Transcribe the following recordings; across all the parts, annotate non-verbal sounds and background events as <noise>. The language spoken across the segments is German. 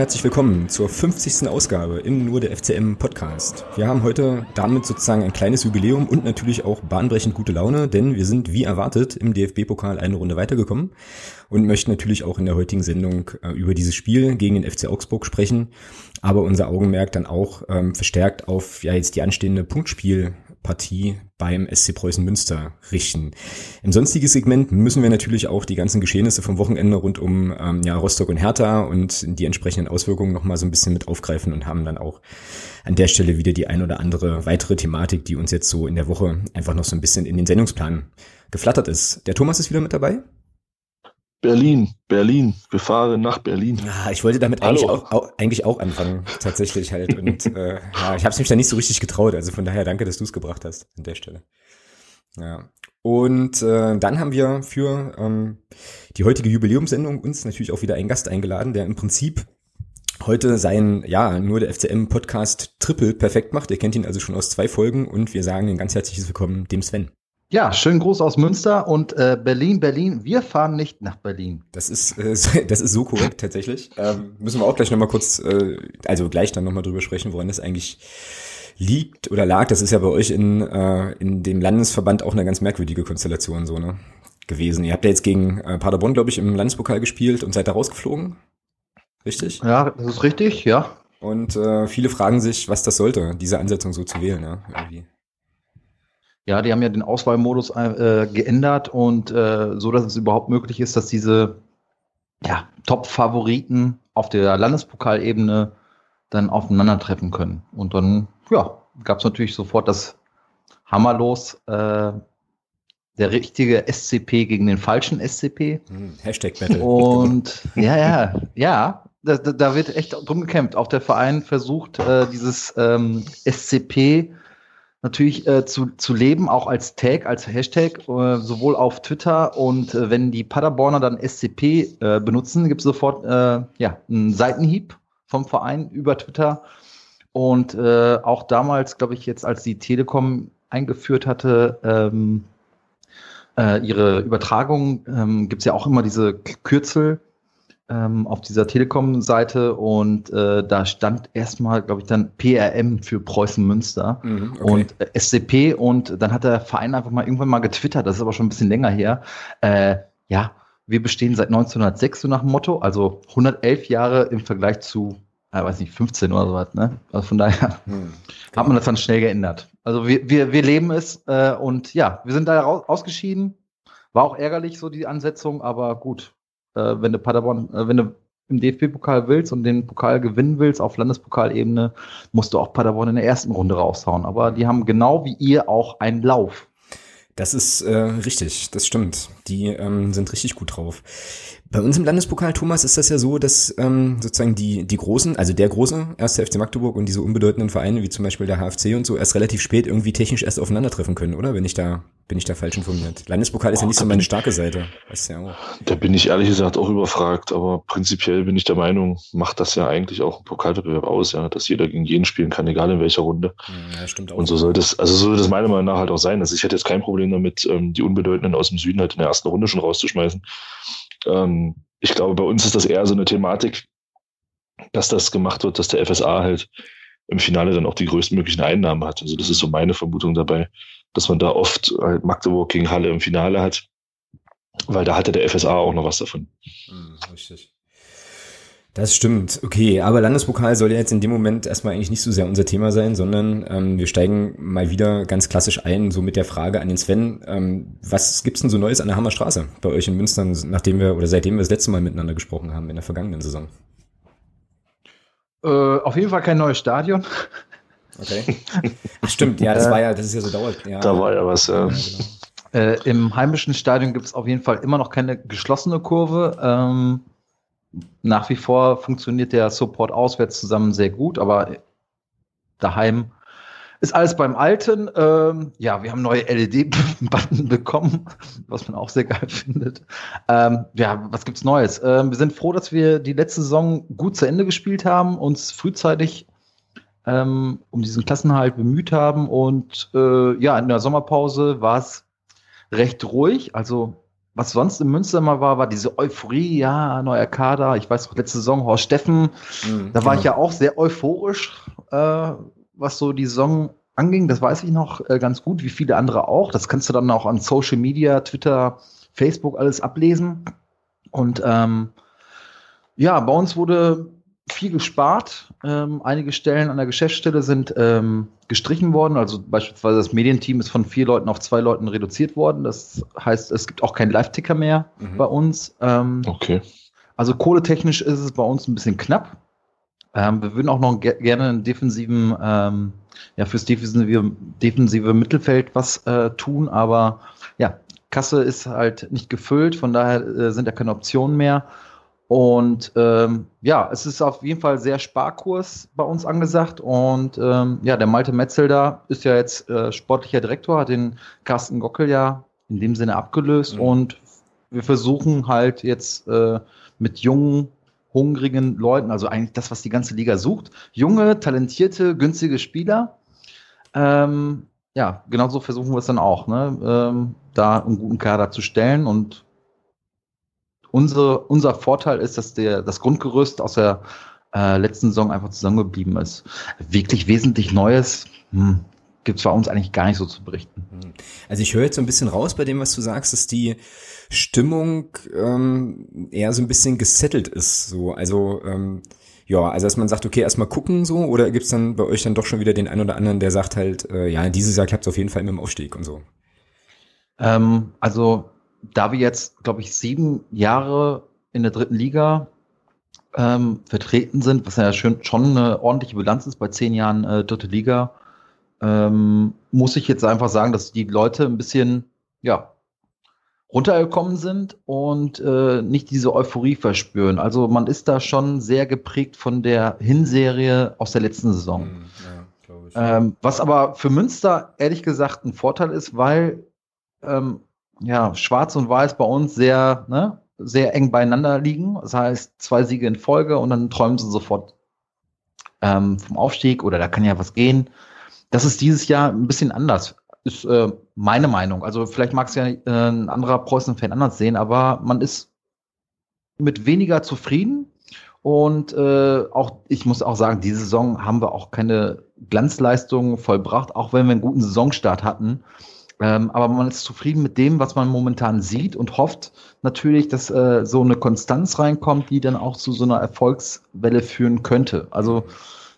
Herzlich willkommen zur 50. Ausgabe im Nur der FCM Podcast. Wir haben heute damit sozusagen ein kleines Jubiläum und natürlich auch bahnbrechend gute Laune, denn wir sind wie erwartet im DFB-Pokal eine Runde weitergekommen und möchten natürlich auch in der heutigen Sendung äh, über dieses Spiel gegen den FC Augsburg sprechen, aber unser Augenmerk dann auch ähm, verstärkt auf ja jetzt die anstehende Punktspiel Partie beim SC Preußen Münster richten. Im sonstigen Segment müssen wir natürlich auch die ganzen Geschehnisse vom Wochenende rund um ähm, ja, Rostock und Hertha und die entsprechenden Auswirkungen nochmal so ein bisschen mit aufgreifen und haben dann auch an der Stelle wieder die ein oder andere weitere Thematik, die uns jetzt so in der Woche einfach noch so ein bisschen in den Sendungsplan geflattert ist. Der Thomas ist wieder mit dabei. Berlin, Berlin, wir fahren nach Berlin. Ja, ich wollte damit eigentlich auch, auch, eigentlich auch anfangen, tatsächlich halt. Und <laughs> äh, ja, ich habe es mich da nicht so richtig getraut. Also von daher danke, dass du es gebracht hast an der Stelle. Ja. Und äh, dann haben wir für ähm, die heutige Jubiläumssendung uns natürlich auch wieder einen Gast eingeladen, der im Prinzip heute sein, ja, nur der FCM-Podcast Triple perfekt macht. Ihr kennt ihn also schon aus zwei Folgen und wir sagen ein ganz herzliches Willkommen dem Sven. Ja, schönen Gruß aus Münster und äh, Berlin, Berlin. Wir fahren nicht nach Berlin. Das ist, äh, <laughs> das ist so korrekt tatsächlich. Ähm, müssen wir auch gleich nochmal kurz, äh, also gleich dann nochmal drüber sprechen, woran das eigentlich liegt oder lag. Das ist ja bei euch in, äh, in dem Landesverband auch eine ganz merkwürdige Konstellation so, ne? Gewesen. Ihr habt ja jetzt gegen äh, Paderborn, glaube ich, im Landespokal gespielt und seid da rausgeflogen. Richtig? Ja, das ist richtig, ja. Und äh, viele fragen sich, was das sollte, diese Ansetzung so zu wählen, ja, irgendwie. Ja, die haben ja den Auswahlmodus äh, geändert und äh, so, dass es überhaupt möglich ist, dass diese ja, Top-Favoriten auf der Landespokalebene dann aufeinandertreffen können. Und dann, ja, gab es natürlich sofort das Hammerlos, äh, der richtige SCP gegen den falschen SCP. Hm, Hashtag Battle. Und ja, ja, ja, da, da wird echt drum gekämpft. Auch der Verein versucht, äh, dieses ähm, SCP natürlich äh, zu, zu leben, auch als Tag, als Hashtag, äh, sowohl auf Twitter und äh, wenn die Paderborner dann SCP äh, benutzen, gibt es sofort äh, ja, einen Seitenhieb vom Verein über Twitter. Und äh, auch damals, glaube ich, jetzt, als die Telekom eingeführt hatte, ähm, äh, ihre Übertragung, ähm, gibt es ja auch immer diese Kürzel, ähm, auf dieser Telekom-Seite und äh, da stand erstmal, glaube ich, dann PRM für Preußen Münster mhm, okay. und äh, SCP und dann hat der Verein einfach mal irgendwann mal getwittert, das ist aber schon ein bisschen länger her. Äh, ja, wir bestehen seit 1906 so nach dem Motto, also 111 Jahre im Vergleich zu, äh, weiß nicht, 15 oder so was, ne? Also von daher mhm, <laughs> hat man das dann schnell geändert. Also wir, wir, wir leben es äh, und ja, wir sind da raus, ausgeschieden. War auch ärgerlich so die Ansetzung, aber gut, äh, wenn du Paderborn, äh, wenn du im DFB-Pokal willst und den Pokal gewinnen willst auf Landespokalebene, musst du auch Paderborn in der ersten Runde raushauen. Aber die haben genau wie ihr auch einen Lauf. Das ist äh, richtig, das stimmt. Die ähm, sind richtig gut drauf. Bei uns im Landespokal, Thomas, ist das ja so, dass ähm, sozusagen die, die großen, also der große erste FC Magdeburg und diese unbedeutenden Vereine, wie zum Beispiel der HFC und so, erst relativ spät irgendwie technisch erst aufeinandertreffen können, oder? Wenn ich da, bin ich da falsch informiert. Landespokal ist oh, ja nicht so meine starke Seite. Weißt ja auch. Da bin ich ehrlich gesagt auch überfragt, aber prinzipiell bin ich der Meinung, macht das ja eigentlich auch ein Pokalwettbewerb aus, ja, dass jeder gegen jeden spielen kann, egal in welcher Runde. Ja, stimmt auch. Und so soll das, also so soll das meiner Meinung nach halt auch sein. Also ich hätte jetzt kein Problem damit, ähm, die Unbedeutenden aus dem Süden halt in der ersten Runde schon rauszuschmeißen. Ähm, ich glaube, bei uns ist das eher so eine Thematik, dass das gemacht wird, dass der FSA halt im Finale dann auch die größtmöglichen Einnahmen hat. Also das ist so meine Vermutung dabei, dass man da oft halt Magdeburg gegen Halle im Finale hat, weil da hatte der FSA auch noch was davon. Hm, richtig. Das stimmt, okay, aber Landespokal soll ja jetzt in dem Moment erstmal eigentlich nicht so sehr unser Thema sein, sondern ähm, wir steigen mal wieder ganz klassisch ein, so mit der Frage an den Sven, ähm, was gibt's denn so Neues an der Hammerstraße bei euch in Münster, nachdem wir oder seitdem wir das letzte Mal miteinander gesprochen haben in der vergangenen Saison? Äh, auf jeden Fall kein neues Stadion. Okay. Ach stimmt, ja, das war ja, das ist ja so dauert. Ja. Da war ja was, ja. ja genau. äh, Im heimischen Stadion gibt es auf jeden Fall immer noch keine geschlossene Kurve. Ähm, nach wie vor funktioniert der Support auswärts zusammen sehr gut, aber daheim ist alles beim Alten. Ähm, ja, wir haben neue LED-Button <laughs> bekommen, was man auch sehr geil <laughs> findet. Ähm, ja, was gibt's Neues? Ähm, wir sind froh, dass wir die letzte Saison gut zu Ende gespielt haben, uns frühzeitig ähm, um diesen Klassenhalt bemüht haben und äh, ja, in der Sommerpause war es recht ruhig. Also was sonst in Münster mal war, war diese Euphorie, ja, neuer Kader. Ich weiß noch, letzte Saison Horst Steffen, mhm, da war genau. ich ja auch sehr euphorisch, äh, was so die Saison anging. Das weiß ich noch äh, ganz gut, wie viele andere auch. Das kannst du dann auch an Social Media, Twitter, Facebook alles ablesen. Und ähm, ja, bei uns wurde viel gespart. Ähm, einige Stellen an der Geschäftsstelle sind ähm, gestrichen worden. Also beispielsweise das Medienteam ist von vier Leuten auf zwei Leuten reduziert worden. Das heißt, es gibt auch keinen Live-Ticker mehr mhm. bei uns. Ähm, okay. Also kohletechnisch ist es bei uns ein bisschen knapp. Ähm, wir würden auch noch ge gerne einen defensiven, ähm, ja, fürs defensive, defensive Mittelfeld was äh, tun, aber ja, Kasse ist halt nicht gefüllt, von daher äh, sind da keine Optionen mehr. Und ähm, ja, es ist auf jeden Fall sehr Sparkurs bei uns angesagt. Und ähm, ja, der Malte Metzel da ist ja jetzt äh, sportlicher Direktor, hat den Carsten Gockel ja in dem Sinne abgelöst. Mhm. Und wir versuchen halt jetzt äh, mit jungen, hungrigen Leuten, also eigentlich das, was die ganze Liga sucht, junge, talentierte, günstige Spieler. Ähm, ja, genauso versuchen wir es dann auch, ne? ähm, da einen guten Kader zu stellen und unsere, unser Vorteil ist, dass der, das Grundgerüst aus der äh, letzten Saison einfach zusammengeblieben ist. Wirklich wesentlich Neues hm, gibt es bei uns eigentlich gar nicht so zu berichten. Hm. Also ich höre jetzt so ein bisschen raus bei dem, was du sagst, dass die Stimmung ähm, eher so ein bisschen gesettelt ist. So, also ähm, ja, also dass man sagt, okay, erstmal gucken so, oder gibt's dann bei euch dann doch schon wieder den einen oder anderen, der sagt halt, äh, ja, dieses Jahr klappt es auf jeden Fall mit dem Aufstieg und so? Ähm, also da wir jetzt, glaube ich, sieben Jahre in der dritten Liga ähm, vertreten sind, was ja schon, schon eine ordentliche Bilanz ist bei zehn Jahren äh, dritte Liga, ähm, muss ich jetzt einfach sagen, dass die Leute ein bisschen, ja, runtergekommen sind und äh, nicht diese Euphorie verspüren. Also man ist da schon sehr geprägt von der Hinserie aus der letzten Saison. Hm, ja, ähm, was aber für Münster ehrlich gesagt ein Vorteil ist, weil ähm, ja, Schwarz und Weiß bei uns sehr, ne, sehr eng beieinander liegen. Das heißt, zwei Siege in Folge und dann träumen sie sofort ähm, vom Aufstieg oder da kann ja was gehen. Das ist dieses Jahr ein bisschen anders. Ist äh, meine Meinung. Also vielleicht mag es ja äh, ein anderer Preußen-Fan anders sehen, aber man ist mit weniger zufrieden. Und äh, auch, ich muss auch sagen, diese Saison haben wir auch keine Glanzleistungen vollbracht, auch wenn wir einen guten Saisonstart hatten. Ähm, aber man ist zufrieden mit dem, was man momentan sieht und hofft natürlich, dass äh, so eine Konstanz reinkommt, die dann auch zu so einer Erfolgswelle führen könnte. Also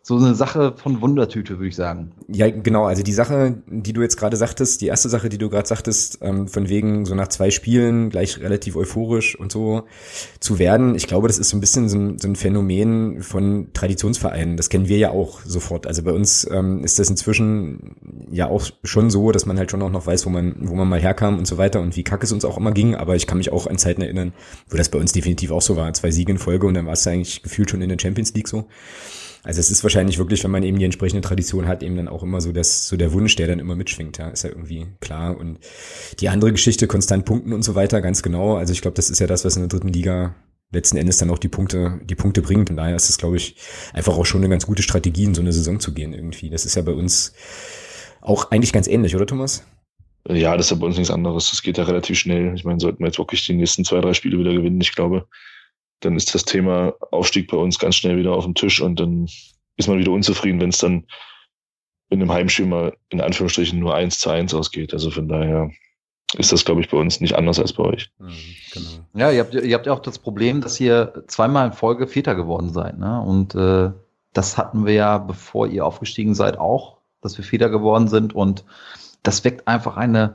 so eine Sache von Wundertüte, würde ich sagen. Ja, genau. Also die Sache, die du jetzt gerade sagtest, die erste Sache, die du gerade sagtest, ähm, von wegen so nach zwei Spielen gleich relativ euphorisch und so zu werden, ich glaube, das ist so ein bisschen so ein, so ein Phänomen von Traditionsvereinen. Das kennen wir ja auch sofort. Also bei uns ähm, ist das inzwischen ja auch schon so, dass man halt schon auch noch weiß, wo man, wo man mal herkam und so weiter und wie kacke es uns auch immer ging. Aber ich kann mich auch an Zeiten erinnern, wo das bei uns definitiv auch so war. Zwei Siege in Folge und dann war es eigentlich gefühlt schon in der Champions League so. Also es ist wahrscheinlich wirklich, wenn man eben die entsprechende Tradition hat, eben dann auch immer so das, so der Wunsch, der dann immer mitschwingt, ja, ist ja irgendwie klar. Und die andere Geschichte, konstant punkten und so weiter, ganz genau. Also ich glaube, das ist ja das, was in der dritten Liga letzten Endes dann auch die Punkte, die Punkte bringt. Und daher ist es, glaube ich, einfach auch schon eine ganz gute Strategie, in so eine Saison zu gehen irgendwie. Das ist ja bei uns auch eigentlich ganz ähnlich, oder Thomas? Ja, das ist ja bei uns nichts anderes. Das geht ja relativ schnell. Ich meine, sollten wir jetzt wirklich die nächsten zwei, drei Spiele wieder gewinnen, ich glaube, dann ist das Thema Aufstieg bei uns ganz schnell wieder auf dem Tisch und dann ist man wieder unzufrieden, wenn es dann in einem Heimspiel mal in Anführungsstrichen nur eins zu eins ausgeht. Also von daher ist das, glaube ich, bei uns nicht anders als bei euch. Mhm, genau. Ja, ihr habt, ihr habt ja auch das Problem, dass ihr zweimal in Folge Väter geworden seid. Ne? Und äh, das hatten wir ja, bevor ihr aufgestiegen seid, auch, dass wir Väter geworden sind. Und das weckt einfach eine,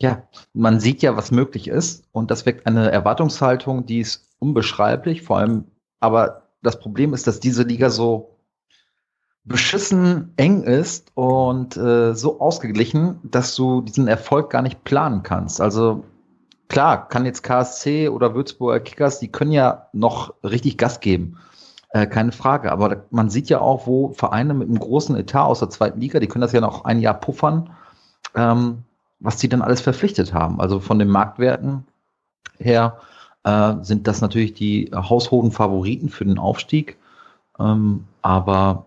ja, man sieht ja, was möglich ist. Und das weckt eine Erwartungshaltung, die ist unbeschreiblich, vor allem, aber das Problem ist, dass diese Liga so beschissen eng ist und äh, so ausgeglichen, dass du diesen Erfolg gar nicht planen kannst. Also klar, kann jetzt KSC oder Würzburger Kickers, die können ja noch richtig Gas geben. Äh, keine Frage. Aber man sieht ja auch, wo Vereine mit einem großen Etat aus der zweiten Liga, die können das ja noch ein Jahr puffern, ähm, was die dann alles verpflichtet haben. Also von den Marktwerten her äh, sind das natürlich die haushohen Favoriten für den Aufstieg. Ähm, aber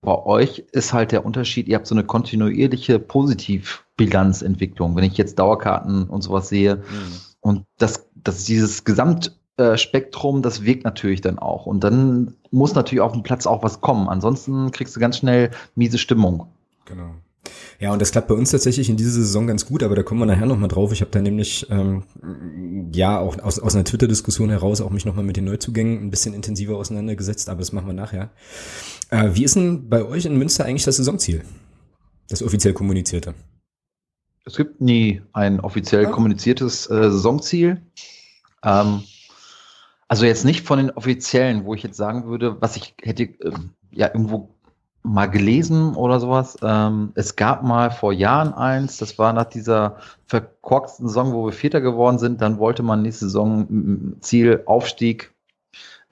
bei euch ist halt der Unterschied, ihr habt so eine kontinuierliche Positivbilanzentwicklung. Wenn ich jetzt Dauerkarten und sowas sehe, mhm. und das, das dieses Gesamtspektrum, das wirkt natürlich dann auch. Und dann muss natürlich auf dem Platz auch was kommen. Ansonsten kriegst du ganz schnell miese Stimmung. Genau. Ja, und das klappt bei uns tatsächlich in dieser Saison ganz gut, aber da kommen wir nachher nochmal drauf. Ich habe da nämlich, ähm, ja, auch aus, aus einer Twitter-Diskussion heraus auch mich nochmal mit den Neuzugängen ein bisschen intensiver auseinandergesetzt, aber das machen wir nachher. Äh, wie ist denn bei euch in Münster eigentlich das Saisonziel? Das offiziell kommunizierte? Es gibt nie ein offiziell kommuniziertes äh, Saisonziel. Ähm, also jetzt nicht von den offiziellen, wo ich jetzt sagen würde, was ich hätte äh, ja irgendwo mal gelesen oder sowas. Ähm, es gab mal vor Jahren eins, das war nach dieser verkorksten Saison, wo wir Vierter geworden sind. Dann wollte man nächste Saison Ziel Aufstieg,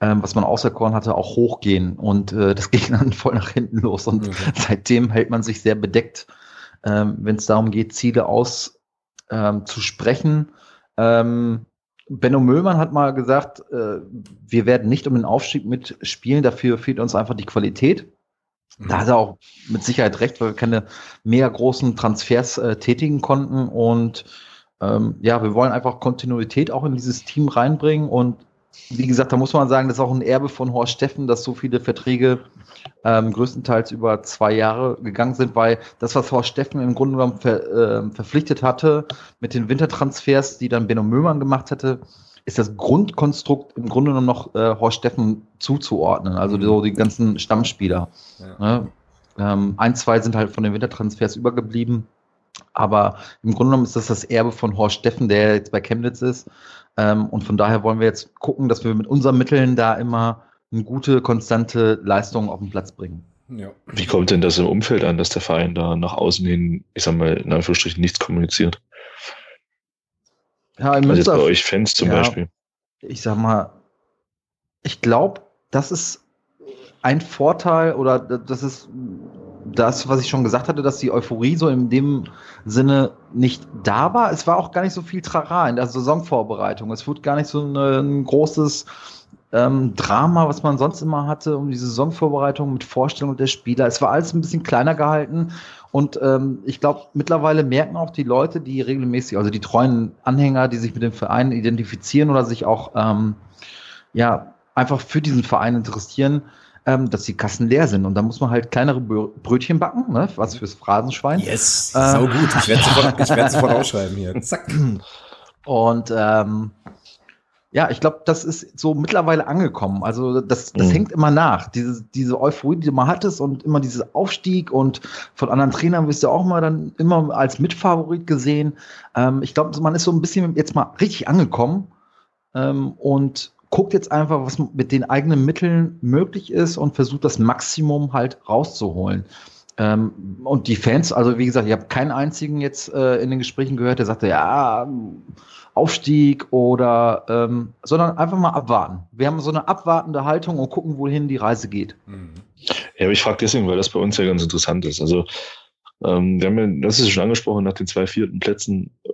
ähm, was man auserkoren hatte, auch hochgehen. Und äh, das <laughs> ging dann voll nach hinten los. Und okay. seitdem hält man sich sehr bedeckt, ähm, wenn es darum geht, Ziele auszusprechen. Ähm, ähm, Benno Müllmann hat mal gesagt, äh, wir werden nicht um den Aufstieg mitspielen, dafür fehlt uns einfach die Qualität. Da hat er auch mit Sicherheit recht, weil wir keine mehr großen Transfers äh, tätigen konnten. Und ähm, ja, wir wollen einfach Kontinuität auch in dieses Team reinbringen. Und wie gesagt, da muss man sagen, das ist auch ein Erbe von Horst Steffen, dass so viele Verträge ähm, größtenteils über zwei Jahre gegangen sind, weil das, was Horst Steffen im Grunde genommen ver, äh, verpflichtet hatte mit den Wintertransfers, die dann Benno Möhmann gemacht hatte, ist das Grundkonstrukt im Grunde genommen noch äh, Horst Steffen zuzuordnen, also mhm. so die ganzen Stammspieler. Ja. Ne? Ähm, ein, zwei sind halt von den Wintertransfers übergeblieben, aber im Grunde genommen ist das das Erbe von Horst Steffen, der jetzt bei Chemnitz ist. Ähm, und von daher wollen wir jetzt gucken, dass wir mit unseren Mitteln da immer eine gute, konstante Leistung auf den Platz bringen. Ja. Wie kommt denn das im Umfeld an, dass der Verein da nach außen hin, ich sag mal, in Anführungsstrichen nichts kommuniziert? Ja, in also Münster, jetzt bei euch Fans zum ja, Beispiel. Ich sag mal, ich glaube, das ist ein Vorteil oder das ist das, was ich schon gesagt hatte, dass die Euphorie so in dem Sinne nicht da war. Es war auch gar nicht so viel Trara in der Saisonvorbereitung. Es wurde gar nicht so ein großes ähm, Drama, was man sonst immer hatte, um die Saisonvorbereitung mit Vorstellung der Spieler. Es war alles ein bisschen kleiner gehalten und ähm, ich glaube, mittlerweile merken auch die Leute, die regelmäßig, also die treuen Anhänger, die sich mit dem Verein identifizieren oder sich auch ähm, ja einfach für diesen Verein interessieren, ähm, dass die Kassen leer sind. Und da muss man halt kleinere Brötchen backen, ne? was fürs Phrasenschwein. Yes, äh, so gut. Ich werde sofort, ich werd sofort <laughs> ausschreiben hier. Zack. Und ähm, ja, ich glaube, das ist so mittlerweile angekommen. Also das, das mhm. hängt immer nach. Diese, diese Euphorie, die du mal hattest und immer dieser Aufstieg und von anderen Trainern wirst du auch mal dann immer als Mitfavorit gesehen. Ähm, ich glaube, man ist so ein bisschen jetzt mal richtig angekommen ähm, und guckt jetzt einfach, was mit den eigenen Mitteln möglich ist und versucht das Maximum halt rauszuholen. Ähm, und die Fans, also wie gesagt, ich habe keinen einzigen jetzt äh, in den Gesprächen gehört, der sagte, ja, Aufstieg oder, ähm, sondern einfach mal abwarten. Wir haben so eine abwartende Haltung und gucken, wohin die Reise geht. Mhm. Ja, aber ich frage deswegen, weil das bei uns ja ganz interessant ist. Also, ähm, wir haben ja, das ist schon angesprochen, nach den zwei vierten Plätzen äh,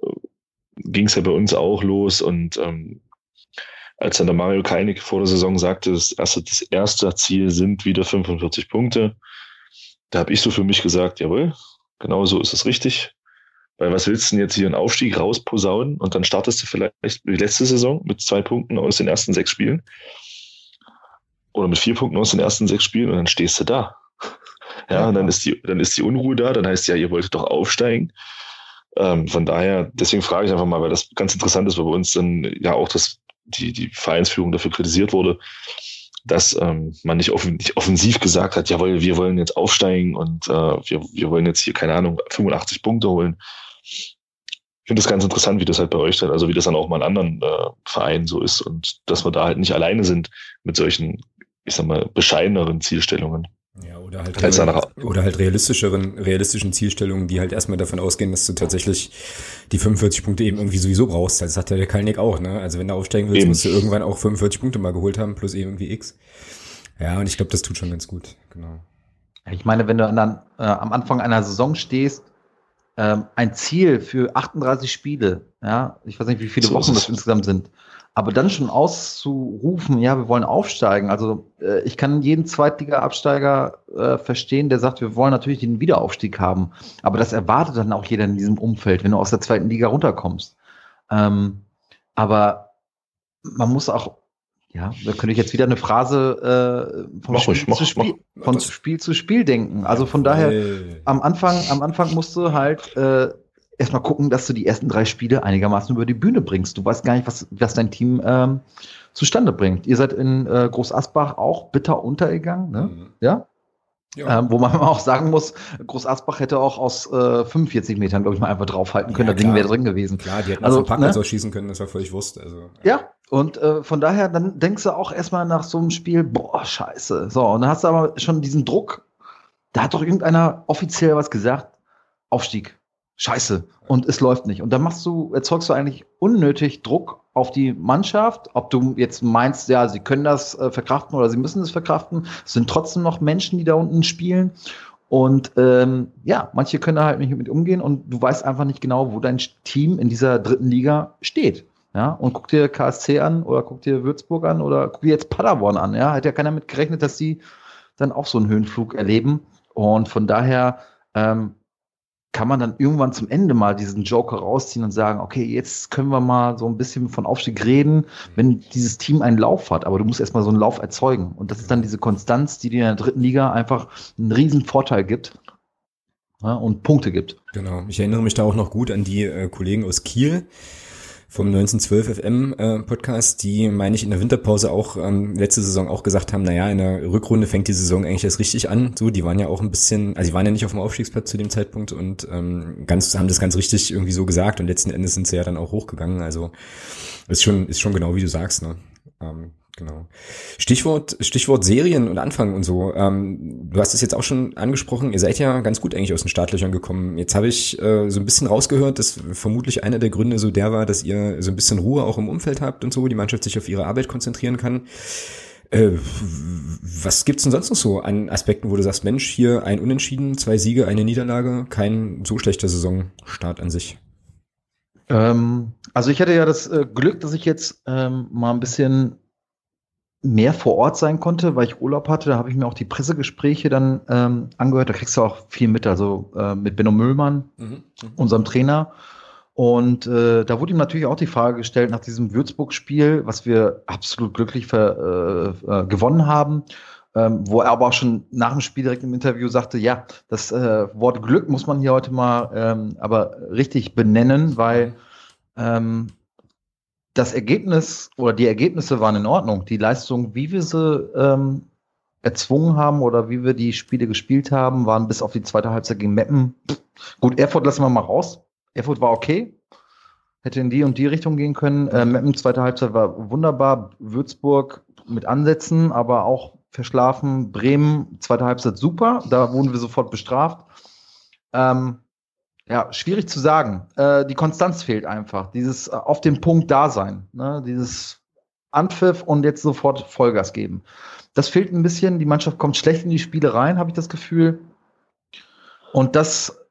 ging es ja bei uns auch los und ähm, als dann der Mario Keinig vor der Saison sagte, das erste, das erste Ziel sind wieder 45 Punkte, da habe ich so für mich gesagt, jawohl, genau so ist es richtig. Weil was willst du denn jetzt hier einen Aufstieg rausposaunen und dann startest du vielleicht wie letzte Saison mit zwei Punkten aus den ersten sechs Spielen oder mit vier Punkten aus den ersten sechs Spielen und dann stehst du da. Ja, <laughs> ja und dann ist die, dann ist die Unruhe da, dann heißt ja, ihr wolltet doch aufsteigen. Ähm, von daher, deswegen frage ich einfach mal, weil das ganz interessant ist, weil bei uns dann ja auch das, die, die Vereinsführung dafür kritisiert wurde, dass ähm, man nicht, offen, nicht offensiv gesagt hat, jawohl, wir wollen jetzt aufsteigen und äh, wir, wir wollen jetzt hier, keine Ahnung, 85 Punkte holen. Ich finde das ganz interessant, wie das halt bei euch dann, also wie das dann auch mal in anderen äh, Vereinen so ist und dass wir da halt nicht alleine sind mit solchen, ich sag mal, bescheideneren Zielstellungen. Ja, oder halt, real, oder halt realistischeren, realistischen Zielstellungen, die halt erstmal davon ausgehen, dass du tatsächlich die 45 Punkte eben irgendwie sowieso brauchst. Das hat ja der Kalnick auch, ne? Also wenn du aufsteigen willst, eben. musst du irgendwann auch 45 Punkte mal geholt haben, plus irgendwie X. Ja, und ich glaube, das tut schon ganz gut, genau. Ich meine, wenn du dann äh, am Anfang einer Saison stehst, ähm, ein Ziel für 38 Spiele, ja, ich weiß nicht, wie viele so Wochen das insgesamt sind, aber dann schon auszurufen, ja, wir wollen aufsteigen. Also äh, ich kann jeden Zweitliga-Absteiger äh, verstehen, der sagt, wir wollen natürlich den Wiederaufstieg haben. Aber das erwartet dann auch jeder in diesem Umfeld, wenn du aus der zweiten Liga runterkommst. Ähm, Aber man muss auch, ja, da könnte ich jetzt wieder eine Phrase äh, vom Spiel, ich, mach, zu Spiel, mach. von Spiel zu Spiel denken. Also von daher, am Anfang, am Anfang musst du halt äh, erstmal gucken, dass du die ersten drei Spiele einigermaßen über die Bühne bringst. Du weißt gar nicht, was, was dein Team ähm, zustande bringt. Ihr seid in äh, Groß Asbach auch bitter untergegangen, ne? Mhm. Ja? Ja. Ähm, wo man <laughs> auch sagen muss, Groß Asbach hätte auch aus äh, 45 Metern, glaube ich, mal einfach draufhalten können. Ja, das Ding wäre drin gewesen. Klar, die hätten also, auch ne? schießen können, das war völlig Wurst. Also, ja. ja, und äh, von daher, dann denkst du auch erstmal nach so einem Spiel, boah, scheiße. So, und dann hast du aber schon diesen Druck. Da hat doch irgendeiner offiziell was gesagt. Aufstieg. Scheiße. Und es läuft nicht. Und dann machst du, erzeugst du eigentlich unnötig Druck auf die Mannschaft. Ob du jetzt meinst, ja, sie können das äh, verkraften oder sie müssen es verkraften. Es sind trotzdem noch Menschen, die da unten spielen. Und ähm, ja, manche können da halt nicht mit umgehen und du weißt einfach nicht genau, wo dein Team in dieser dritten Liga steht. Ja, und guck dir KSC an oder guck dir Würzburg an oder guck dir jetzt Paderborn an. Ja, hat ja keiner mit gerechnet, dass sie dann auch so einen Höhenflug erleben. Und von daher ähm, kann man dann irgendwann zum Ende mal diesen Joker rausziehen und sagen, okay, jetzt können wir mal so ein bisschen von Aufstieg reden, wenn dieses Team einen Lauf hat. Aber du musst erstmal so einen Lauf erzeugen. Und das ist dann diese Konstanz, die dir in der dritten Liga einfach einen riesen Vorteil gibt. Ja, und Punkte gibt. Genau. Ich erinnere mich da auch noch gut an die äh, Kollegen aus Kiel, vom 1912 FM äh, Podcast, die, meine ich, in der Winterpause auch ähm, letzte Saison auch gesagt haben, naja, in der Rückrunde fängt die Saison eigentlich erst richtig an. So, die waren ja auch ein bisschen, also die waren ja nicht auf dem Aufstiegsplatz zu dem Zeitpunkt und ähm, ganz, haben das ganz richtig irgendwie so gesagt und letzten Endes sind sie ja dann auch hochgegangen. Also ist schon, ist schon genau wie du sagst, ne? Ähm, Genau. Stichwort, Stichwort Serien und Anfang und so. Ähm, du hast es jetzt auch schon angesprochen. Ihr seid ja ganz gut eigentlich aus den Startlöchern gekommen. Jetzt habe ich äh, so ein bisschen rausgehört, dass vermutlich einer der Gründe so der war, dass ihr so ein bisschen Ruhe auch im Umfeld habt und so, die Mannschaft sich auf ihre Arbeit konzentrieren kann. Äh, was gibt's denn sonst noch so an Aspekten, wo du sagst, Mensch, hier ein Unentschieden, zwei Siege, eine Niederlage, kein so schlechter Saisonstart an sich? Ähm, also ich hatte ja das äh, Glück, dass ich jetzt ähm, mal ein bisschen mehr vor Ort sein konnte, weil ich Urlaub hatte. Da habe ich mir auch die Pressegespräche dann ähm, angehört. Da kriegst du auch viel mit, also äh, mit Benno Müllmann, mhm. Mhm. unserem Trainer. Und äh, da wurde ihm natürlich auch die Frage gestellt nach diesem Würzburg-Spiel, was wir absolut glücklich ver, äh, äh, gewonnen haben. Ähm, wo er aber auch schon nach dem Spiel direkt im Interview sagte, ja, das äh, Wort Glück muss man hier heute mal ähm, aber richtig benennen, weil ähm, das Ergebnis oder die Ergebnisse waren in Ordnung. Die Leistung, wie wir sie ähm, erzwungen haben oder wie wir die Spiele gespielt haben, waren bis auf die zweite Halbzeit gegen Meppen. Gut, Erfurt lassen wir mal raus. Erfurt war okay. Hätte in die und die Richtung gehen können. Äh, Meppen, zweite Halbzeit war wunderbar. Würzburg mit Ansätzen, aber auch verschlafen. Bremen, zweite Halbzeit super. Da wurden wir sofort bestraft. Ähm, ja, schwierig zu sagen. Äh, die Konstanz fehlt einfach. Dieses äh, auf dem Punkt da sein. Ne? Dieses Anpfiff und jetzt sofort Vollgas geben. Das fehlt ein bisschen. Die Mannschaft kommt schlecht in die Spiele rein, habe ich das Gefühl. Und das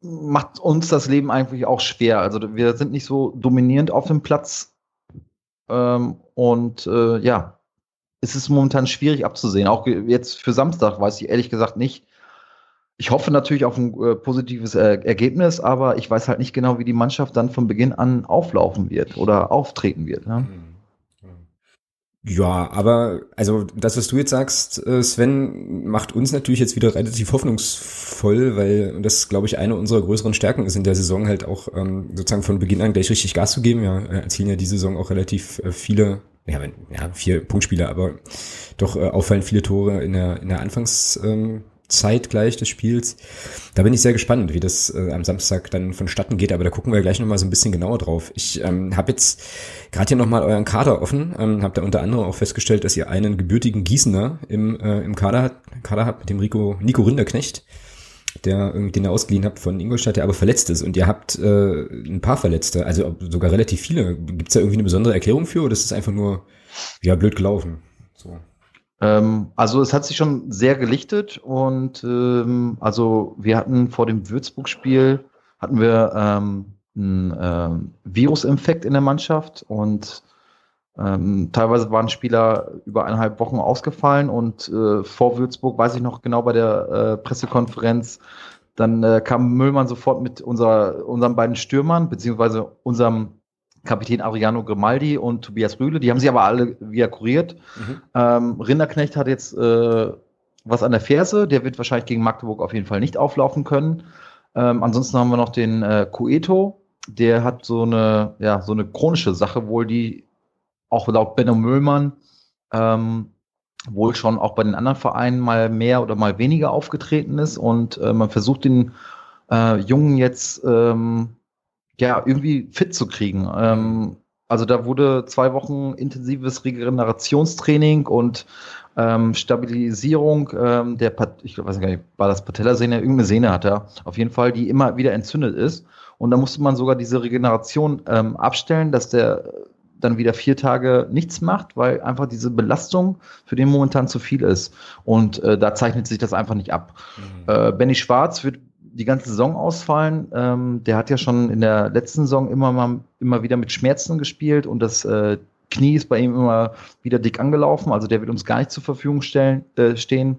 macht uns das Leben eigentlich auch schwer. Also wir sind nicht so dominierend auf dem Platz. Ähm, und äh, ja, es ist momentan schwierig abzusehen. Auch jetzt für Samstag weiß ich ehrlich gesagt nicht, ich hoffe natürlich auf ein äh, positives äh, Ergebnis, aber ich weiß halt nicht genau, wie die Mannschaft dann von Beginn an auflaufen wird oder auftreten wird. Ne? Ja, aber also das, was du jetzt sagst, äh, Sven, macht uns natürlich jetzt wieder relativ hoffnungsvoll, weil das, glaube ich, eine unserer größeren Stärken ist in der Saison halt auch ähm, sozusagen von Beginn an gleich richtig Gas zu geben. Ja, erzielen ja diese Saison auch relativ äh, viele, ja, ja vier Punktspiele, aber doch äh, auffallend viele Tore in der in der Anfangs ähm, zeitgleich des Spiels. Da bin ich sehr gespannt, wie das äh, am Samstag dann vonstatten geht, aber da gucken wir gleich nochmal so ein bisschen genauer drauf. Ich ähm, habe jetzt gerade hier nochmal euren Kader offen, ähm, habe da unter anderem auch festgestellt, dass ihr einen gebürtigen Gießener im, äh, im Kader, Kader habt, mit dem Rico, Nico Rinderknecht, der irgendwie den ihr ausgeliehen habt von Ingolstadt, der aber verletzt ist und ihr habt äh, ein paar Verletzte, also sogar relativ viele. Gibt es da irgendwie eine besondere Erklärung für oder ist es einfach nur ja blöd gelaufen? So. Ähm, also es hat sich schon sehr gelichtet und ähm, also wir hatten vor dem Würzburg-Spiel hatten wir ähm, einen ähm, Virusinfekt in der Mannschaft und ähm, teilweise waren Spieler über eineinhalb Wochen ausgefallen und äh, vor Würzburg weiß ich noch genau bei der äh, Pressekonferenz, dann äh, kam Müllmann sofort mit unserer, unseren beiden Stürmern, beziehungsweise unserem Kapitän Adriano Grimaldi und Tobias Rühle. Die haben sie aber alle wieder kuriert. Mhm. Ähm, Rinderknecht hat jetzt äh, was an der Ferse. Der wird wahrscheinlich gegen Magdeburg auf jeden Fall nicht auflaufen können. Ähm, ansonsten haben wir noch den äh, Cueto. Der hat so eine, ja, so eine chronische Sache wohl, die auch laut Benno Müllmann ähm, wohl schon auch bei den anderen Vereinen mal mehr oder mal weniger aufgetreten ist. Und äh, man versucht den äh, Jungen jetzt ähm, ja irgendwie fit zu kriegen. Ähm, also da wurde zwei Wochen intensives Regenerationstraining und ähm, Stabilisierung ähm, der, Pat ich weiß gar nicht, war das Patellasehne, irgendeine Sehne hat er auf jeden Fall, die immer wieder entzündet ist. Und da musste man sogar diese Regeneration ähm, abstellen, dass der dann wieder vier Tage nichts macht, weil einfach diese Belastung für den momentan zu viel ist. Und äh, da zeichnet sich das einfach nicht ab. Mhm. Äh, Benny Schwarz wird die ganze Saison ausfallen. Ähm, der hat ja schon in der letzten Saison immer mal immer wieder mit Schmerzen gespielt und das äh, Knie ist bei ihm immer wieder dick angelaufen. Also der wird uns gar nicht zur Verfügung stellen, äh, stehen.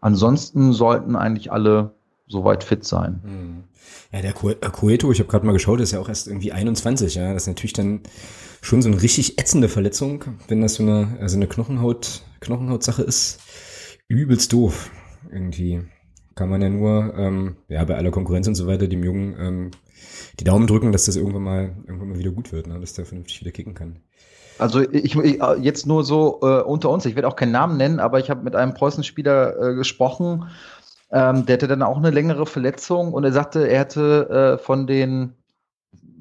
Ansonsten sollten eigentlich alle soweit fit sein. Mhm. Ja, der Coeto, ich habe gerade mal geschaut, ist ja auch erst irgendwie 21. Ja, das ist natürlich dann schon so eine richtig ätzende Verletzung, wenn das so eine, also eine Knochenhaut, Knochenhautsache ist. Übelst doof. Irgendwie kann man ja nur, ähm, ja, bei aller Konkurrenz und so weiter, dem Jungen ähm, die Daumen drücken, dass das irgendwann mal, irgendwann mal wieder gut wird, ne? dass der vernünftig wieder kicken kann. Also ich, ich jetzt nur so äh, unter uns, ich werde auch keinen Namen nennen, aber ich habe mit einem Preußenspieler äh, gesprochen, ähm, der hatte dann auch eine längere Verletzung und er sagte, er hätte äh, von den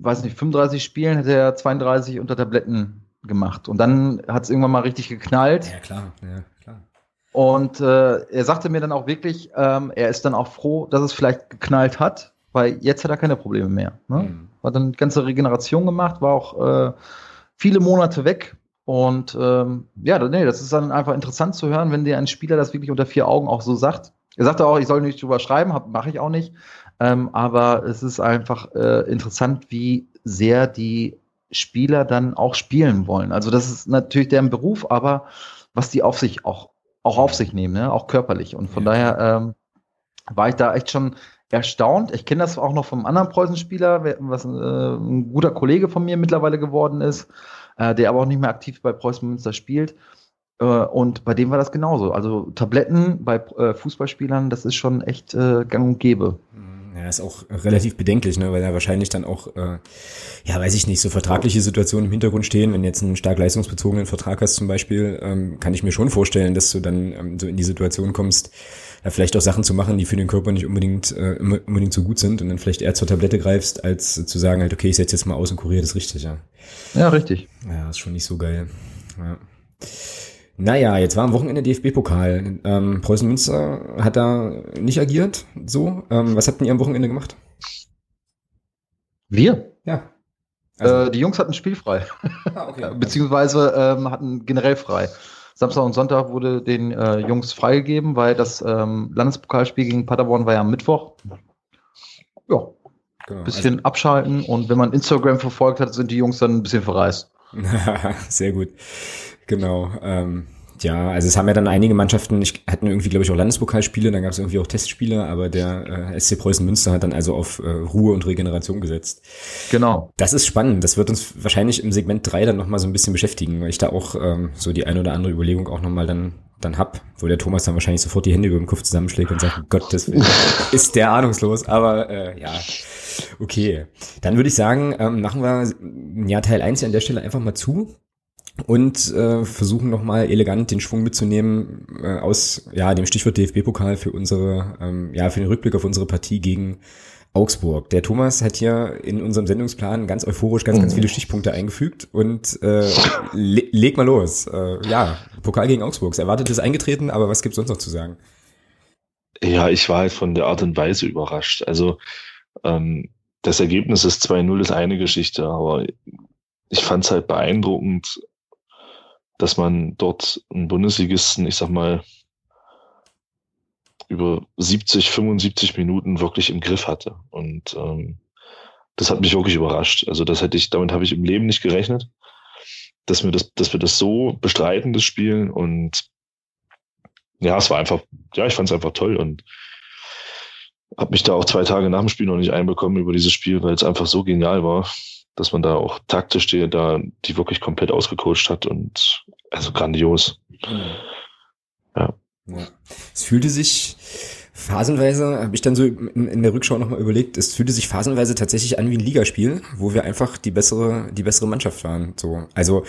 weiß nicht, 35 Spielen hätte er 32 unter Tabletten gemacht. Und dann hat es irgendwann mal richtig geknallt. Ja, klar, ja, klar. Und äh, er sagte mir dann auch wirklich, ähm, er ist dann auch froh, dass es vielleicht geknallt hat, weil jetzt hat er keine Probleme mehr. Ne? Mhm. Hat dann die ganze Regeneration gemacht, war auch äh, viele Monate weg. Und ähm, ja, nee, das ist dann einfach interessant zu hören, wenn dir ein Spieler das wirklich unter vier Augen auch so sagt. Er sagte auch, ich soll nicht drüber schreiben, mache ich auch nicht. Ähm, aber es ist einfach äh, interessant, wie sehr die Spieler dann auch spielen wollen. Also das ist natürlich deren Beruf, aber was die auf sich auch, auch auf sich nehmen, ne? auch körperlich. Und von ja. daher ähm, war ich da echt schon erstaunt. Ich kenne das auch noch vom anderen Preußen-Spieler, was äh, ein guter Kollege von mir mittlerweile geworden ist, äh, der aber auch nicht mehr aktiv bei Preußen Münster spielt. Äh, und bei dem war das genauso. Also Tabletten bei äh, Fußballspielern, das ist schon echt äh, gang und gäbe. Mhm. Ja, ist auch relativ bedenklich, ne, weil da wahrscheinlich dann auch, äh, ja, weiß ich nicht, so vertragliche Situationen im Hintergrund stehen. Wenn du jetzt einen stark leistungsbezogenen Vertrag hast zum Beispiel, ähm, kann ich mir schon vorstellen, dass du dann ähm, so in die Situation kommst, ja, vielleicht auch Sachen zu machen, die für den Körper nicht unbedingt, äh, unbedingt so gut sind und dann vielleicht eher zur Tablette greifst, als zu sagen halt, okay, ich setze jetzt mal aus und kuriere das richtig, ja. Ja, richtig. Ja, ist schon nicht so geil. Ja. Naja, jetzt war am Wochenende DFB-Pokal. Ähm, Preußen Münster hat da nicht agiert. So, ähm, was habt ihr am Wochenende gemacht? Wir? Ja. Also. Äh, die Jungs hatten spielfrei. Ah, okay. <laughs> Beziehungsweise ähm, hatten generell frei. Samstag und Sonntag wurde den äh, Jungs freigegeben, weil das ähm, Landespokalspiel gegen Paderborn war ja am Mittwoch. Ja. Genau. Bisschen also, abschalten und wenn man Instagram verfolgt hat, sind die Jungs dann ein bisschen verreist. <laughs> Sehr gut. Genau. Ähm, ja, also es haben ja dann einige Mannschaften, ich hatten irgendwie, glaube ich, auch Landespokalspiele, dann gab es irgendwie auch Testspiele, aber der äh, SC Preußen Münster hat dann also auf äh, Ruhe und Regeneration gesetzt. Genau. Das ist spannend. Das wird uns wahrscheinlich im Segment drei dann nochmal so ein bisschen beschäftigen, weil ich da auch ähm, so die ein oder andere Überlegung auch nochmal dann dann hab, wo der Thomas dann wahrscheinlich sofort die Hände über den Kopf zusammenschlägt und sagt, Gott, das <laughs> ist der ahnungslos, aber äh, ja, okay. Dann würde ich sagen, ähm, machen wir ja Teil eins an der Stelle einfach mal zu und äh, versuchen nochmal elegant den Schwung mitzunehmen äh, aus ja dem Stichwort DFB-Pokal für unsere ähm, ja für den Rückblick auf unsere Partie gegen Augsburg. Der Thomas hat hier in unserem Sendungsplan ganz euphorisch ganz, ganz viele Stichpunkte eingefügt und äh, le leg mal los. Äh, ja, Pokal gegen Augsburg. Erwartet ist eingetreten, aber was gibt's sonst noch zu sagen? Ja, ich war halt von der Art und Weise überrascht. Also ähm, das Ergebnis ist 2-0 ist eine Geschichte, aber ich fand es halt beeindruckend, dass man dort einen Bundesligisten, ich sag mal, über 70, 75 Minuten wirklich im Griff hatte. Und ähm, das hat mich wirklich überrascht. Also das hätte ich, damit habe ich im Leben nicht gerechnet, dass wir das, dass wir das so bestreiten, das Spielen. Und ja, es war einfach, ja, ich fand es einfach toll und habe mich da auch zwei Tage nach dem Spiel noch nicht einbekommen über dieses Spiel, weil es einfach so genial war. dass man da auch taktisch die, da die wirklich komplett ausgecoacht hat und also grandios. Mhm. Ja. ja. Es fühlte sich phasenweise, habe ich dann so in, in der Rückschau nochmal überlegt, es fühlte sich phasenweise tatsächlich an wie ein Ligaspiel, wo wir einfach die bessere, die bessere Mannschaft waren. So, also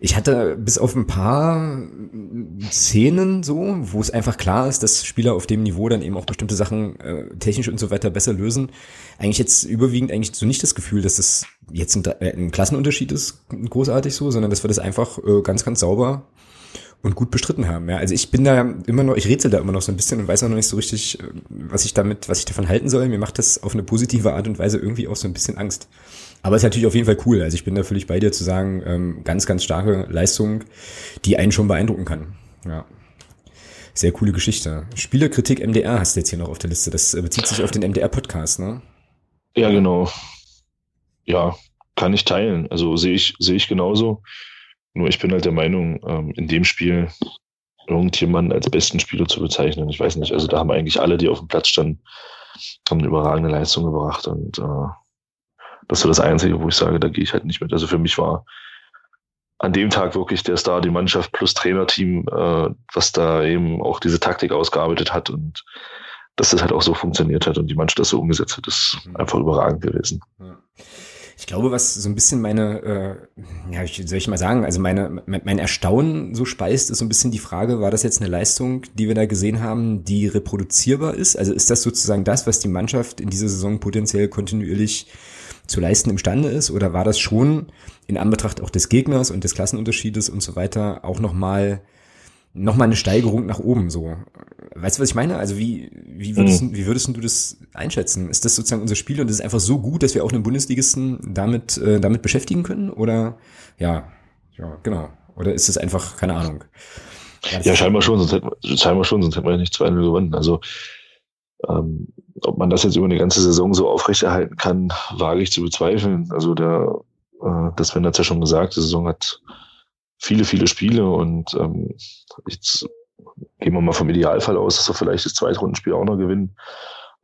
ich hatte bis auf ein paar Szenen so, wo es einfach klar ist, dass Spieler auf dem Niveau dann eben auch bestimmte Sachen äh, technisch und so weiter besser lösen. Eigentlich jetzt überwiegend eigentlich so nicht das Gefühl, dass das jetzt ein, ein Klassenunterschied ist, großartig so, sondern dass wir das einfach äh, ganz, ganz sauber und gut bestritten haben. Ja, also ich bin da immer noch, ich rätsel da immer noch so ein bisschen und weiß auch noch nicht so richtig, äh, was ich damit, was ich davon halten soll. Mir macht das auf eine positive Art und Weise irgendwie auch so ein bisschen Angst. Aber es ist natürlich auf jeden Fall cool. Also ich bin da völlig bei dir zu sagen, ähm, ganz, ganz starke Leistung, die einen schon beeindrucken kann. Ja. Sehr coole Geschichte. Spielerkritik MDR hast du jetzt hier noch auf der Liste. Das äh, bezieht sich auf den MDR-Podcast, ne? Ja, genau. Ja, kann ich teilen. Also sehe ich, sehe ich genauso. Nur ich bin halt der Meinung, ähm, in dem Spiel irgendjemanden als besten Spieler zu bezeichnen. Ich weiß nicht, also da haben eigentlich alle, die auf dem Platz standen, haben eine überragende Leistung gebracht und äh, das ist so das Einzige, wo ich sage, da gehe ich halt nicht mit. Also für mich war an dem Tag wirklich der Star, die Mannschaft plus Trainerteam, äh, was da eben auch diese Taktik ausgearbeitet hat und dass das halt auch so funktioniert hat und die Mannschaft das so umgesetzt hat, ist mhm. einfach überragend gewesen. Ja. Ich glaube, was so ein bisschen meine, äh, ja, ich, soll ich mal sagen, also meine, mein Erstaunen so speist, ist so ein bisschen die Frage, war das jetzt eine Leistung, die wir da gesehen haben, die reproduzierbar ist? Also ist das sozusagen das, was die Mannschaft in dieser Saison potenziell kontinuierlich zu leisten imstande ist? Oder war das schon in Anbetracht auch des Gegners und des Klassenunterschiedes und so weiter auch nochmal nochmal eine Steigerung nach oben so. Weißt du, was ich meine? Also wie, wie, würdest, mhm. wie würdest du das einschätzen? Ist das sozusagen unser Spiel und ist es einfach so gut, dass wir auch einen Bundesligisten damit, äh, damit beschäftigen können? Oder ja, ja, genau. Oder ist es einfach, keine Ahnung. Ja, scheinbar schon, sonst hätten wir, scheinbar schon, sonst hätten wir ja nicht 2-0 gewonnen. Also ähm, ob man das jetzt über eine ganze Saison so aufrechterhalten kann, wage ich zu bezweifeln. Also der, äh, das Sven hat ja schon gesagt, die Saison hat viele, viele Spiele und ähm, jetzt gehen wir mal vom Idealfall aus, dass wir vielleicht das Zweitrundenspiel auch noch gewinnen.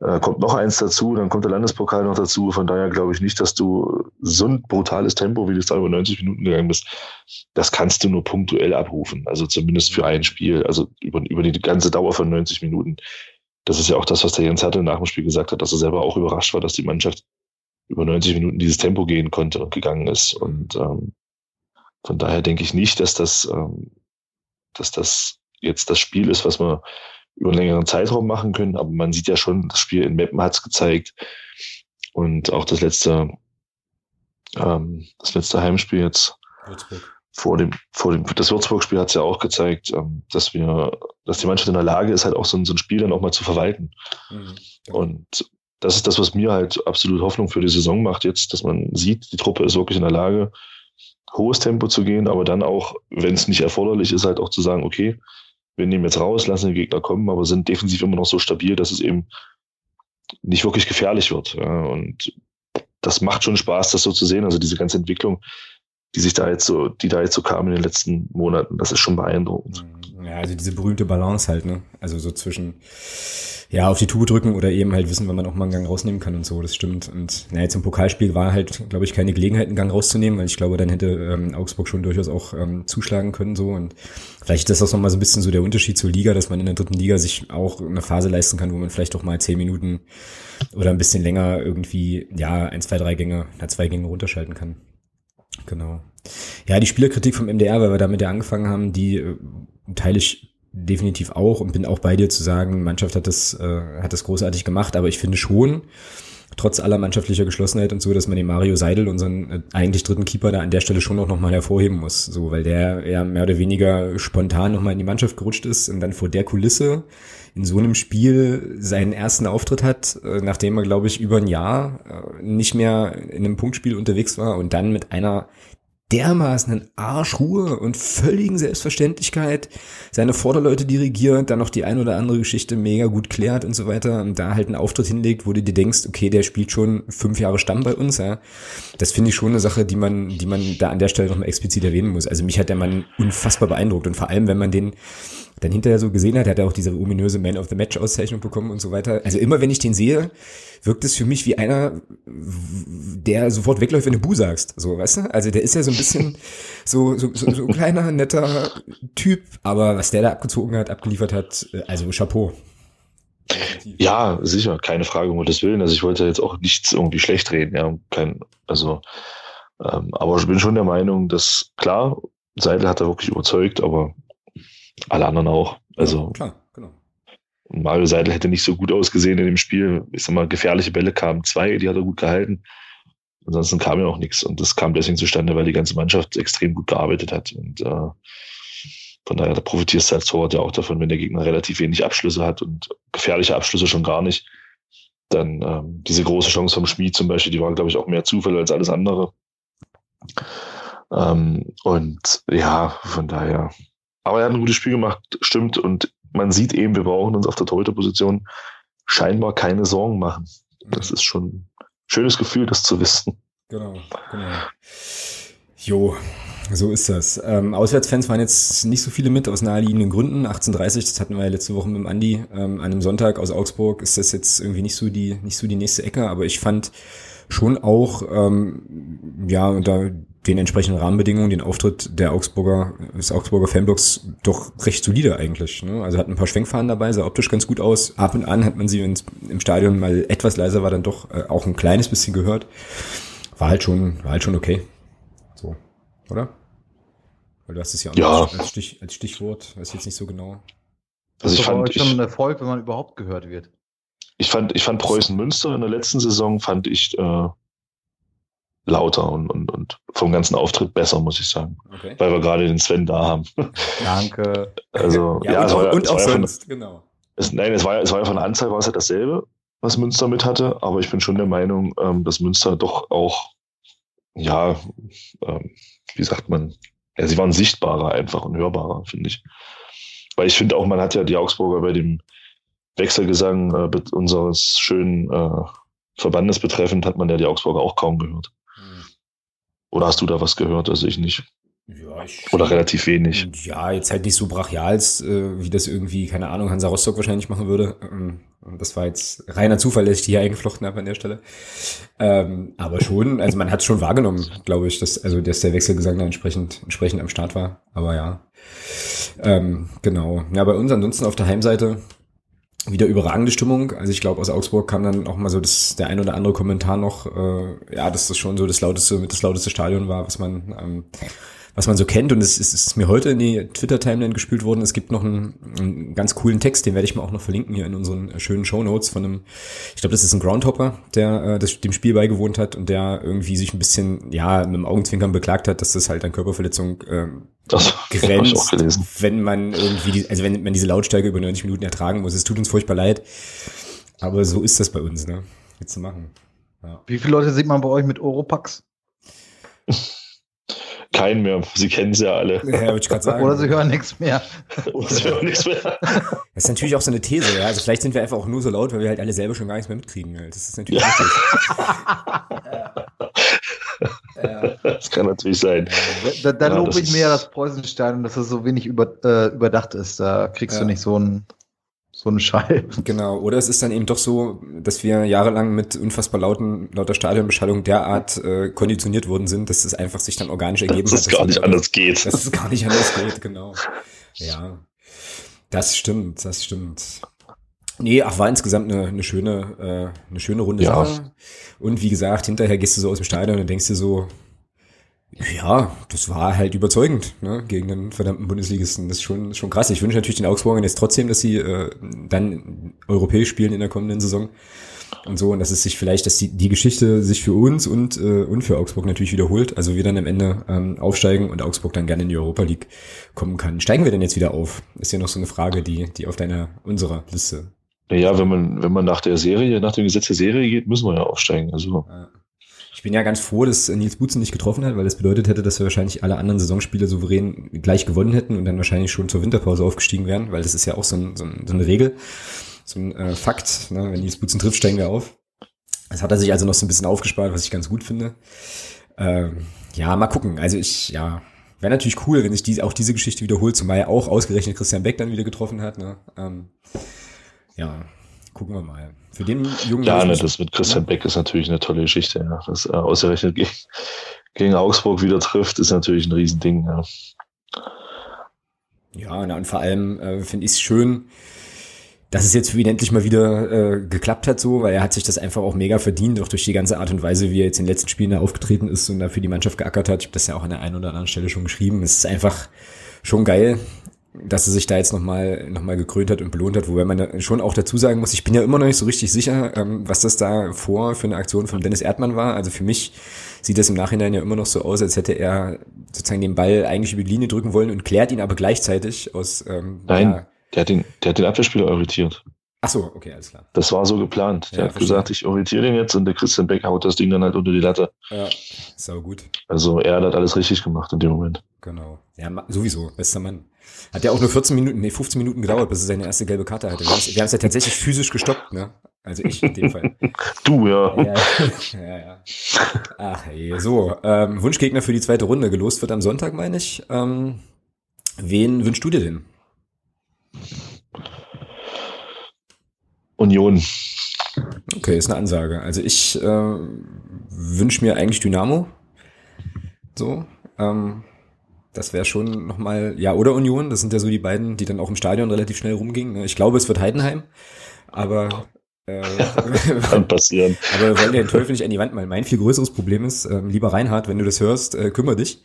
Äh, kommt noch eins dazu, dann kommt der Landespokal noch dazu. Von daher glaube ich nicht, dass du so ein brutales Tempo, wie du es da über 90 Minuten gegangen bist, das kannst du nur punktuell abrufen. Also zumindest für ein Spiel, also über, über die ganze Dauer von 90 Minuten. Das ist ja auch das, was der Jens Hertel nach dem Spiel gesagt hat, dass er selber auch überrascht war, dass die Mannschaft über 90 Minuten dieses Tempo gehen konnte und gegangen ist. Und ähm, von daher denke ich nicht, dass das, ähm, dass das jetzt das Spiel ist, was wir über einen längeren Zeitraum machen können. Aber man sieht ja schon, das Spiel in Meppen hat es gezeigt. Und auch das letzte, ähm, das letzte Heimspiel jetzt Würzburg. vor dem, vor dem, das Würzburg-Spiel hat es ja auch gezeigt, ähm, dass wir, dass die Mannschaft in der Lage ist, halt auch so, ein, so ein Spiel dann auch mal zu verwalten. Mhm, ja. Und das ist das, was mir halt absolut Hoffnung für die Saison macht jetzt, dass man sieht, die Truppe ist wirklich in der Lage, hohes Tempo zu gehen, aber dann auch, wenn es nicht erforderlich ist, halt auch zu sagen, okay, wir nehmen jetzt raus, lassen den Gegner kommen, aber sind defensiv immer noch so stabil, dass es eben nicht wirklich gefährlich wird. Ja, und das macht schon Spaß, das so zu sehen. Also diese ganze Entwicklung, die sich da jetzt so, die da jetzt so kam in den letzten Monaten, das ist schon beeindruckend. Ja, also diese berühmte Balance halt, ne? Also so zwischen ja, auf die Tube drücken oder eben halt wissen, wann man auch mal einen Gang rausnehmen kann und so, das stimmt. Und naja, zum Pokalspiel war halt, glaube ich, keine Gelegenheit, einen Gang rauszunehmen, weil ich glaube, dann hätte ähm, Augsburg schon durchaus auch ähm, zuschlagen können so. Und vielleicht ist das auch nochmal so ein bisschen so der Unterschied zur Liga, dass man in der dritten Liga sich auch eine Phase leisten kann, wo man vielleicht doch mal zehn Minuten oder ein bisschen länger irgendwie, ja, ein, zwei, drei Gänge, na, zwei Gänge runterschalten kann. Genau. Ja, die Spielerkritik vom MDR, weil wir damit ja angefangen haben, die äh, teile ich definitiv auch und bin auch bei dir zu sagen, Mannschaft hat das, äh, hat das großartig gemacht, aber ich finde schon, trotz aller mannschaftlicher Geschlossenheit und so, dass man den Mario Seidel, unseren äh, eigentlich dritten Keeper, da an der Stelle schon auch nochmal hervorheben muss, so, weil der ja mehr oder weniger spontan nochmal in die Mannschaft gerutscht ist und dann vor der Kulisse in so einem Spiel seinen ersten Auftritt hat, äh, nachdem er, glaube ich, über ein Jahr äh, nicht mehr in einem Punktspiel unterwegs war und dann mit einer dermaßen Arschruhe und völligen Selbstverständlichkeit seine Vorderleute dirigiert, dann noch die ein oder andere Geschichte mega gut klärt und so weiter und da halt einen Auftritt hinlegt, wo du dir denkst, okay, der spielt schon fünf Jahre Stamm bei uns, ja. Das finde ich schon eine Sache, die man, die man da an der Stelle nochmal explizit erwähnen muss. Also mich hat der Mann unfassbar beeindruckt und vor allem, wenn man den dann hinterher so gesehen hat, hat er auch diese ominöse Man of the Match Auszeichnung bekommen und so weiter. Also immer wenn ich den sehe, wirkt es für mich wie einer, der sofort wegläuft, wenn du Bu sagst. So, weißt du? Also der ist ja so ein bisschen so, so, so, so ein kleiner, netter Typ, aber was der da abgezogen hat, abgeliefert hat, äh, also Chapeau. Ja, sicher, keine Frage, um Gottes Willen. Also ich wollte jetzt auch nichts irgendwie schlecht reden, ja. Kein, also, ähm, aber ich bin schon der Meinung, dass klar, Seidel hat er wirklich überzeugt, aber alle anderen auch. Also ja, klar, genau. Mario Seidel hätte nicht so gut ausgesehen in dem Spiel. Ich sag mal, gefährliche Bälle kamen zwei, die hat er gut gehalten. Ansonsten kam ja auch nichts. Und das kam deswegen zustande, weil die ganze Mannschaft extrem gut gearbeitet hat. Und äh, von daher, da profitierst du als Torwart ja auch davon, wenn der Gegner relativ wenig Abschlüsse hat und gefährliche Abschlüsse schon gar nicht. Dann ähm, diese große Chance vom Schmied zum Beispiel, die war, glaube ich, auch mehr Zufall als alles andere. Ähm, und ja, von daher aber er hat ein gutes Spiel gemacht, stimmt. Und man sieht eben, wir brauchen uns auf der Torhüterposition scheinbar keine Sorgen machen. Das ist schon schönes Gefühl, das zu wissen. Genau, genau. Jo, so ist das. Ähm, Auswärtsfans waren jetzt nicht so viele mit aus naheliegenden Gründen. 1830, das hatten wir ja letzte Woche mit dem Andi. Ähm, an einem Sonntag aus Augsburg ist das jetzt irgendwie nicht so die, nicht so die nächste Ecke, aber ich fand schon auch, ähm, ja, unter den entsprechenden Rahmenbedingungen den Auftritt der Augsburger, des Augsburger Fanblocks doch recht solide eigentlich. Ne? Also hat ein paar Schwenkfahnen dabei, sah optisch ganz gut aus. Ab und an hat man sie, im Stadion mal etwas leiser war, dann doch äh, auch ein kleines bisschen gehört. War halt schon, war halt schon okay. So, oder? Weil du hast es ja auch ja. Als, Stich, als Stichwort, weiß jetzt nicht so genau. Also ich fand schon ein Erfolg, wenn man überhaupt gehört wird. Ich fand, ich fand Preußen Münster in der letzten Saison fand ich äh, lauter und, und, und vom ganzen Auftritt besser, muss ich sagen. Okay. Weil wir gerade den Sven da haben. Danke. Also, ja, ja und, auch, und auch sonst, von, genau. Es, nein, es war, ja, es war ja von der Anzahl war es ja dasselbe, was Münster mit hatte, aber ich bin schon der Meinung, ähm, dass Münster doch auch, ja, ähm, wie sagt man, ja, sie waren sichtbarer einfach und hörbarer, finde ich. Weil ich finde auch, man hat ja die Augsburger bei dem Wechselgesang äh, unseres schönen äh, Verbandes betreffend, hat man ja die Augsburger auch kaum gehört. Oder hast du da was gehört? Also ich nicht. Ja, ich, Oder relativ wenig. Ja, jetzt halt nicht so brachials, äh, wie das irgendwie, keine Ahnung, Hansa Rostock wahrscheinlich machen würde. Ähm, das war jetzt reiner Zufall, dass ich die hier eingeflochten habe an der Stelle. Ähm, aber schon, also man hat es schon wahrgenommen, glaube ich, dass, also dass der Wechselgesang da entsprechend, entsprechend am Start war. Aber ja. Ähm, genau. Ja, bei uns ansonsten auf der Heimseite wieder überragende Stimmung. Also ich glaube, aus Augsburg kam dann auch mal so das, der ein oder andere Kommentar noch, äh, ja, dass das schon so das lauteste, das lauteste Stadion war, was man ähm, was man so kennt. Und es ist, es ist mir heute in die Twitter-Timeline gespült worden. Es gibt noch einen, einen, ganz coolen Text, den werde ich mal auch noch verlinken hier in unseren schönen Show Notes von einem, ich glaube, das ist ein Groundhopper, der äh, das, dem Spiel beigewohnt hat und der irgendwie sich ein bisschen, ja, mit dem Augenzwinkern beklagt hat, dass das halt an Körperverletzung äh, das grenzt, wenn man irgendwie, die, also wenn man diese Lautstärke über 90 Minuten ertragen muss. Es tut uns furchtbar leid. Aber so ist das bei uns, ne? Jetzt zu machen. Ja. Wie viele Leute sieht man bei euch mit Oropax? <laughs> keinen mehr. Sie kennen sie ja alle. Ja, würde ich gerade sagen. Oder sie hören nichts mehr. Oder sie hören nichts mehr. <laughs> Das ist natürlich auch so eine These, ja. Also vielleicht sind wir einfach auch nur so laut, weil wir halt alle selber schon gar nichts mehr mitkriegen. Das ist natürlich <laughs> ja. Das kann natürlich sein. Da, da ja, lobe ich mir ja das Preußenstein, dass es so wenig über, äh, überdacht ist. Da kriegst ja. du nicht so ein so ein Schall. Genau, oder es ist dann eben doch so, dass wir jahrelang mit unfassbar lauten, lauter Stadionbeschallung derart äh, konditioniert worden sind, dass es einfach sich dann organisch ergeben dass hat. Dass es gar nicht anders geht. Dass es gar nicht anders geht, genau. Ja, das stimmt, das stimmt. Nee, ach, war insgesamt eine, eine schöne, äh, eine schöne runde ja. Sache. Und wie gesagt, hinterher gehst du so aus dem Stadion und denkst dir so, ja, das war halt überzeugend ne, gegen den verdammten Bundesligisten. Das ist schon, schon krass. Ich wünsche natürlich den Augsburgern jetzt trotzdem, dass sie äh, dann europäisch spielen in der kommenden Saison und so und dass es sich vielleicht, dass die, die Geschichte sich für uns und äh, und für Augsburg natürlich wiederholt. Also wir dann am Ende ähm, aufsteigen und Augsburg dann gerne in die Europa League kommen kann. Steigen wir denn jetzt wieder auf? Ist ja noch so eine Frage, die die auf deiner unserer Liste. Ja, wenn man wenn man nach der Serie, nach dem Gesetz der Serie geht, müssen wir ja aufsteigen. Also. Ja. Ich bin ja ganz froh, dass Nils Butzen nicht getroffen hat, weil das bedeutet hätte, dass wir wahrscheinlich alle anderen Saisonspiele souverän gleich gewonnen hätten und dann wahrscheinlich schon zur Winterpause aufgestiegen wären, weil das ist ja auch so, ein, so, ein, so eine Regel, so ein äh, Fakt. Ne? Wenn Nils Butzen trifft, steigen wir auf. Das hat er sich also noch so ein bisschen aufgespart, was ich ganz gut finde. Ähm, ja, mal gucken. Also ich, ja, wäre natürlich cool, wenn sich die, auch diese Geschichte wiederholt, zumal auch ausgerechnet Christian Beck dann wieder getroffen hat. Ne? Ähm, ja, gucken wir mal. Für den jungen Ja, ne, das mit Christian Beck ist natürlich eine tolle Geschichte. Ja. Das äh, ausgerechnet gegen, gegen Augsburg wieder trifft, ist natürlich ein Riesending. Ja, ja na, und vor allem äh, finde ich es schön, dass es jetzt für ihn endlich mal wieder äh, geklappt hat so, weil er hat sich das einfach auch mega verdient, auch durch die ganze Art und Weise, wie er jetzt in den letzten Spielen da aufgetreten ist und dafür die Mannschaft geackert hat. Ich habe das ja auch an der einen oder anderen Stelle schon geschrieben. Es ist einfach schon geil, dass er sich da jetzt nochmal noch mal gekrönt hat und belohnt hat, wobei man schon auch dazu sagen muss, ich bin ja immer noch nicht so richtig sicher, ähm, was das da vor für eine Aktion von Dennis Erdmann war. Also für mich sieht das im Nachhinein ja immer noch so aus, als hätte er sozusagen den Ball eigentlich über die Linie drücken wollen und klärt ihn aber gleichzeitig aus. Ähm, Nein, ja, der, hat den, der hat den Abwehrspieler irritiert. Ach so, okay, alles klar. Das war so geplant. Der ja, hat verstehe. gesagt, ich orientiere den jetzt und der Christian Beck haut das Ding dann halt unter die Latte. Ja, sau gut. Also er hat alles richtig gemacht in dem Moment. Genau. Ja, sowieso, bester Mann. Hat ja auch nur 14 Minuten, nee, 15 Minuten gedauert, bis er seine erste gelbe Karte hatte. Wir haben es ja tatsächlich physisch gestoppt, ne? Also ich in dem Fall. <laughs> Du, ja. Ja, <laughs> ja, ja. Ach ey, so. Ähm, Wunschgegner für die zweite Runde. Gelost wird am Sonntag, meine ich. Ähm, wen wünschst du dir denn? Union. Okay, ist eine Ansage. Also ich äh, wünsche mir eigentlich Dynamo. So. Ähm, das wäre schon nochmal, ja, oder Union, das sind ja so die beiden, die dann auch im Stadion relativ schnell rumgingen. Ne? Ich glaube, es wird Heidenheim, aber <laughs> <laughs> kann passieren. aber wir wollen den Teufel nicht an die Wand malen. Mein viel größeres Problem ist, äh, lieber Reinhard, wenn du das hörst, äh, kümmere dich,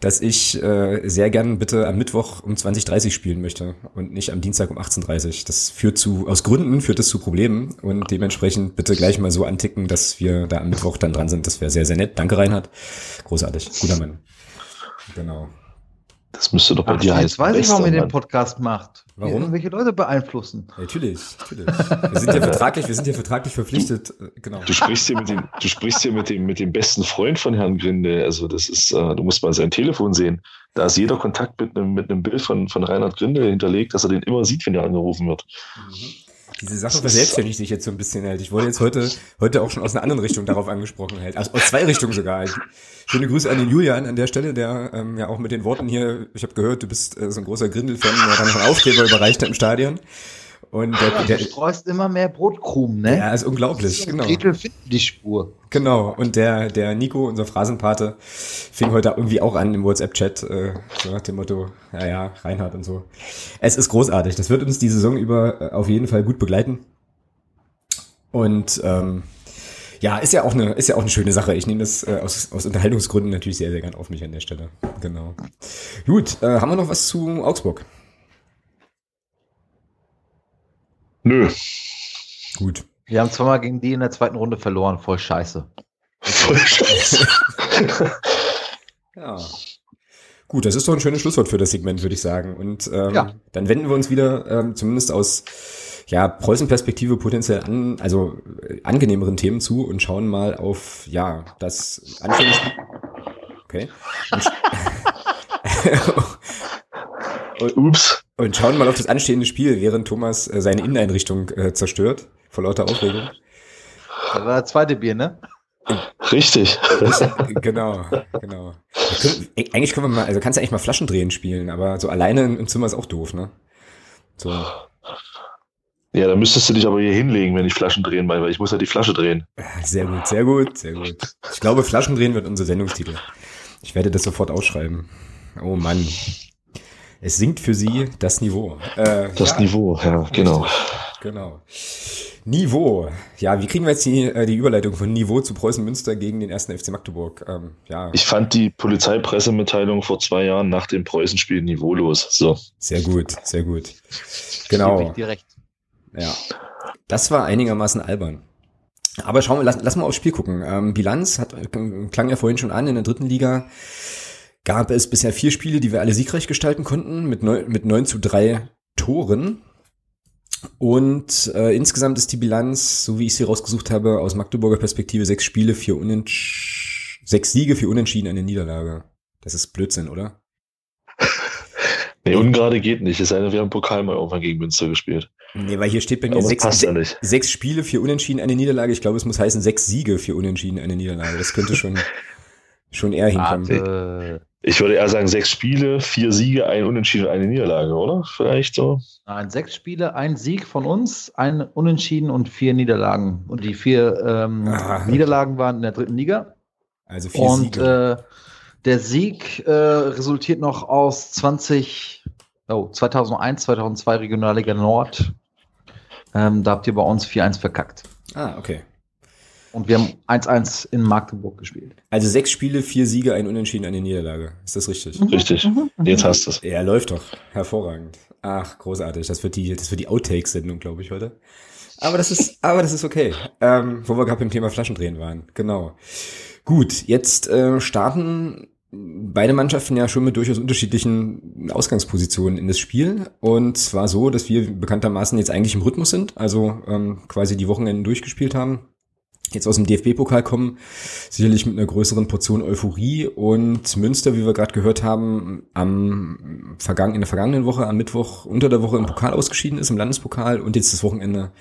dass ich äh, sehr gern bitte am Mittwoch um 20.30 spielen möchte und nicht am Dienstag um 18.30 Das führt zu, aus Gründen führt es zu Problemen und dementsprechend bitte gleich mal so anticken, dass wir da am Mittwoch dann dran sind. Das wäre sehr, sehr nett. Danke, Reinhard. Großartig. Guter Mann. Genau. Das müsste doch bei Ach, dir heißen. Jetzt weiß ich, warum ihr den Podcast macht. Warum? Welche Leute beeinflussen. Ja, natürlich, natürlich. Wir sind ja vertraglich, wir sind ja vertraglich verpflichtet, äh, genau. Du sprichst hier mit dem, du sprichst hier mit dem, mit dem besten Freund von Herrn Grinde. Also das ist, äh, du musst mal sein Telefon sehen. Da ist jeder Kontakt mit einem, mit einem Bild von, von Reinhard Grinde hinterlegt, dass er den immer sieht, wenn er angerufen wird. Mhm. Diese Sache verselbstständigt sich jetzt so ein bisschen halt. Ich wurde jetzt heute, heute auch schon aus einer anderen Richtung darauf angesprochen halt. Also aus zwei Richtungen sogar halt. Schöne Grüße an den Julian an der Stelle, der ähm, ja auch mit den Worten hier, ich habe gehört, du bist äh, so ein großer Grindel-Fan, der dann noch einen Aufkleber überreicht hat im Stadion. Und der, der, du streust immer mehr Brotkrumen, ne? Ja, ist unglaublich, ist genau. Gretel findet die Spur. Genau, und der, der Nico, unser Phrasenpate, fing heute irgendwie auch an im WhatsApp-Chat, äh, so nach dem Motto, ja, ja, Reinhard und so. Es ist großartig, das wird uns die Saison über äh, auf jeden Fall gut begleiten. Und ähm, ja, ist ja auch eine, ist ja auch eine schöne Sache. Ich nehme das äh, aus, aus Unterhaltungsgründen natürlich sehr, sehr gern auf mich an der Stelle. Genau. Gut, äh, haben wir noch was zu Augsburg? Nö. Gut. Wir haben zweimal gegen die in der zweiten Runde verloren. Voll scheiße. Voll scheiße. <laughs> ja. Gut, das ist doch ein schönes Schlusswort für das Segment, würde ich sagen. Und ähm, ja. dann wenden wir uns wieder ähm, zumindest aus ja, Preußen-Perspektive potenziell an, also äh, angenehmeren Themen zu und schauen mal auf ja das anständige Okay. Und, <laughs> <laughs> Ups. Und schauen mal auf das anstehende Spiel, während Thomas äh, seine Inneneinrichtung äh, zerstört, vor lauter Aufregung. Das war das zweite Bier, ne? Richtig. genau, genau. Können, eigentlich können wir mal, also kannst du eigentlich mal Flaschen drehen spielen, aber so alleine im Zimmer ist auch doof, ne? So. Ja, dann müsstest du dich aber hier hinlegen, wenn ich Flaschen drehen weil ich muss ja die Flasche drehen. Sehr gut, sehr gut, sehr gut. Ich glaube, Flaschen drehen wird unser Sendungstitel. Ich werde das sofort ausschreiben. Oh Mann. Es sinkt für sie das Niveau. Äh, das ja, Niveau, ja, genau. Genau. Niveau. Ja, wie kriegen wir jetzt die, äh, die Überleitung von Niveau zu Preußen Münster gegen den ersten FC Magdeburg? Ähm, ja. Ich fand die Polizeipressemitteilung vor zwei Jahren nach dem Preußenspiel niveaulos. So. Sehr gut, sehr gut. Genau. Direkt. Ja. Das war einigermaßen albern. Aber schauen wir, lass, lass mal aufs Spiel gucken. Ähm, Bilanz hat, klang ja vorhin schon an in der dritten Liga gab es bisher vier Spiele, die wir alle siegreich gestalten konnten, mit neun, mit neun zu drei Toren. Und äh, insgesamt ist die Bilanz, so wie ich sie rausgesucht habe, aus Magdeburger Perspektive sechs Spiele, vier Unentsch sechs Siege, vier Unentschieden, eine Niederlage. Das ist Blödsinn, oder? <laughs> nee, ungerade geht nicht. Es sei denn, wir haben Pokal mal irgendwann gegen Münster gespielt. Nee, weil hier steht bei mir sechs, se sechs Spiele, vier Unentschieden, eine Niederlage. Ich glaube, es muss heißen sechs Siege, vier Unentschieden, eine Niederlage. Das könnte schon, <laughs> schon eher hinkommen. Ich würde eher sagen, sechs Spiele, vier Siege, ein Unentschieden, eine Niederlage, oder? Vielleicht so? Nein, sechs Spiele, ein Sieg von uns, ein Unentschieden und vier Niederlagen. Und die vier ähm, ah. Niederlagen waren in der dritten Liga. Also vier und, Siege. Äh, der Sieg äh, resultiert noch aus 20, oh, 2001, 2002 Regionalliga Nord. Ähm, da habt ihr bei uns 4-1 verkackt. Ah, okay. Und wir haben 1-1 in Magdeburg gespielt. Also sechs Spiele, vier Siege, ein Unentschieden, eine Niederlage. Ist das richtig? Mhm. Richtig. Mhm. Jetzt hast du es. Ja, läuft doch. Hervorragend. Ach, großartig. Das wird die, das wird die Outtakes-Sendung, glaube ich, heute. Aber das ist, aber das ist okay. Ähm, wo wir gerade beim Thema Flaschendrehen waren. Genau. Gut, jetzt äh, starten beide Mannschaften ja schon mit durchaus unterschiedlichen Ausgangspositionen in das Spiel. Und zwar so, dass wir bekanntermaßen jetzt eigentlich im Rhythmus sind, also ähm, quasi die Wochenenden durchgespielt haben jetzt aus dem DFB-Pokal kommen, sicherlich mit einer größeren Portion Euphorie und Münster, wie wir gerade gehört haben, am vergangen, in der vergangenen Woche, am Mittwoch unter der Woche im Pokal ausgeschieden ist, im Landespokal und jetzt das Wochenende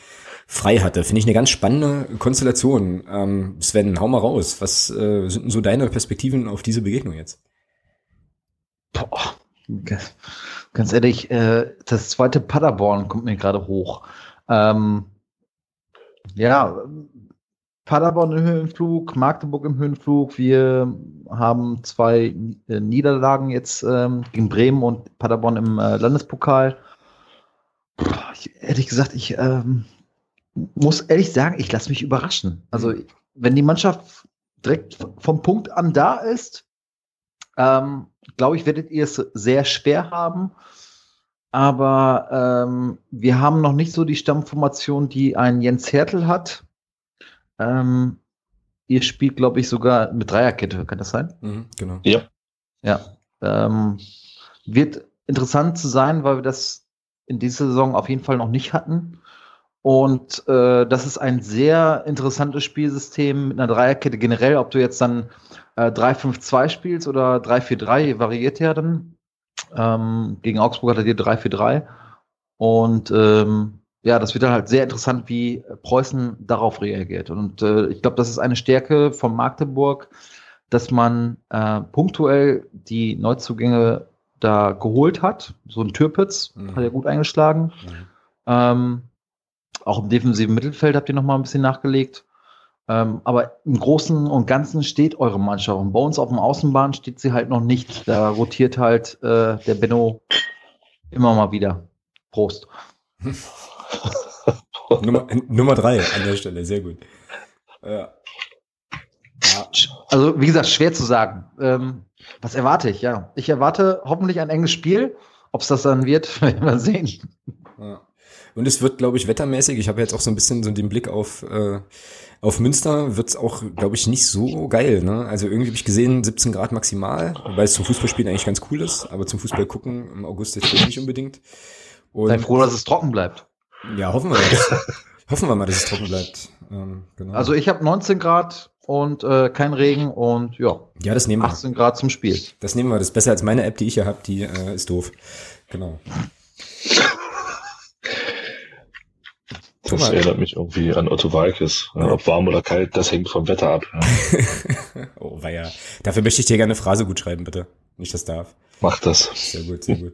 frei hatte. Finde ich eine ganz spannende Konstellation. Ähm, Sven, hau mal raus. Was äh, sind denn so deine Perspektiven auf diese Begegnung jetzt? Boah, ganz ehrlich, äh, das zweite Paderborn kommt mir gerade hoch. Ähm, ja, Paderborn im Höhenflug, Magdeburg im Höhenflug. Wir haben zwei äh, Niederlagen jetzt ähm, gegen Bremen und Paderborn im äh, Landespokal. Ich, ehrlich gesagt, ich ähm, muss ehrlich sagen, ich lasse mich überraschen. Also, wenn die Mannschaft direkt vom Punkt an da ist, ähm, glaube ich, werdet ihr es sehr schwer haben. Aber ähm, wir haben noch nicht so die Stammformation, die ein Jens Hertel hat ähm, ihr spielt, glaube ich, sogar mit Dreierkette, kann das sein? Mhm, genau. Ja. Ja. Ähm, wird interessant zu sein, weil wir das in dieser Saison auf jeden Fall noch nicht hatten. Und äh, das ist ein sehr interessantes Spielsystem mit einer Dreierkette generell. Ob du jetzt dann äh, 3-5-2 spielst oder 3-4-3, variiert ja dann. Ähm, gegen Augsburg hat er dir 3-4-3. Und ähm, ja, das wird dann halt sehr interessant, wie Preußen darauf reagiert. Und äh, ich glaube, das ist eine Stärke von Magdeburg, dass man äh, punktuell die Neuzugänge da geholt hat. So ein Türpitz mhm. hat er gut eingeschlagen. Mhm. Ähm, auch im defensiven Mittelfeld habt ihr noch mal ein bisschen nachgelegt. Ähm, aber im Großen und Ganzen steht eure Mannschaft. Und bei uns auf dem Außenbahn steht sie halt noch nicht. Da rotiert halt äh, der Benno immer mal wieder. Prost. <laughs> Nummer, <laughs> Nummer drei an der Stelle, sehr gut. Ja. Also, wie gesagt, schwer zu sagen. Ähm, was erwarte ich? Ja, ich erwarte hoffentlich ein enges Spiel. Ob es das dann wird, <laughs> werden wir sehen. Ja. Und es wird, glaube ich, wettermäßig. Ich habe jetzt auch so ein bisschen so den Blick auf, äh, auf Münster. Wird es auch, glaube ich, nicht so geil. Ne? Also irgendwie habe ich gesehen, 17 Grad maximal, wobei es zum Fußballspielen eigentlich ganz cool ist. Aber zum Fußball gucken im August jetzt nicht unbedingt. Und Sei froh, dass es trocken bleibt. Ja, hoffen wir mal. <laughs> hoffen wir mal, dass es trocken bleibt. Ähm, genau. Also ich habe 19 Grad und äh, kein Regen und ja. Ja, das nehmen wir. 18 Grad zum Spiel. Das nehmen wir. Das ist besser als meine App, die ich hier habe. Die äh, ist doof. Genau. Das Thomas. erinnert mich irgendwie an Otto Walkes. Ja, ob warm oder kalt, das hängt vom Wetter ab. Ja. <laughs> oh, weia. Dafür möchte ich dir gerne eine Phrase gut schreiben, bitte. Nicht das darf. Mach das. Sehr gut, sehr gut.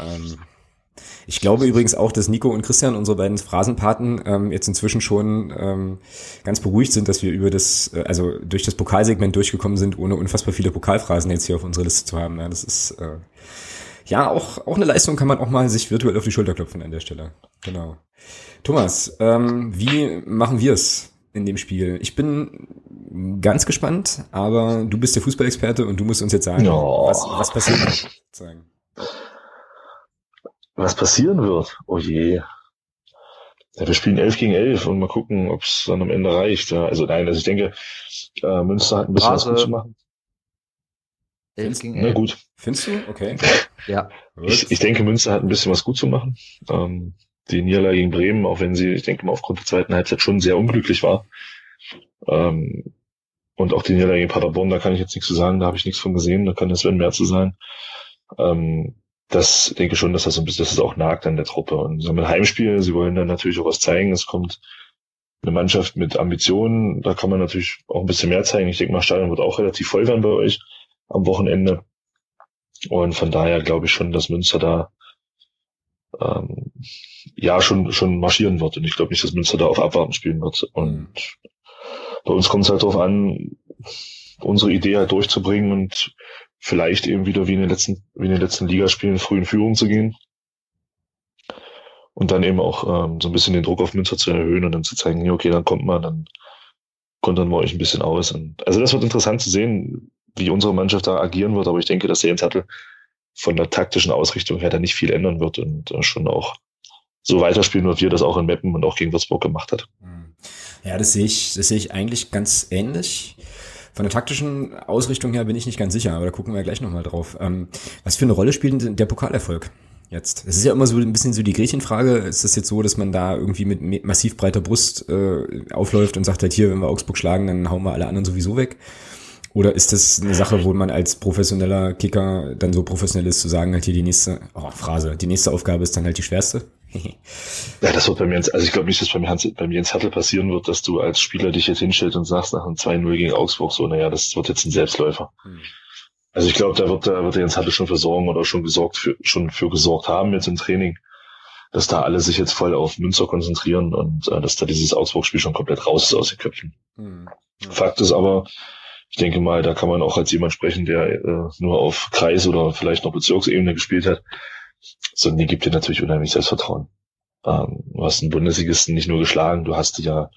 ähm, ich glaube übrigens auch, dass Nico und Christian, unsere beiden Phrasenpaten, ähm, jetzt inzwischen schon ähm, ganz beruhigt sind, dass wir über das, äh, also durch das Pokalsegment durchgekommen sind, ohne unfassbar viele Pokalphrasen jetzt hier auf unserer Liste zu haben. Ja, das ist äh, ja auch, auch eine Leistung, kann man auch mal sich virtuell auf die Schulter klopfen an der Stelle. Genau. Thomas, ähm, wie machen wir es in dem Spiel? Ich bin ganz gespannt, aber du bist der Fußballexperte und du musst uns jetzt sagen, no. was, was passiert. Sagen was passieren wird. Oh je. Ja, wir spielen 11 gegen 11 und mal gucken, ob es dann am Ende reicht. Ja, also nein, also ich denke, äh, Münster hat ein bisschen Brase. was gut zu machen. 11 gegen 11. Na gut. Findest du? Okay. Ja. Ich, ich denke, Münster hat ein bisschen was gut zu machen. Ähm, die Niederlage gegen Bremen, auch wenn sie, ich denke mal, aufgrund der zweiten Halbzeit schon sehr unglücklich war. Ähm, und auch die Niederlage gegen Paderborn, da kann ich jetzt nichts zu sagen, da habe ich nichts von gesehen, da kann das Sven mehr zu sein. Ähm, das denke schon, dass das so ein bisschen, dass es auch nagt an der Truppe. Und so ein Heimspiel, sie wollen dann natürlich auch was zeigen. Es kommt eine Mannschaft mit Ambitionen, da kann man natürlich auch ein bisschen mehr zeigen. Ich denke mal, Stadion wird auch relativ voll werden bei euch am Wochenende. Und von daher glaube ich schon, dass Münster da ähm, ja schon schon marschieren wird. Und ich glaube nicht, dass Münster da auf Abwarten spielen wird. Und bei uns kommt es halt darauf an, unsere Idee halt durchzubringen und vielleicht eben wieder wie in den letzten, wie in den letzten Ligaspielen früh in Führung zu gehen. Und dann eben auch ähm, so ein bisschen den Druck auf Münster zu erhöhen und dann zu zeigen, okay, dann kommt man, dann kontern wir euch ein bisschen aus. Und, also das wird interessant zu sehen, wie unsere Mannschaft da agieren wird, aber ich denke, dass der Jens Hattel von der taktischen Ausrichtung her da nicht viel ändern wird und äh, schon auch so weiterspielen wird, wie er das auch in Meppen und auch gegen Würzburg gemacht hat. Ja, das sehe ich, das sehe ich eigentlich ganz ähnlich. Von der taktischen Ausrichtung her bin ich nicht ganz sicher, aber da gucken wir gleich nochmal drauf. Ähm, was für eine Rolle spielt denn der Pokalerfolg jetzt? Es ist ja immer so ein bisschen so die Gretchenfrage. Ist das jetzt so, dass man da irgendwie mit massiv breiter Brust äh, aufläuft und sagt halt hier, wenn wir Augsburg schlagen, dann hauen wir alle anderen sowieso weg? Oder ist das eine Sache, wo man als professioneller Kicker dann so professionell ist, zu sagen, halt hier die nächste, oh, Phrase, die nächste Aufgabe ist dann halt die schwerste? Ja, das wird bei mir, also ich glaube nicht, dass bei mir, bei mir ins Hattel passieren wird, dass du als Spieler dich jetzt hinstellst und sagst nach einem 2-0 gegen Augsburg so, naja, das wird jetzt ein Selbstläufer. Hm. Also ich glaube, da wird, da wird der Jens Hattel schon versorgen oder schon gesorgt für, schon für gesorgt haben jetzt im Training, dass da alle sich jetzt voll auf Münster konzentrieren und äh, dass da dieses Augsburg-Spiel schon komplett raus ist aus den Köpfen. Hm. Ja. Fakt ist aber, ich denke mal, da kann man auch als jemand sprechen, der äh, nur auf Kreis oder vielleicht noch Bezirksebene gespielt hat. So, die gibt dir natürlich unheimlich Selbstvertrauen. Ähm, du hast einen Bundesligisten nicht nur geschlagen, du hast die ja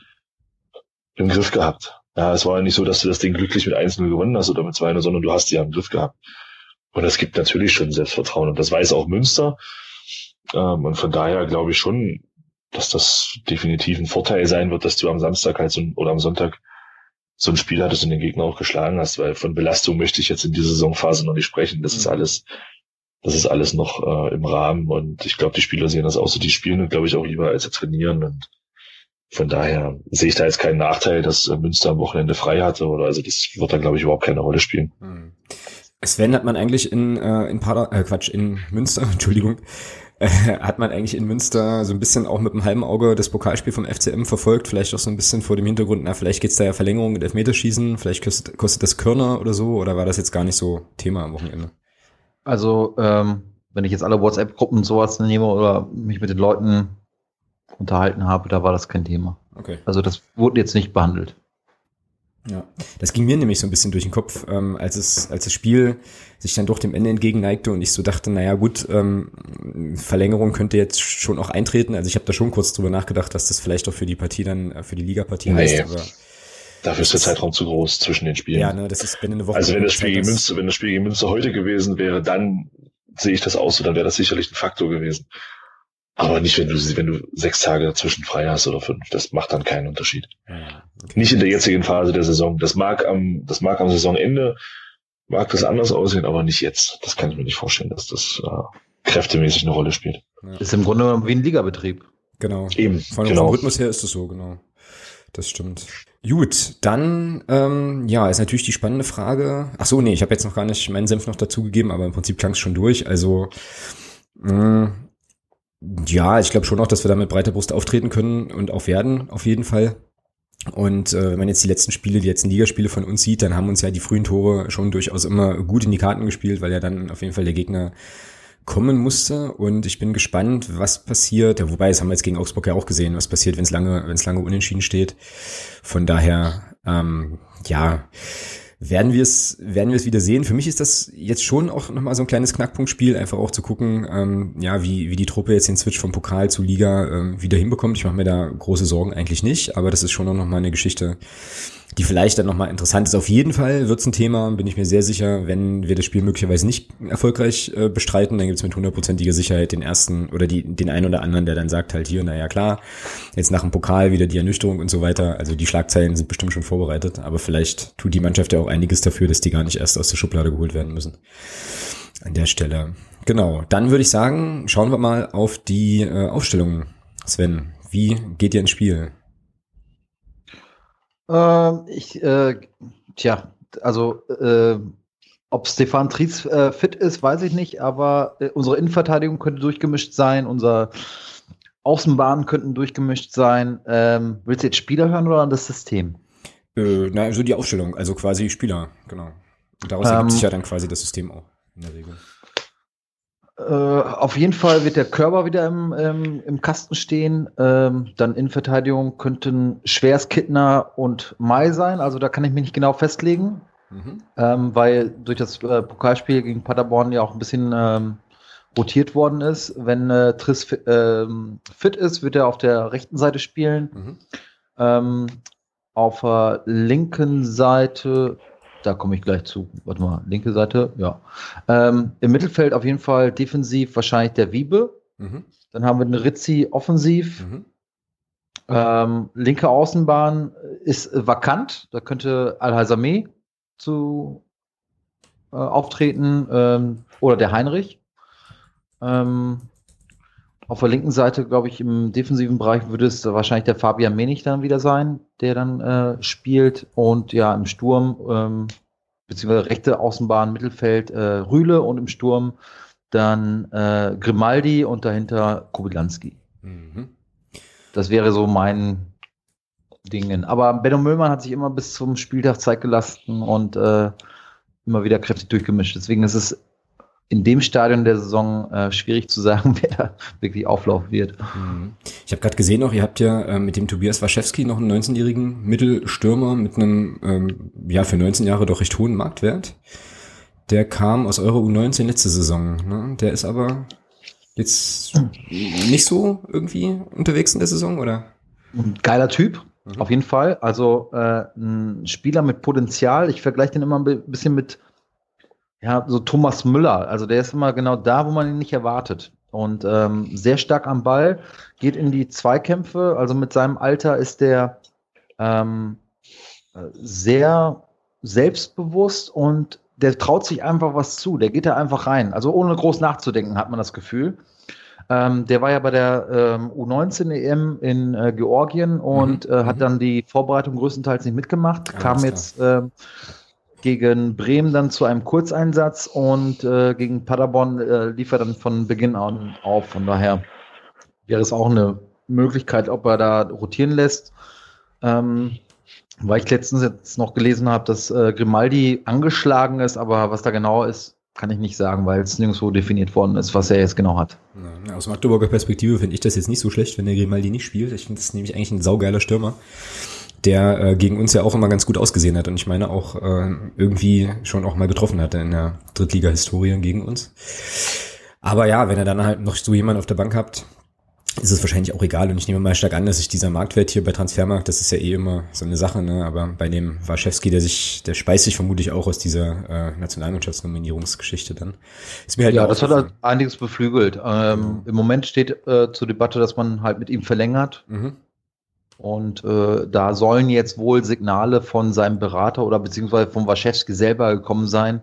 im Griff gehabt. Ja, es war ja nicht so, dass du das Ding glücklich mit 1-0 gewonnen hast oder mit 2-0, sondern du hast die ja im Griff gehabt. Und das gibt natürlich schon Selbstvertrauen. Und das weiß auch Münster. Ähm, und von daher glaube ich schon, dass das definitiv ein Vorteil sein wird, dass du am Samstag halt so, oder am Sonntag so ein Spiel hattest und den Gegner auch geschlagen hast, weil von Belastung möchte ich jetzt in dieser Saisonphase noch nicht sprechen. Das ist mhm. alles, das ist alles noch äh, im Rahmen und ich glaube, die Spieler sehen das auch so, die spielen, glaube ich, auch lieber als sie trainieren und von daher sehe ich da jetzt keinen Nachteil, dass äh, Münster am Wochenende frei hatte oder also das wird da, glaube ich, überhaupt keine Rolle spielen. Mhm. Sven hat man eigentlich in, äh, in Pader, äh, Quatsch, in Münster, <laughs> Entschuldigung, äh, hat man eigentlich in Münster so ein bisschen auch mit einem halben Auge das Pokalspiel vom FCM verfolgt, vielleicht auch so ein bisschen vor dem Hintergrund, na, vielleicht geht's da ja Verlängerung mit Elfmeterschießen, vielleicht kostet, kostet das Körner oder so, oder war das jetzt gar nicht so Thema am Wochenende? Also, ähm, wenn ich jetzt alle WhatsApp-Gruppen sowas nehme oder mich mit den Leuten unterhalten habe, da war das kein Thema. Okay. Also das wurde jetzt nicht behandelt. Ja, das ging mir nämlich so ein bisschen durch den Kopf, ähm, als es als das Spiel sich dann doch dem Ende entgegenneigte und ich so dachte, naja gut, ähm, Verlängerung könnte jetzt schon auch eintreten. Also ich habe da schon kurz drüber nachgedacht, dass das vielleicht auch für die Partie dann, äh, für die Ligapartie nee. heißt. Aber Dafür ist der Zeitraum zu groß zwischen den Spielen. Ja, ne, das ist wenn eine Woche. Also wenn das Spiel gegen Münster, wenn das Spiel gegen Münster heute gewesen wäre, dann sehe ich das aus, so dann wäre das sicherlich ein Faktor gewesen. Aber nicht, wenn du, wenn du sechs Tage dazwischen frei hast oder fünf. Das macht dann keinen Unterschied. Ja, okay. Nicht in der jetzigen Phase der Saison. Das mag am, das mag am Saisonende, mag das anders aussehen, aber nicht jetzt. Das kann ich mir nicht vorstellen, dass das äh, kräftemäßig eine Rolle spielt. Ja. Ist im Grunde wie ein Ligabetrieb. Genau. Eben. Von genau. vom Rhythmus her ist es so, genau. Das stimmt. Gut, dann ähm, ja, ist natürlich die spannende Frage. Ach so, nee, ich habe jetzt noch gar nicht meinen Senf noch dazugegeben, aber im Prinzip klang es schon durch. Also mh, mm, ja, ich glaube schon auch, dass wir da mit breiter Brust auftreten können und auch werden, auf jeden Fall. Und äh, wenn man jetzt die letzten Spiele, die letzten Ligaspiele von uns sieht, dann haben uns ja die frühen Tore schon durchaus immer gut in die Karten gespielt, weil ja dann auf jeden Fall der Gegner kommen musste. Und ich bin gespannt, was passiert. Ja, wobei, das haben wir jetzt gegen Augsburg ja auch gesehen, was passiert, wenn es lange, wenn es lange unentschieden steht. Von daher, ähm, ja, werden wir es werden wir es wieder sehen. Für mich ist das jetzt schon auch nochmal so ein kleines Knackpunktspiel, einfach auch zu gucken, ähm, ja, wie, wie die Truppe jetzt den Switch vom Pokal zu Liga ähm, wieder hinbekommt. Ich mache mir da große Sorgen eigentlich nicht, aber das ist schon auch nochmal eine Geschichte, die vielleicht dann nochmal interessant ist. Auf jeden Fall wird es ein Thema, bin ich mir sehr sicher, wenn wir das Spiel möglicherweise nicht erfolgreich äh, bestreiten, dann gibt es mit hundertprozentiger Sicherheit den ersten oder die, den einen oder anderen, der dann sagt halt hier, naja klar, jetzt nach dem Pokal wieder die Ernüchterung und so weiter. Also die Schlagzeilen sind bestimmt schon vorbereitet, aber vielleicht tut die Mannschaft ja auch einiges dafür, dass die gar nicht erst aus der Schublade geholt werden müssen. An der Stelle. Genau, dann würde ich sagen, schauen wir mal auf die äh, Aufstellung Sven, wie geht ihr ins Spiel? Ähm, ich, äh, tja, also äh, ob Stefan Tries äh, fit ist, weiß ich nicht, aber äh, unsere Innenverteidigung könnte durchgemischt sein, unser Außenbahnen könnten durchgemischt sein. Ähm, willst du jetzt Spieler hören oder das System? Äh, na, also die Aufstellung, also quasi Spieler, genau. Und daraus ähm, ergibt sich ja dann quasi das System auch in der Regel. Äh, auf jeden Fall wird der Körper wieder im, im, im Kasten stehen. Ähm, dann in Verteidigung könnten Schwers, Kittner und Mai sein. Also da kann ich mich nicht genau festlegen. Mhm. Ähm, weil durch das äh, Pokalspiel gegen Paderborn ja auch ein bisschen ähm, rotiert worden ist. Wenn äh, Triss ähm, fit ist, wird er auf der rechten Seite spielen. Mhm. Ähm, auf der linken Seite, da komme ich gleich zu. Warte mal, linke Seite, ja. Ähm, Im Mittelfeld auf jeden Fall defensiv wahrscheinlich der Wiebe. Mhm. Dann haben wir den Rizzi offensiv. Mhm. Ähm, linke Außenbahn ist vakant. Da könnte Al-Hazameh zu äh, auftreten ähm, oder der Heinrich. Ähm, auf der linken Seite, glaube ich, im defensiven Bereich würde es wahrscheinlich der Fabian Menig dann wieder sein, der dann äh, spielt. Und ja, im Sturm, ähm, beziehungsweise rechte Außenbahn, Mittelfeld äh, Rühle und im Sturm dann äh, Grimaldi und dahinter Kubilanski. Mhm. Das wäre so mein Dingen. Aber Benno Müllmann hat sich immer bis zum Spieltag Zeit gelassen und äh, immer wieder kräftig durchgemischt. Deswegen ist es in dem Stadion der Saison äh, schwierig zu sagen, <laughs> wer da wirklich auflaufen wird. Mhm. Ich habe gerade gesehen, auch ihr habt ja äh, mit dem Tobias Waschewski noch einen 19-jährigen Mittelstürmer mit einem ähm, ja für 19 Jahre doch recht hohen Marktwert. Der kam aus Euro U19 letzte Saison. Ne? Der ist aber jetzt nicht so irgendwie unterwegs in der Saison, oder? Ein geiler Typ, mhm. auf jeden Fall. Also äh, ein Spieler mit Potenzial. Ich vergleiche den immer ein bisschen mit ja, so Thomas Müller, also der ist immer genau da, wo man ihn nicht erwartet. Und ähm, sehr stark am Ball, geht in die Zweikämpfe. Also mit seinem Alter ist der ähm, sehr selbstbewusst und der traut sich einfach was zu. Der geht da einfach rein. Also ohne groß nachzudenken, hat man das Gefühl. Ähm, der war ja bei der ähm, U19 EM in äh, Georgien und mhm. äh, hat mhm. dann die Vorbereitung größtenteils nicht mitgemacht, ja, kam jetzt äh, gegen Bremen dann zu einem Kurzeinsatz und äh, gegen Paderborn äh, lief er dann von Beginn an auf. Von daher wäre es auch eine Möglichkeit, ob er da rotieren lässt. Ähm, weil ich letztens jetzt noch gelesen habe, dass äh, Grimaldi angeschlagen ist, aber was da genau ist, kann ich nicht sagen, weil es nirgendwo definiert worden ist, was er jetzt genau hat. Aus Magdeburger Perspektive finde ich das jetzt nicht so schlecht, wenn der Grimaldi nicht spielt. Ich finde das nämlich eigentlich ein saugeiler Stürmer der äh, gegen uns ja auch immer ganz gut ausgesehen hat und ich meine auch äh, irgendwie schon auch mal getroffen hatte in der Drittliga-Historie gegen uns. Aber ja, wenn er dann halt noch so jemanden auf der Bank habt, ist es wahrscheinlich auch egal und ich nehme mal stark an, dass sich dieser Marktwert hier bei Transfermarkt, das ist ja eh immer so eine Sache, ne? aber bei dem Warschewski, der sich, der speist sich vermutlich auch aus dieser äh, Nationalmannschaftsnominierungsgeschichte dann. Ist mir halt ja, das hat halt einiges beflügelt. Ähm, mhm. Im Moment steht äh, zur Debatte, dass man halt mit ihm verlängert. Mhm. Und äh, da sollen jetzt wohl Signale von seinem Berater oder beziehungsweise von Waschewski selber gekommen sein.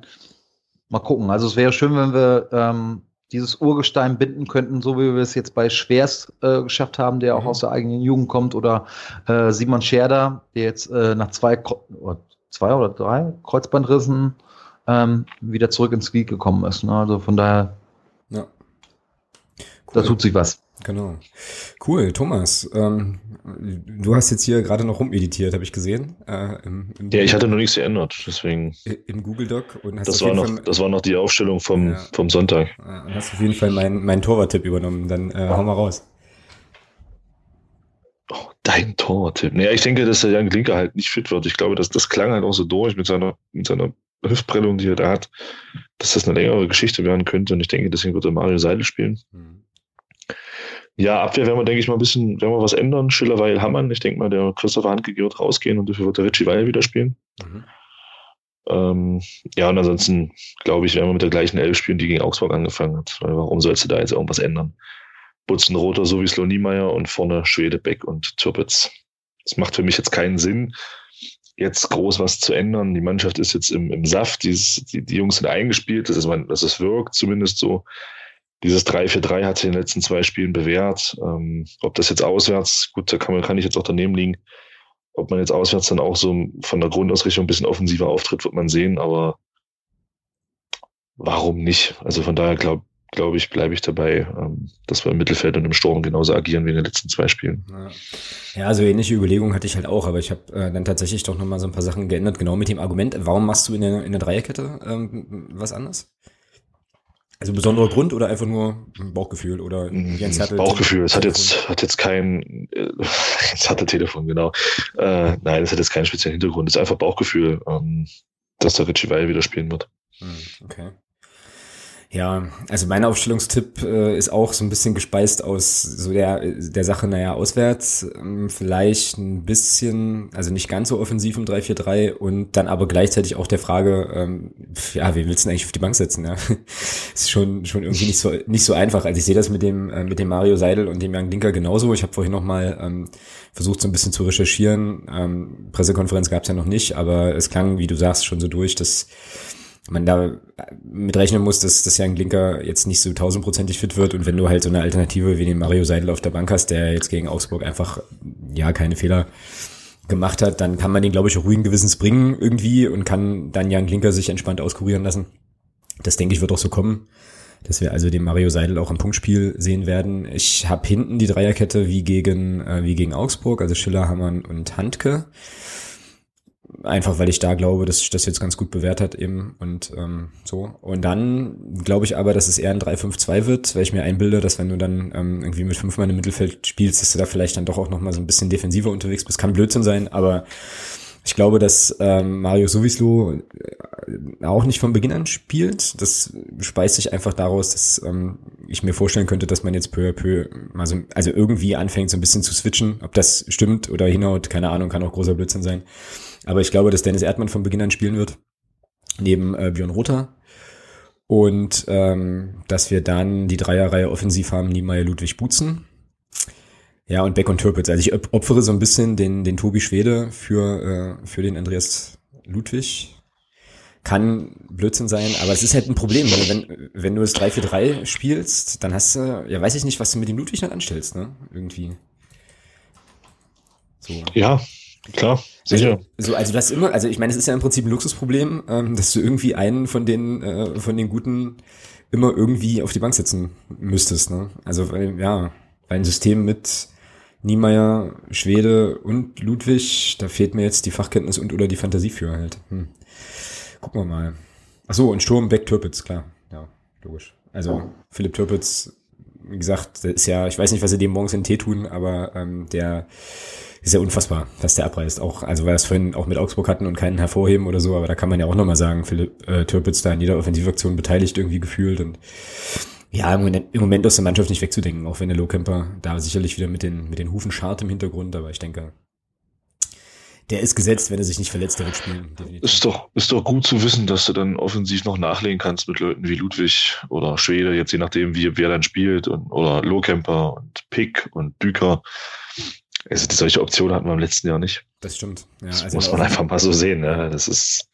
Mal gucken. Also es wäre schön, wenn wir ähm, dieses Urgestein binden könnten, so wie wir es jetzt bei Schwers äh, geschafft haben, der auch mhm. aus der eigenen Jugend kommt, oder äh, Simon Scherder, der jetzt äh, nach zwei, oder zwei oder drei Kreuzbandrissen ähm, wieder zurück ins Glied gekommen ist. Ne? Also von daher, ja. Cool. da tut sich was. Genau. Cool, Thomas. Ähm, du hast jetzt hier gerade noch rumeditiert, habe ich gesehen. Äh, im, im ja, ich hatte noch nichts geändert, deswegen. Im Google Doc und hast das war noch, Fall, das war noch die Aufstellung vom, ja, vom Sonntag. Und hast auf jeden Fall meinen mein Torwarttipp übernommen. Dann äh, hau mal raus. Oh, dein Torwarttipp. Naja, ich denke, dass der Jan Klinker halt nicht fit wird. Ich glaube, dass das klang halt auch so durch mit seiner, mit seiner Hüftprellung, die er da hat, dass das eine längere Geschichte werden könnte. Und ich denke, deswegen wird er Mario Seidel spielen. Mhm. Ja, Abwehr werden wir, denke ich mal, ein bisschen, werden wir was ändern. Schiller, Weil, Hammann. Ich denke mal, der Christopher Handke wird rausgehen und dafür wird der Richie Weil wieder spielen. Mhm. Ähm, ja, und ansonsten, glaube ich, werden wir mit der gleichen Elf spielen, die gegen Augsburg angefangen hat. Weil warum sollst du da jetzt irgendwas ändern? Butzenroter so wie Slo Niemeyer und vorne Schwedebeck und Türpitz. Das macht für mich jetzt keinen Sinn, jetzt groß was zu ändern. Die Mannschaft ist jetzt im, im Saft, die, die, die Jungs sind eingespielt, das ist, das ist wirkt zumindest so. Dieses 3-4-3 hat sich in den letzten zwei Spielen bewährt. Ähm, ob das jetzt auswärts, gut, da kann, man, kann ich jetzt auch daneben liegen. Ob man jetzt auswärts dann auch so von der Grundausrichtung ein bisschen offensiver auftritt, wird man sehen, aber warum nicht? Also von daher glaube glaube ich, bleibe ich dabei, ähm, dass wir im Mittelfeld und im Sturm genauso agieren wie in den letzten zwei Spielen. Ja, also ähnliche Überlegungen hatte ich halt auch, aber ich habe äh, dann tatsächlich doch nochmal so ein paar Sachen geändert, genau mit dem Argument, warum machst du in der, in der Dreierkette ähm, was anderes? Also besonderer Grund oder einfach nur ein Bauchgefühl oder Jens hatte Bauchgefühl. Es hat jetzt hat jetzt kein äh, <laughs> jetzt hatte Telefon genau. Äh, nein, es hat jetzt keinen speziellen Hintergrund. Es ist einfach Bauchgefühl, ähm, dass der Richie Weil wieder spielen wird. Hm, okay. Ja, also mein Aufstellungstipp äh, ist auch so ein bisschen gespeist aus so der, der Sache, naja, auswärts, ähm, vielleicht ein bisschen, also nicht ganz so offensiv im 3-4-3 und dann aber gleichzeitig auch der Frage, ähm, ja, wen willst du denn eigentlich auf die Bank setzen? Ja? <laughs> ist schon, schon irgendwie nicht so, nicht so einfach. Also ich sehe das mit dem, äh, mit dem Mario Seidel und dem Jan Linker genauso. Ich habe vorhin nochmal ähm, versucht, so ein bisschen zu recherchieren. Ähm, Pressekonferenz gab es ja noch nicht, aber es klang, wie du sagst, schon so durch, dass man da mit rechnen muss, dass, dass Jan Glinker jetzt nicht so tausendprozentig fit wird und wenn du halt so eine Alternative wie den Mario Seidel auf der Bank hast, der jetzt gegen Augsburg einfach, ja, keine Fehler gemacht hat, dann kann man den, glaube ich, ruhigen Gewissens bringen irgendwie und kann dann Jan Glinker sich entspannt auskurieren lassen. Das denke ich wird auch so kommen, dass wir also den Mario Seidel auch im Punktspiel sehen werden. Ich habe hinten die Dreierkette wie gegen, äh, wie gegen Augsburg, also Schiller, Hammann und Handke. Einfach weil ich da glaube, dass sich das jetzt ganz gut bewährt hat eben und ähm, so. Und dann glaube ich aber, dass es eher ein 3-5-2 wird, weil ich mir einbilde, dass wenn du dann ähm, irgendwie mit fünfmal im Mittelfeld spielst, dass du da vielleicht dann doch auch nochmal so ein bisschen defensiver unterwegs bist. Kann Blödsinn sein, aber ich glaube, dass ähm, Mario Sowislo äh, auch nicht von Beginn an spielt. Das speist sich einfach daraus, dass ähm, ich mir vorstellen könnte, dass man jetzt peu à peu mal so, also irgendwie anfängt, so ein bisschen zu switchen. Ob das stimmt oder hinhaut, keine Ahnung, kann auch großer Blödsinn sein. Aber ich glaube, dass Dennis Erdmann von Beginn an spielen wird, neben äh, Björn Rother. Und ähm, dass wir dann die Dreierreihe offensiv haben, Niemeyer, Ludwig, Butzen. Ja, und Beck und Türpitz. Also ich opfere so ein bisschen den, den Tobi Schwede für, äh, für den Andreas Ludwig. Kann Blödsinn sein, aber es ist halt ein Problem. Wenn, wenn du das 3-4-3 spielst, dann hast du, ja weiß ich nicht, was du mit dem Ludwig dann anstellst, ne? Irgendwie. So. Ja, Klar, sicher. Also, so, also das immer, also ich meine, es ist ja im Prinzip ein Luxusproblem, ähm, dass du irgendwie einen von den, äh, von den Guten immer irgendwie auf die Bank setzen müsstest, ne? Also, weil, ja, weil ein System mit Niemeyer, Schwede und Ludwig, da fehlt mir jetzt die Fachkenntnis und oder die Fantasie für halt. Hm. Gucken wir mal. Ach so, und Sturm, Beck, Türpitz, klar. Ja, logisch. Also, Philipp Türpitz, wie gesagt, ist ja, ich weiß nicht, was sie dem morgens in den Tee tun, aber ähm, der ist ja unfassbar, dass der abreißt. Auch, also weil wir es vorhin auch mit Augsburg hatten und keinen hervorheben oder so, aber da kann man ja auch nochmal sagen, Philipp äh, Türpitz da in jeder Offensivaktion beteiligt irgendwie gefühlt und ja, im Moment, im Moment aus der Mannschaft nicht wegzudenken, auch wenn der Lowcamper da sicherlich wieder mit den, mit den Hufen schart im Hintergrund, aber ich denke, der ist gesetzt, wenn er sich nicht verletzt, der wird spielen. Definitiv. Ist doch, ist doch gut zu wissen, dass du dann offensiv noch nachlegen kannst mit Leuten wie Ludwig oder Schwede, jetzt je nachdem, wie wer dann spielt, und, oder Lowcamper und Pick und Düker. Also solche Optionen hatten wir im letzten Jahr nicht. Das stimmt. Ja, das also muss man einfach mal so sehen. Ne? Das ist.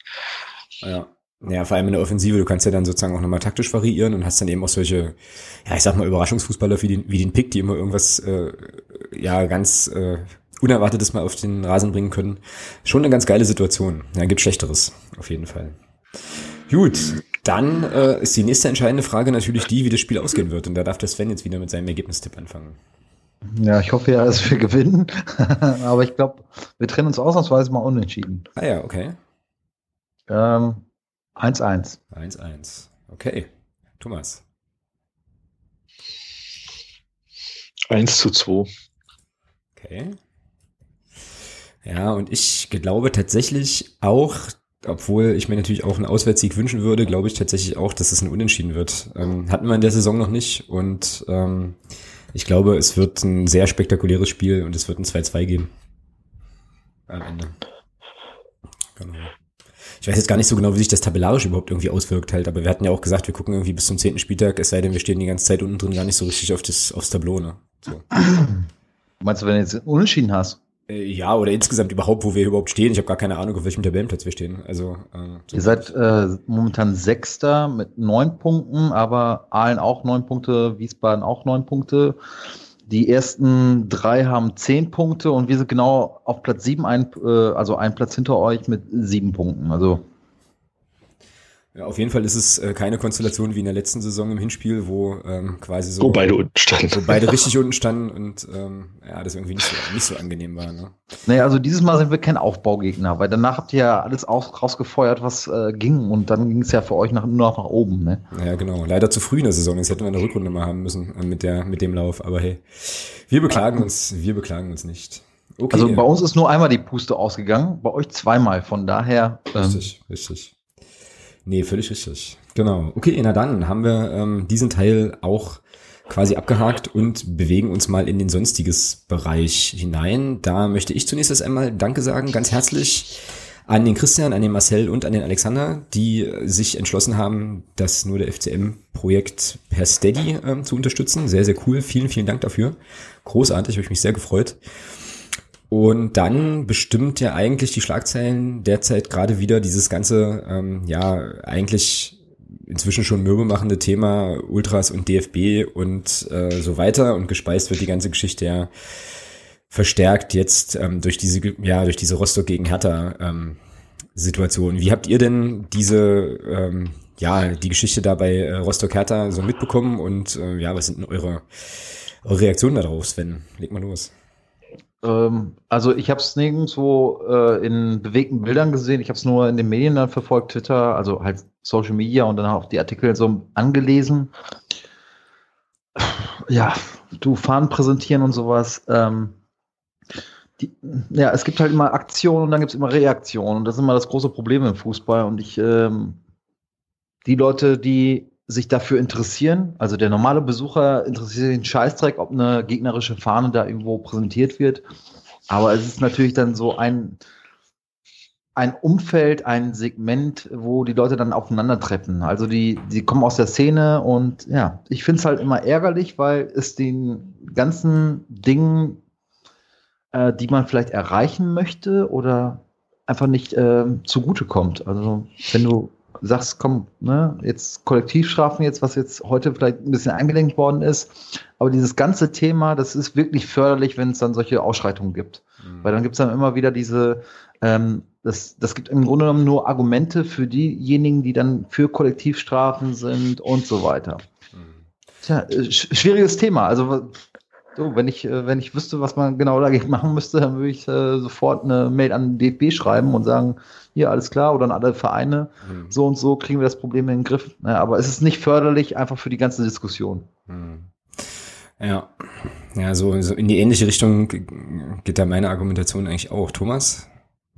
Ja. Ja, vor allem in der Offensive, du kannst ja dann sozusagen auch nochmal taktisch variieren und hast dann eben auch solche, ja, ich sag mal, Überraschungsfußballer wie den, wie den Pick, die immer irgendwas, äh, ja, ganz äh, Unerwartetes mal auf den Rasen bringen können. Schon eine ganz geile Situation. Ja, gibt Schlechteres, auf jeden Fall. Gut, dann äh, ist die nächste entscheidende Frage natürlich die, wie das Spiel ausgehen wird. Und da darf der Sven jetzt wieder mit seinem Ergebnistipp anfangen. Ja, ich hoffe ja, dass wir <laughs> gewinnen. Aber ich glaube, wir trennen uns ausnahmsweise mal unentschieden. Ah ja, okay. 1-1. Ähm, 1-1. Okay. Thomas. 1 zu 2. Okay. Ja, und ich glaube tatsächlich auch, obwohl ich mir natürlich auch einen Auswärtssieg wünschen würde, glaube ich tatsächlich auch, dass es ein Unentschieden wird. Ähm, hatten wir in der Saison noch nicht und ähm, ich glaube, es wird ein sehr spektakuläres Spiel und es wird ein 2-2 geben. Am Ende. Genau. Ich weiß jetzt gar nicht so genau, wie sich das tabellarisch überhaupt irgendwie auswirkt halt, aber wir hatten ja auch gesagt, wir gucken irgendwie bis zum zehnten Spieltag, es sei denn, wir stehen die ganze Zeit unten drin gar nicht so richtig auf das, aufs Tableau, ne? So. <clears throat> Meinst du, wenn du jetzt unentschieden hast? Äh, ja, oder insgesamt überhaupt, wo wir überhaupt stehen. Ich habe gar keine Ahnung, auf welchem Tabellenplatz wir stehen. Also äh, so Ihr seid äh, momentan Sechster mit neun Punkten, aber Aalen auch neun Punkte, Wiesbaden auch neun Punkte. Die ersten drei haben zehn Punkte und wir sind genau auf Platz sieben, ein, äh, also ein Platz hinter euch mit sieben Punkten. Also ja, auf jeden Fall ist es äh, keine Konstellation wie in der letzten Saison im Hinspiel, wo ähm, quasi so. Wo beide unten standen. Wo beide richtig <laughs> unten standen und ähm, ja, das irgendwie nicht so, nicht so angenehm war. Ne? Naja, also dieses Mal sind wir kein Aufbaugegner, weil danach habt ihr ja alles aus, rausgefeuert, was äh, ging und dann ging es ja für euch nach, nur noch nach oben. Ne? Ja, genau. Leider zu früh in der Saison. Jetzt hätten wir eine Rückrunde mal haben müssen äh, mit, der, mit dem Lauf. Aber hey, wir beklagen uns, wir beklagen uns nicht. Okay. Also bei uns ist nur einmal die Puste ausgegangen, bei euch zweimal. Von daher. Ähm, richtig, richtig. Nee, völlig richtig. Genau. Okay, na dann haben wir ähm, diesen Teil auch quasi abgehakt und bewegen uns mal in den sonstiges Bereich hinein. Da möchte ich zunächst erst einmal Danke sagen, ganz herzlich an den Christian, an den Marcel und an den Alexander, die sich entschlossen haben, das nur der FCM-Projekt per Steady ähm, zu unterstützen. Sehr, sehr cool. Vielen, vielen Dank dafür. Großartig, habe ich mich sehr gefreut. Und dann bestimmt ja eigentlich die Schlagzeilen derzeit gerade wieder dieses ganze, ähm, ja, eigentlich inzwischen schon mürbe Thema Ultras und DFB und äh, so weiter. Und gespeist wird die ganze Geschichte ja verstärkt jetzt ähm, durch diese, ja, durch diese Rostock gegen Hertha ähm, Situation. Wie habt ihr denn diese, ähm, ja, die Geschichte da bei äh, Rostock Hertha so mitbekommen und äh, ja, was sind denn eure, eure Reaktionen darauf, Sven? Leg mal los. Ähm, also ich habe es nirgendwo äh, in bewegten Bildern gesehen. Ich habe es nur in den Medien dann verfolgt, Twitter, also halt Social Media und dann auch die Artikel so angelesen. Ja, du Fahnen präsentieren und sowas. Ähm, die, ja, es gibt halt immer Aktionen und dann gibt es immer Reaktionen. Und das ist immer das große Problem im Fußball. Und ich, ähm, die Leute, die sich dafür interessieren. Also der normale Besucher interessiert den Scheißdreck, ob eine gegnerische Fahne da irgendwo präsentiert wird. Aber es ist natürlich dann so ein, ein Umfeld, ein Segment, wo die Leute dann aufeinandertreffen. Also die, die kommen aus der Szene und ja, ich finde es halt immer ärgerlich, weil es den ganzen Dingen, äh, die man vielleicht erreichen möchte oder einfach nicht äh, zugutekommt. Also wenn du sagst, komm, ne, jetzt Kollektivstrafen jetzt, was jetzt heute vielleicht ein bisschen eingelenkt worden ist, aber dieses ganze Thema, das ist wirklich förderlich, wenn es dann solche Ausschreitungen gibt. Mhm. Weil dann gibt es dann immer wieder diese, ähm, das, das gibt im Grunde genommen nur Argumente für diejenigen, die dann für Kollektivstrafen sind und so weiter. Mhm. Tja, äh, schwieriges Thema. Also so, wenn ich, äh, wenn ich wüsste, was man genau dagegen <laughs> machen müsste, dann würde ich äh, sofort eine Mail an den DFB schreiben und sagen, hier, alles klar, oder an alle Vereine, mhm. so und so kriegen wir das Problem in den Griff. Ja, aber es ist nicht förderlich einfach für die ganze Diskussion. Mhm. Ja, ja, so, so in die ähnliche Richtung geht da meine Argumentation eigentlich auch. Thomas,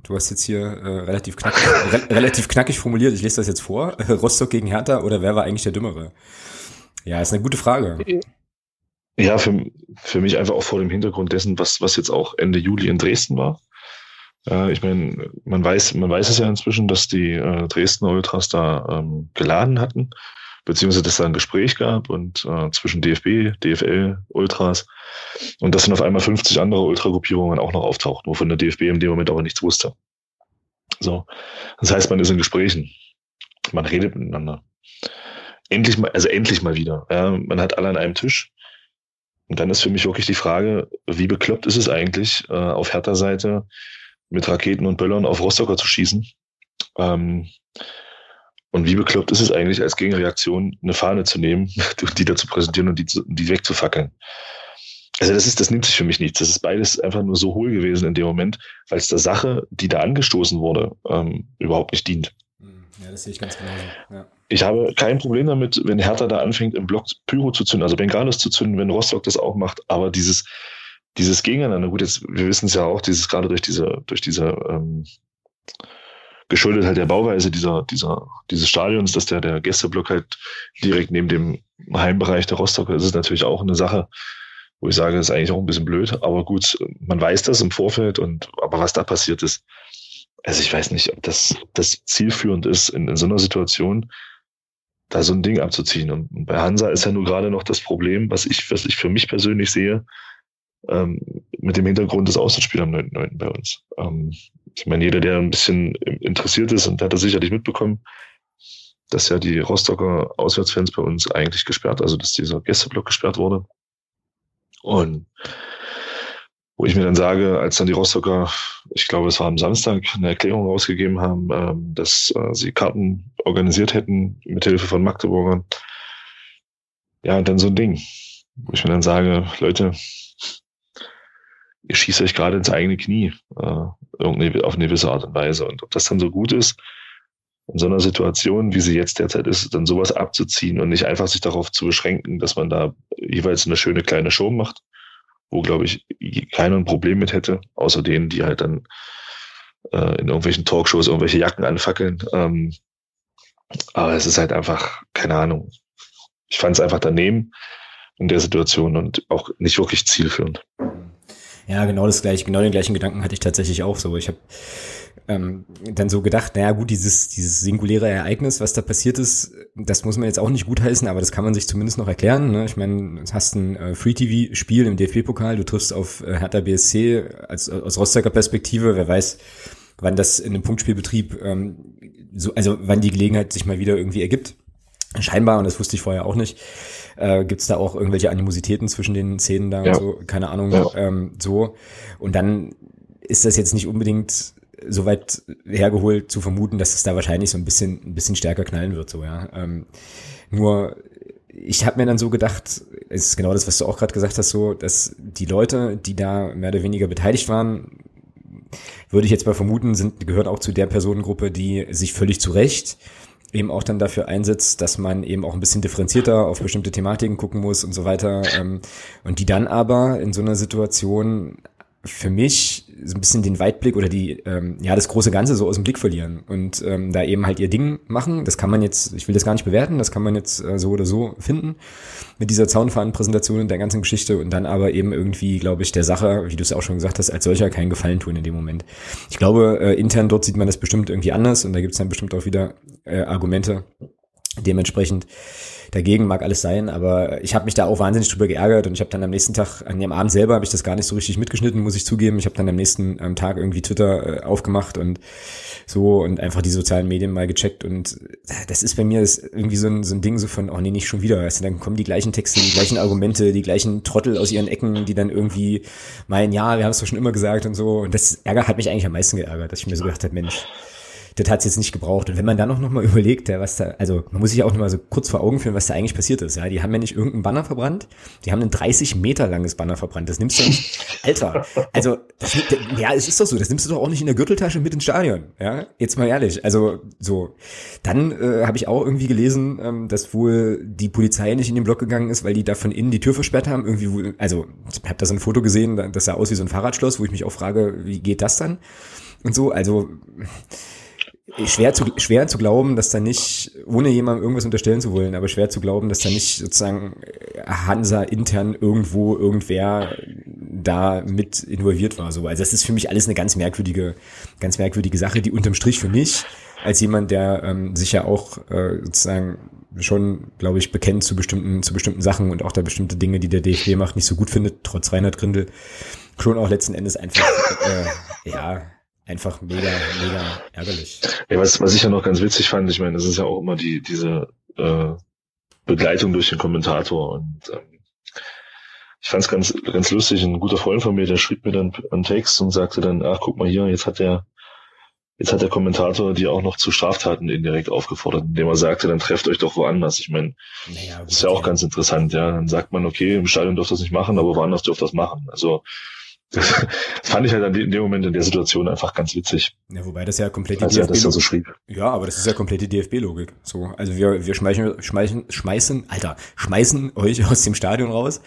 du hast jetzt hier äh, relativ, knackig, <laughs> re relativ knackig formuliert, ich lese das jetzt vor, <laughs> Rostock gegen Hertha oder wer war eigentlich der Dümmere? Ja, ist eine gute Frage. Ja, für, für mich einfach auch vor dem Hintergrund dessen, was, was jetzt auch Ende Juli in Dresden war. Äh, ich meine, man weiß, man weiß es ja inzwischen, dass die äh, Dresdner Ultras da ähm, geladen hatten, beziehungsweise dass da ein Gespräch gab und äh, zwischen DFB, DFL, Ultras und dass dann auf einmal 50 andere Ultragruppierungen auch noch auftauchten, wovon der DFB in dem Moment aber nichts wusste. So. Das heißt, man ist in Gesprächen. Man redet miteinander. Endlich mal, also endlich mal wieder. Ja, man hat alle an einem Tisch. Und dann ist für mich wirklich die Frage, wie bekloppt ist es eigentlich, äh, auf härter Seite mit Raketen und Böllern auf Rostocker zu schießen? Ähm, und wie bekloppt ist es eigentlich, als Gegenreaktion eine Fahne zu nehmen, <laughs> die da zu präsentieren und die, die wegzufackeln? Also das ist, das nimmt sich für mich nichts. Das ist beides einfach nur so hohl gewesen in dem Moment, weil es der Sache, die da angestoßen wurde, ähm, überhaupt nicht dient. Das sehe ich ganz genau. Ja. Ich habe kein Problem damit, wenn Hertha da anfängt, im Block Pyro zu zünden, also Bengalis zu zünden, wenn Rostock das auch macht, aber dieses, dieses Gegeneinander, gut, jetzt, wir wissen es ja auch, dieses gerade durch diese, durch diese, ähm, geschuldet halt der Bauweise dieser, dieser, dieses Stadions, dass der, der Gästeblock halt direkt neben dem Heimbereich der Rostocker ist, ist natürlich auch eine Sache, wo ich sage, das ist eigentlich auch ein bisschen blöd, aber gut, man weiß das im Vorfeld und, aber was da passiert ist, also ich weiß nicht, ob das, das zielführend ist in, in so einer Situation, da so ein Ding abzuziehen. Und bei Hansa ist ja nur gerade noch das Problem, was ich, was ich für mich persönlich sehe, ähm, mit dem Hintergrund des Außenspiels am 9.9. bei uns. Ähm, ich meine, jeder, der ein bisschen interessiert ist, und der hat das sicherlich mitbekommen, dass ja die Rostocker Auswärtsfans bei uns eigentlich gesperrt, also dass dieser Gästeblock gesperrt wurde. Und wo ich mir dann sage, als dann die Rostocker, ich glaube, es war am Samstag, eine Erklärung rausgegeben haben, ähm, dass äh, sie Karten organisiert hätten mit Hilfe von Magdeburgern. Ja, dann so ein Ding, wo ich mir dann sage, Leute, ihr schießt euch gerade ins eigene Knie, äh, irgendwie auf eine gewisse Art und Weise. Und ob das dann so gut ist, in so einer Situation, wie sie jetzt derzeit ist, dann sowas abzuziehen und nicht einfach sich darauf zu beschränken, dass man da jeweils eine schöne kleine Show macht, wo, glaube ich, keiner ein Problem mit hätte, außer denen, die halt dann äh, in irgendwelchen Talkshows irgendwelche Jacken anfackeln. Ähm, aber es ist halt einfach, keine Ahnung. Ich fand es einfach daneben in der Situation und auch nicht wirklich zielführend. Ja, genau das gleiche, genau den gleichen Gedanken hatte ich tatsächlich auch so. Ich habe ähm, dann so gedacht, naja gut, dieses, dieses singuläre Ereignis, was da passiert ist, das muss man jetzt auch nicht gutheißen, aber das kann man sich zumindest noch erklären. Ne? Ich meine, du hast ein äh, Free-TV-Spiel im DFB-Pokal, du triffst auf äh, Hertha BSC als, aus Rostocker Perspektive, wer weiß, wann das in einem Punktspielbetrieb, ähm, so, also wann die Gelegenheit sich mal wieder irgendwie ergibt. Scheinbar, und das wusste ich vorher auch nicht, äh, gibt es da auch irgendwelche Animositäten zwischen den Szenen da ja. und so, keine Ahnung, ja. ähm, so. Und dann ist das jetzt nicht unbedingt so weit hergeholt zu vermuten, dass es da wahrscheinlich so ein bisschen, ein bisschen stärker knallen wird, so, ja. Ähm, nur, ich habe mir dann so gedacht, es ist genau das, was du auch gerade gesagt hast, so, dass die Leute, die da mehr oder weniger beteiligt waren, würde ich jetzt mal vermuten, sind, gehören auch zu der Personengruppe, die sich völlig zu Recht eben auch dann dafür einsetzt, dass man eben auch ein bisschen differenzierter auf bestimmte Thematiken gucken muss und so weiter. Ähm, und die dann aber in so einer Situation für mich so ein bisschen den Weitblick oder die, ähm, ja, das große Ganze so aus dem Blick verlieren und ähm, da eben halt ihr Ding machen. Das kann man jetzt, ich will das gar nicht bewerten, das kann man jetzt äh, so oder so finden mit dieser Zaunfahnenpräsentation und der ganzen Geschichte und dann aber eben irgendwie, glaube ich, der Sache, wie du es auch schon gesagt hast, als solcher keinen Gefallen tun in dem Moment. Ich glaube, äh, intern dort sieht man das bestimmt irgendwie anders und da gibt es dann bestimmt auch wieder äh, Argumente dementsprechend dagegen mag alles sein, aber ich habe mich da auch wahnsinnig drüber geärgert und ich habe dann am nächsten Tag, an dem Abend selber habe ich das gar nicht so richtig mitgeschnitten, muss ich zugeben. Ich habe dann am nächsten ähm, Tag irgendwie Twitter äh, aufgemacht und so und einfach die sozialen Medien mal gecheckt und das ist bei mir ist irgendwie so ein, so ein Ding so von, oh nee, nicht schon wieder. Weißt du, dann kommen die gleichen Texte, die gleichen Argumente, die gleichen Trottel aus ihren Ecken, die dann irgendwie meinen, ja, wir haben es doch schon immer gesagt und so und das Ärger hat mich eigentlich am meisten geärgert, dass ich mir so gedacht habe, Mensch, das hat es jetzt nicht gebraucht. Und wenn man dann auch noch mal überlegt, ja, was da, also man muss sich auch noch mal so kurz vor Augen führen, was da eigentlich passiert ist. Ja, die haben ja nicht irgendeinen Banner verbrannt, die haben ein 30 Meter langes Banner verbrannt. Das nimmst du nicht, <laughs> Alter. Also das, ja, es ist doch so. Das nimmst du doch auch nicht in der Gürteltasche mit ins Stadion. Ja, jetzt mal ehrlich. Also so. Dann äh, habe ich auch irgendwie gelesen, ähm, dass wohl die Polizei nicht in den Block gegangen ist, weil die da von innen die Tür versperrt haben. Irgendwie, wohl, also ich habe da so ein Foto gesehen, das sah aus wie so ein Fahrradschloss, wo ich mich auch frage, wie geht das dann? Und so, also schwer zu, schwer zu glauben, dass da nicht, ohne jemandem irgendwas unterstellen zu wollen, aber schwer zu glauben, dass da nicht sozusagen Hansa intern irgendwo irgendwer da mit involviert war. So. Also das ist für mich alles eine ganz merkwürdige, ganz merkwürdige Sache, die unterm Strich für mich als jemand, der ähm, sich ja auch äh, sozusagen schon, glaube ich, bekennt zu bestimmten, zu bestimmten Sachen und auch da bestimmte Dinge, die der DFB macht, nicht so gut findet, trotz Reinhard Grindel, schon auch letzten Endes einfach, äh, ja, einfach mega, mega ärgerlich. Ja, was, was ich ja noch ganz witzig fand, ich meine, das ist ja auch immer die, diese äh, Begleitung durch den Kommentator und ähm, ich fand es ganz, ganz lustig. Ein guter Freund von mir, der schrieb mir dann einen Text und sagte dann, ach guck mal hier, jetzt hat der, jetzt hat der Kommentator die auch noch zu Straftaten indirekt aufgefordert, indem er sagte, dann trefft euch doch woanders. Ich meine, naja, das ist ja auch ganz interessant, ja. Dann sagt man, okay, im Stadion dürft ihr das nicht machen, aber woanders dürft ihr das machen. Also das fand ich halt in dem Moment in der Situation einfach ganz witzig. Ja, wobei das ja komplett die DFB das so schrieb. Ja, aber das ist ja komplett die DFB-Logik. So, also wir, wir schmeißen, schmeißen, schmeißen, Alter, schmeißen euch aus dem Stadion raus.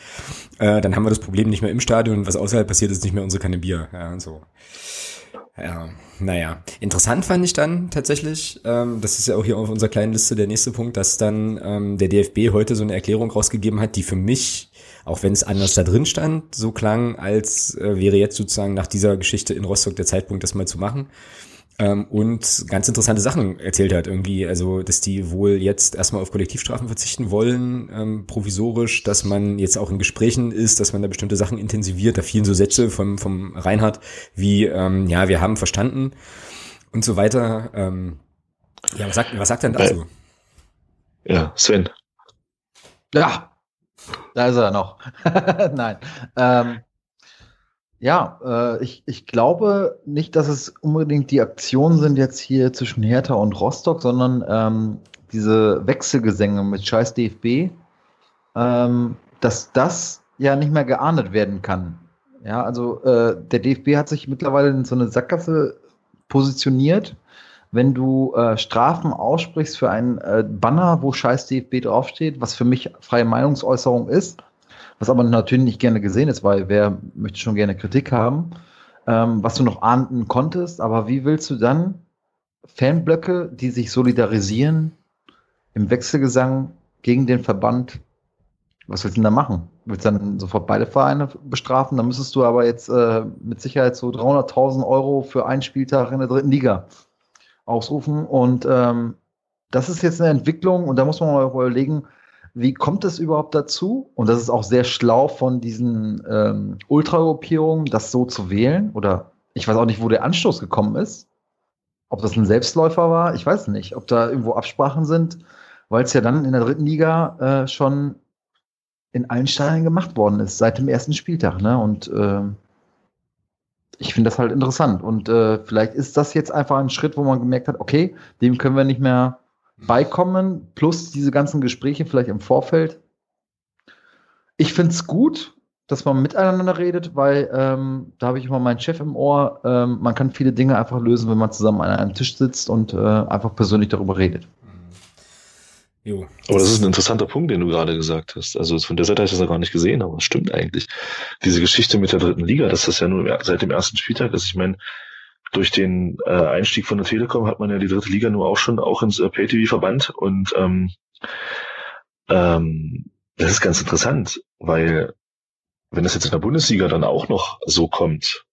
Äh, dann haben wir das Problem nicht mehr im Stadion. Was außerhalb passiert, ist nicht mehr unsere Kanne Bier. Ja, so. Ja, naja. Interessant fand ich dann tatsächlich, ähm, das ist ja auch hier auf unserer kleinen Liste der nächste Punkt, dass dann ähm, der DFB heute so eine Erklärung rausgegeben hat, die für mich auch wenn es anders da drin stand, so klang, als äh, wäre jetzt sozusagen nach dieser Geschichte in Rostock der Zeitpunkt, das mal zu machen. ähm, und ganz interessante Sachen erzählt hat irgendwie. Also, dass die wohl jetzt erstmal auf Kollektivstrafen verzichten wollen, ähm, provisorisch, dass man jetzt auch in Gesprächen ist, dass man da bestimmte Sachen intensiviert. Da fielen so Sätze vom, vom Reinhard wie, ähm, ja, wir haben verstanden und so weiter. Ähm, ja, was sagt, was sagt denn dazu? Ja, Sven. Ja, da ist er noch. <laughs> Nein. Ähm, ja, äh, ich, ich glaube nicht, dass es unbedingt die Aktionen sind jetzt hier zwischen Hertha und Rostock, sondern ähm, diese Wechselgesänge mit Scheiß DFB, ähm, dass das ja nicht mehr geahndet werden kann. Ja, also äh, der DFB hat sich mittlerweile in so eine Sackgasse positioniert. Wenn du äh, Strafen aussprichst für einen äh, Banner, wo Scheiß DFB draufsteht, was für mich freie Meinungsäußerung ist, was aber natürlich nicht gerne gesehen ist, weil wer möchte schon gerne Kritik haben, ähm, was du noch ahnden konntest, aber wie willst du dann Fanblöcke, die sich solidarisieren im Wechselgesang gegen den Verband, was willst du denn da machen? Willst du dann sofort beide Vereine bestrafen? Dann müsstest du aber jetzt äh, mit Sicherheit so 300.000 Euro für einen Spieltag in der dritten Liga ausrufen und ähm, das ist jetzt eine Entwicklung und da muss man mal überlegen, wie kommt es überhaupt dazu? Und das ist auch sehr schlau von diesen ähm, Ultragruppierungen, das so zu wählen. Oder ich weiß auch nicht, wo der Anstoß gekommen ist. Ob das ein Selbstläufer war, ich weiß nicht. Ob da irgendwo Absprachen sind, weil es ja dann in der dritten Liga äh, schon in allen Stadien gemacht worden ist, seit dem ersten Spieltag. Ne? Und äh, ich finde das halt interessant. Und äh, vielleicht ist das jetzt einfach ein Schritt, wo man gemerkt hat, okay, dem können wir nicht mehr beikommen, plus diese ganzen Gespräche vielleicht im Vorfeld. Ich finde es gut, dass man miteinander redet, weil ähm, da habe ich immer meinen Chef im Ohr. Ähm, man kann viele Dinge einfach lösen, wenn man zusammen an einem Tisch sitzt und äh, einfach persönlich darüber redet. Jo. Aber das ist ein interessanter Punkt, den du gerade gesagt hast. Also von der Seite habe ich das ja gar nicht gesehen, aber es stimmt eigentlich. Diese Geschichte mit der dritten Liga, dass das ja nur seit dem ersten Spieltag ist. Ich meine, durch den äh, Einstieg von der Telekom hat man ja die dritte Liga nur auch schon auch ins äh, Pay-TV verbannt und ähm, ähm, das ist ganz interessant, weil wenn das jetzt in der Bundesliga dann auch noch so kommt,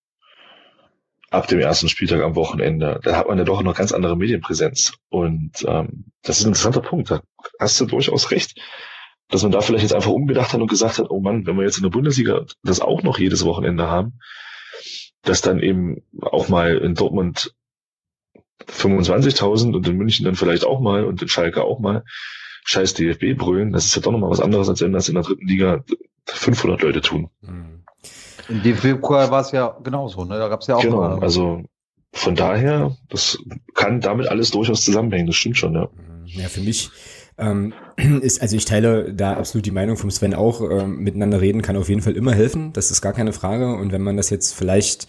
ab dem ersten Spieltag am Wochenende, da hat man ja doch noch ganz andere Medienpräsenz. Und ähm, das ist ein interessanter Punkt. Da hast du durchaus recht, dass man da vielleicht jetzt einfach umgedacht hat und gesagt hat, oh Mann, wenn wir jetzt in der Bundesliga das auch noch jedes Wochenende haben, dass dann eben auch mal in Dortmund 25.000 und in München dann vielleicht auch mal und in Schalke auch mal scheiß DFB brüllen. Das ist ja doch nochmal was anderes, als wenn das in der dritten Liga 500 Leute tun. Mhm. In DFB-Pokal war es ja genauso, ne? Da gab es ja auch. Genau, mal. also von daher, das kann damit alles durchaus zusammenhängen, das stimmt schon, ja. Ja, für mich ähm, <clears throat> ist, also ich teile da absolut die Meinung vom Sven auch, ähm, miteinander reden kann auf jeden Fall immer helfen, das ist gar keine Frage. Und wenn man das jetzt vielleicht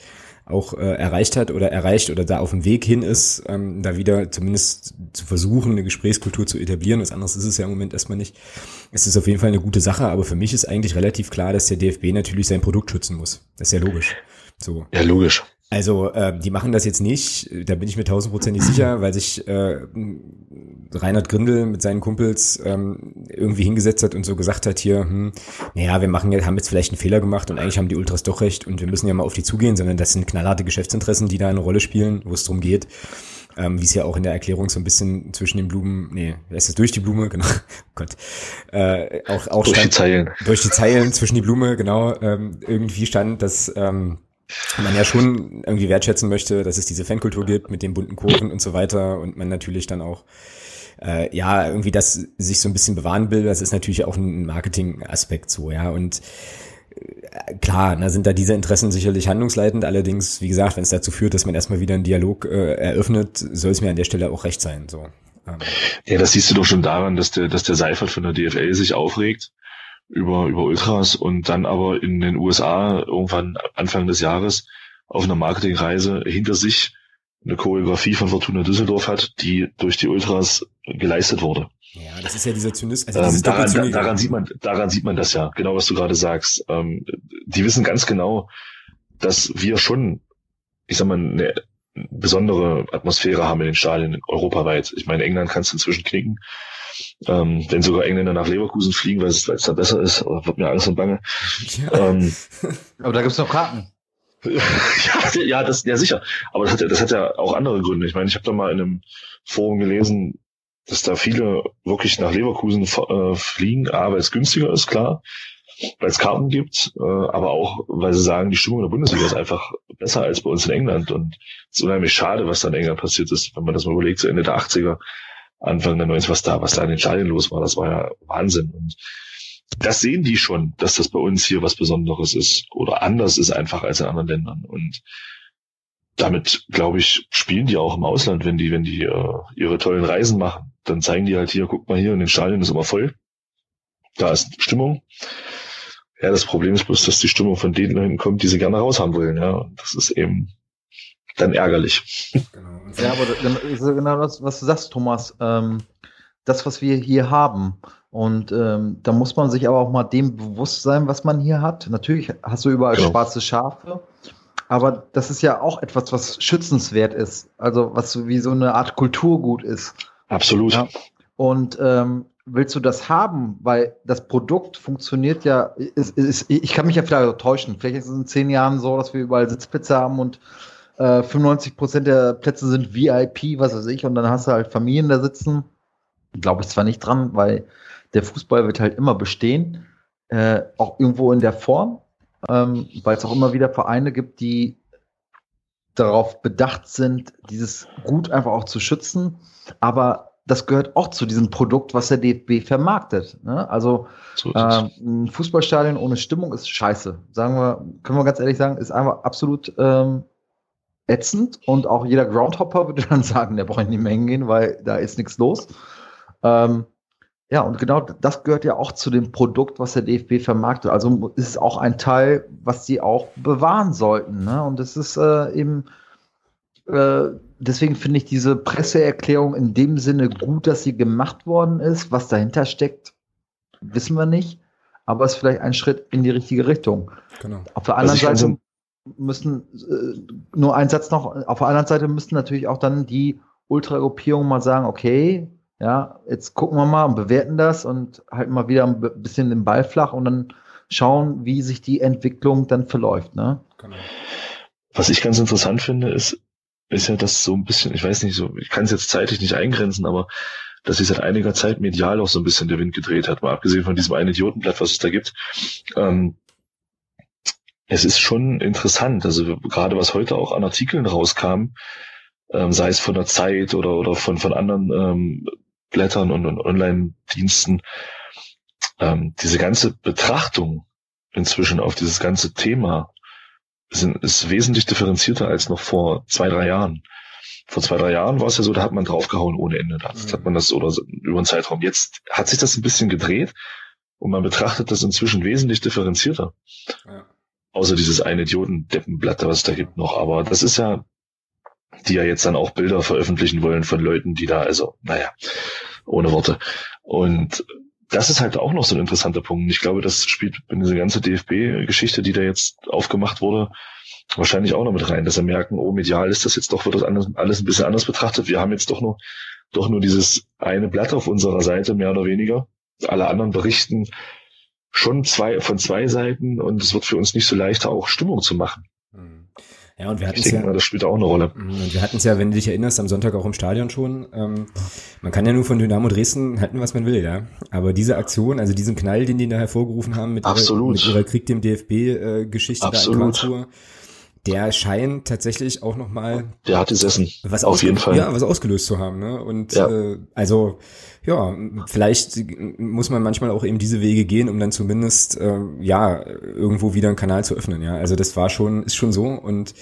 auch äh, erreicht hat oder erreicht oder da auf dem Weg hin ist, ähm, da wieder zumindest zu versuchen, eine Gesprächskultur zu etablieren. Was anderes ist es ja im Moment erstmal nicht. Es ist auf jeden Fall eine gute Sache, aber für mich ist eigentlich relativ klar, dass der DFB natürlich sein Produkt schützen muss. Das ist ja logisch. So. Ja, logisch. Also äh, die machen das jetzt nicht, da bin ich mir tausendprozentig sicher, <clears throat> weil sich äh, Reinhard Grindel mit seinen Kumpels ähm, irgendwie hingesetzt hat und so gesagt hat hier, hm, naja, wir machen haben jetzt vielleicht einen Fehler gemacht und eigentlich haben die Ultras doch recht und wir müssen ja mal auf die zugehen, sondern das sind knallharte Geschäftsinteressen, die da eine Rolle spielen, wo es darum geht, ähm, wie es ja auch in der Erklärung so ein bisschen zwischen den Blumen, nee, wer ist das durch die Blume, <laughs> genau, oh Gott, äh, auch, auch durch stand, die Zeilen, durch die Zeilen zwischen die Blume, genau, ähm, irgendwie stand, dass ähm, man ja schon irgendwie wertschätzen möchte, dass es diese Fankultur gibt mit den bunten Kurven und so weiter und man natürlich dann auch äh, ja irgendwie das sich so ein bisschen bewahren will, das ist natürlich auch ein Marketing-Aspekt so, ja und äh, klar, da sind da diese Interessen sicherlich handlungsleitend. Allerdings, wie gesagt, wenn es dazu führt, dass man erstmal wieder einen Dialog äh, eröffnet, soll es mir an der Stelle auch recht sein. So. Ähm. Ja, das siehst du doch schon daran, dass der, dass der Seifert von der DFL sich aufregt über, über Ultras und dann aber in den USA irgendwann Anfang des Jahres auf einer Marketingreise hinter sich eine Choreografie von Fortuna Düsseldorf hat, die durch die Ultras geleistet wurde. Ja, das ist ja dieser Zynismus. Also ähm, daran, daran sieht man, daran sieht man das ja, genau was du gerade sagst. Ähm, die wissen ganz genau, dass wir schon, ich sag mal, eine besondere Atmosphäre haben in den Stadien europaweit. Ich meine, England kannst du inzwischen knicken. Ähm, wenn sogar Engländer nach Leverkusen fliegen, weil es, da besser ist, wird mir Angst und Bange. Ja. Ähm, <laughs> Aber da gibt's noch Karten. ja, <laughs> ja, das, ja sicher. Aber das hat, das hat ja auch andere Gründe. Ich meine, ich habe da mal in einem Forum gelesen, dass da viele wirklich nach Leverkusen äh, fliegen, A, weil es günstiger ist, klar, weil es Karten gibt, äh, aber auch, weil sie sagen, die Stimmung in der Bundesliga ist einfach besser als bei uns in England. Und es ist unheimlich schade, was da in England passiert ist, wenn man das mal überlegt, so Ende der 80er, Anfang der 90er, was da, was da in den Stadien los war, das war ja Wahnsinn. Und das sehen die schon, dass das bei uns hier was Besonderes ist oder anders ist einfach als in anderen Ländern. Und damit, glaube ich, spielen die auch im Ausland, wenn die, wenn die äh, ihre tollen Reisen machen. Dann zeigen die halt hier, guck mal hier, in den Stadien ist immer voll. Da ist Stimmung. Ja, das Problem ist bloß, dass die Stimmung von da hinten kommt, die sie gerne raus haben wollen. Ja, das ist eben dann ärgerlich. Genau. Ja, aber genau das, was du sagst, Thomas. Ähm, das, was wir hier haben. Und ähm, da muss man sich aber auch mal dem bewusst sein, was man hier hat. Natürlich hast du überall genau. schwarze Schafe, aber das ist ja auch etwas, was schützenswert ist. Also was so wie so eine Art Kulturgut ist. Absolut. Ja. Und ähm, willst du das haben? Weil das Produkt funktioniert ja, ist, ist, ich kann mich ja vielleicht täuschen. Vielleicht ist es in zehn Jahren so, dass wir überall Sitzplätze haben und äh, 95 Prozent der Plätze sind VIP, was weiß ich, und dann hast du halt Familien da sitzen Glaube ich zwar nicht dran, weil der Fußball wird halt immer bestehen, äh, auch irgendwo in der Form, ähm, weil es auch immer wieder Vereine gibt, die darauf bedacht sind, dieses Gut einfach auch zu schützen. Aber das gehört auch zu diesem Produkt, was der DFB vermarktet. Ne? Also so ähm, ein Fußballstadion ohne Stimmung ist scheiße. Sagen wir, können wir ganz ehrlich sagen, ist einfach absolut ähm, ätzend und auch jeder Groundhopper würde dann sagen, der braucht nicht mehr hingehen, weil da ist nichts los. Ähm, ja, und genau das gehört ja auch zu dem Produkt, was der DFB vermarktet. Also ist es auch ein Teil, was sie auch bewahren sollten. Ne? Und es ist äh, eben, äh, deswegen finde ich diese Presseerklärung in dem Sinne gut, dass sie gemacht worden ist. Was dahinter steckt, wissen wir nicht. Aber es ist vielleicht ein Schritt in die richtige Richtung. Genau. Auf der anderen also Seite müssen, äh, nur ein Satz noch, auf der anderen Seite müssten natürlich auch dann die Ultragruppierungen mal sagen, okay, ja, jetzt gucken wir mal und bewerten das und halten mal wieder ein bisschen den Ball flach und dann schauen, wie sich die Entwicklung dann verläuft. Ne? Genau. Was ich ganz interessant finde, ist, ist ja das so ein bisschen, ich weiß nicht, so, ich kann es jetzt zeitlich nicht eingrenzen, aber dass sich seit einiger Zeit medial auch so ein bisschen der Wind gedreht hat, mal abgesehen von diesem einen Idiotenblatt, was es da gibt. Ähm, es ist schon interessant, also gerade was heute auch an Artikeln rauskam, ähm, sei es von der Zeit oder, oder von, von anderen ähm, Blättern und, und Online-Diensten, ähm, diese ganze Betrachtung inzwischen auf dieses ganze Thema sind, ist wesentlich differenzierter als noch vor zwei, drei Jahren. Vor zwei, drei Jahren war es ja so, da hat man draufgehauen ohne Ende. Da mhm. hat man das oder über einen Zeitraum. Jetzt hat sich das ein bisschen gedreht und man betrachtet das inzwischen wesentlich differenzierter. Ja. Außer dieses eine Idioten-Deppenblatt, was es da gibt noch. Aber das ist ja die ja jetzt dann auch Bilder veröffentlichen wollen von Leuten, die da, also, naja, ohne Worte. Und das ist halt auch noch so ein interessanter Punkt. Ich glaube, das spielt in diese ganze DFB-Geschichte, die da jetzt aufgemacht wurde, wahrscheinlich auch noch mit rein, dass sie merken, oh, medial ist das jetzt doch, wird das alles, alles ein bisschen anders betrachtet. Wir haben jetzt doch nur, doch nur dieses eine Blatt auf unserer Seite, mehr oder weniger. Alle anderen berichten schon zwei, von zwei Seiten und es wird für uns nicht so leicht, auch Stimmung zu machen. Ja, und wir hatten es ja. Mal, das spielt auch eine Rolle. Mhm, und wir hatten es ja, wenn du dich erinnerst, am Sonntag auch im Stadion schon. Ähm, man kann ja nur von Dynamo Dresden halten, was man will, ja. Aber diese Aktion, also diesen Knall, den die da hervorgerufen haben mit, Ihrer, mit ihrer Krieg dem DFB-Geschichte äh, da in Karlsruhe, der scheint tatsächlich auch nochmal. Der hat gesessen. Was auf jeden Fall. Ja, was ausgelöst zu haben. Ne? Und ja. äh, also ja, vielleicht muss man manchmal auch eben diese Wege gehen, um dann zumindest äh, ja irgendwo wieder einen Kanal zu öffnen. Ja, also das war schon, ist schon so und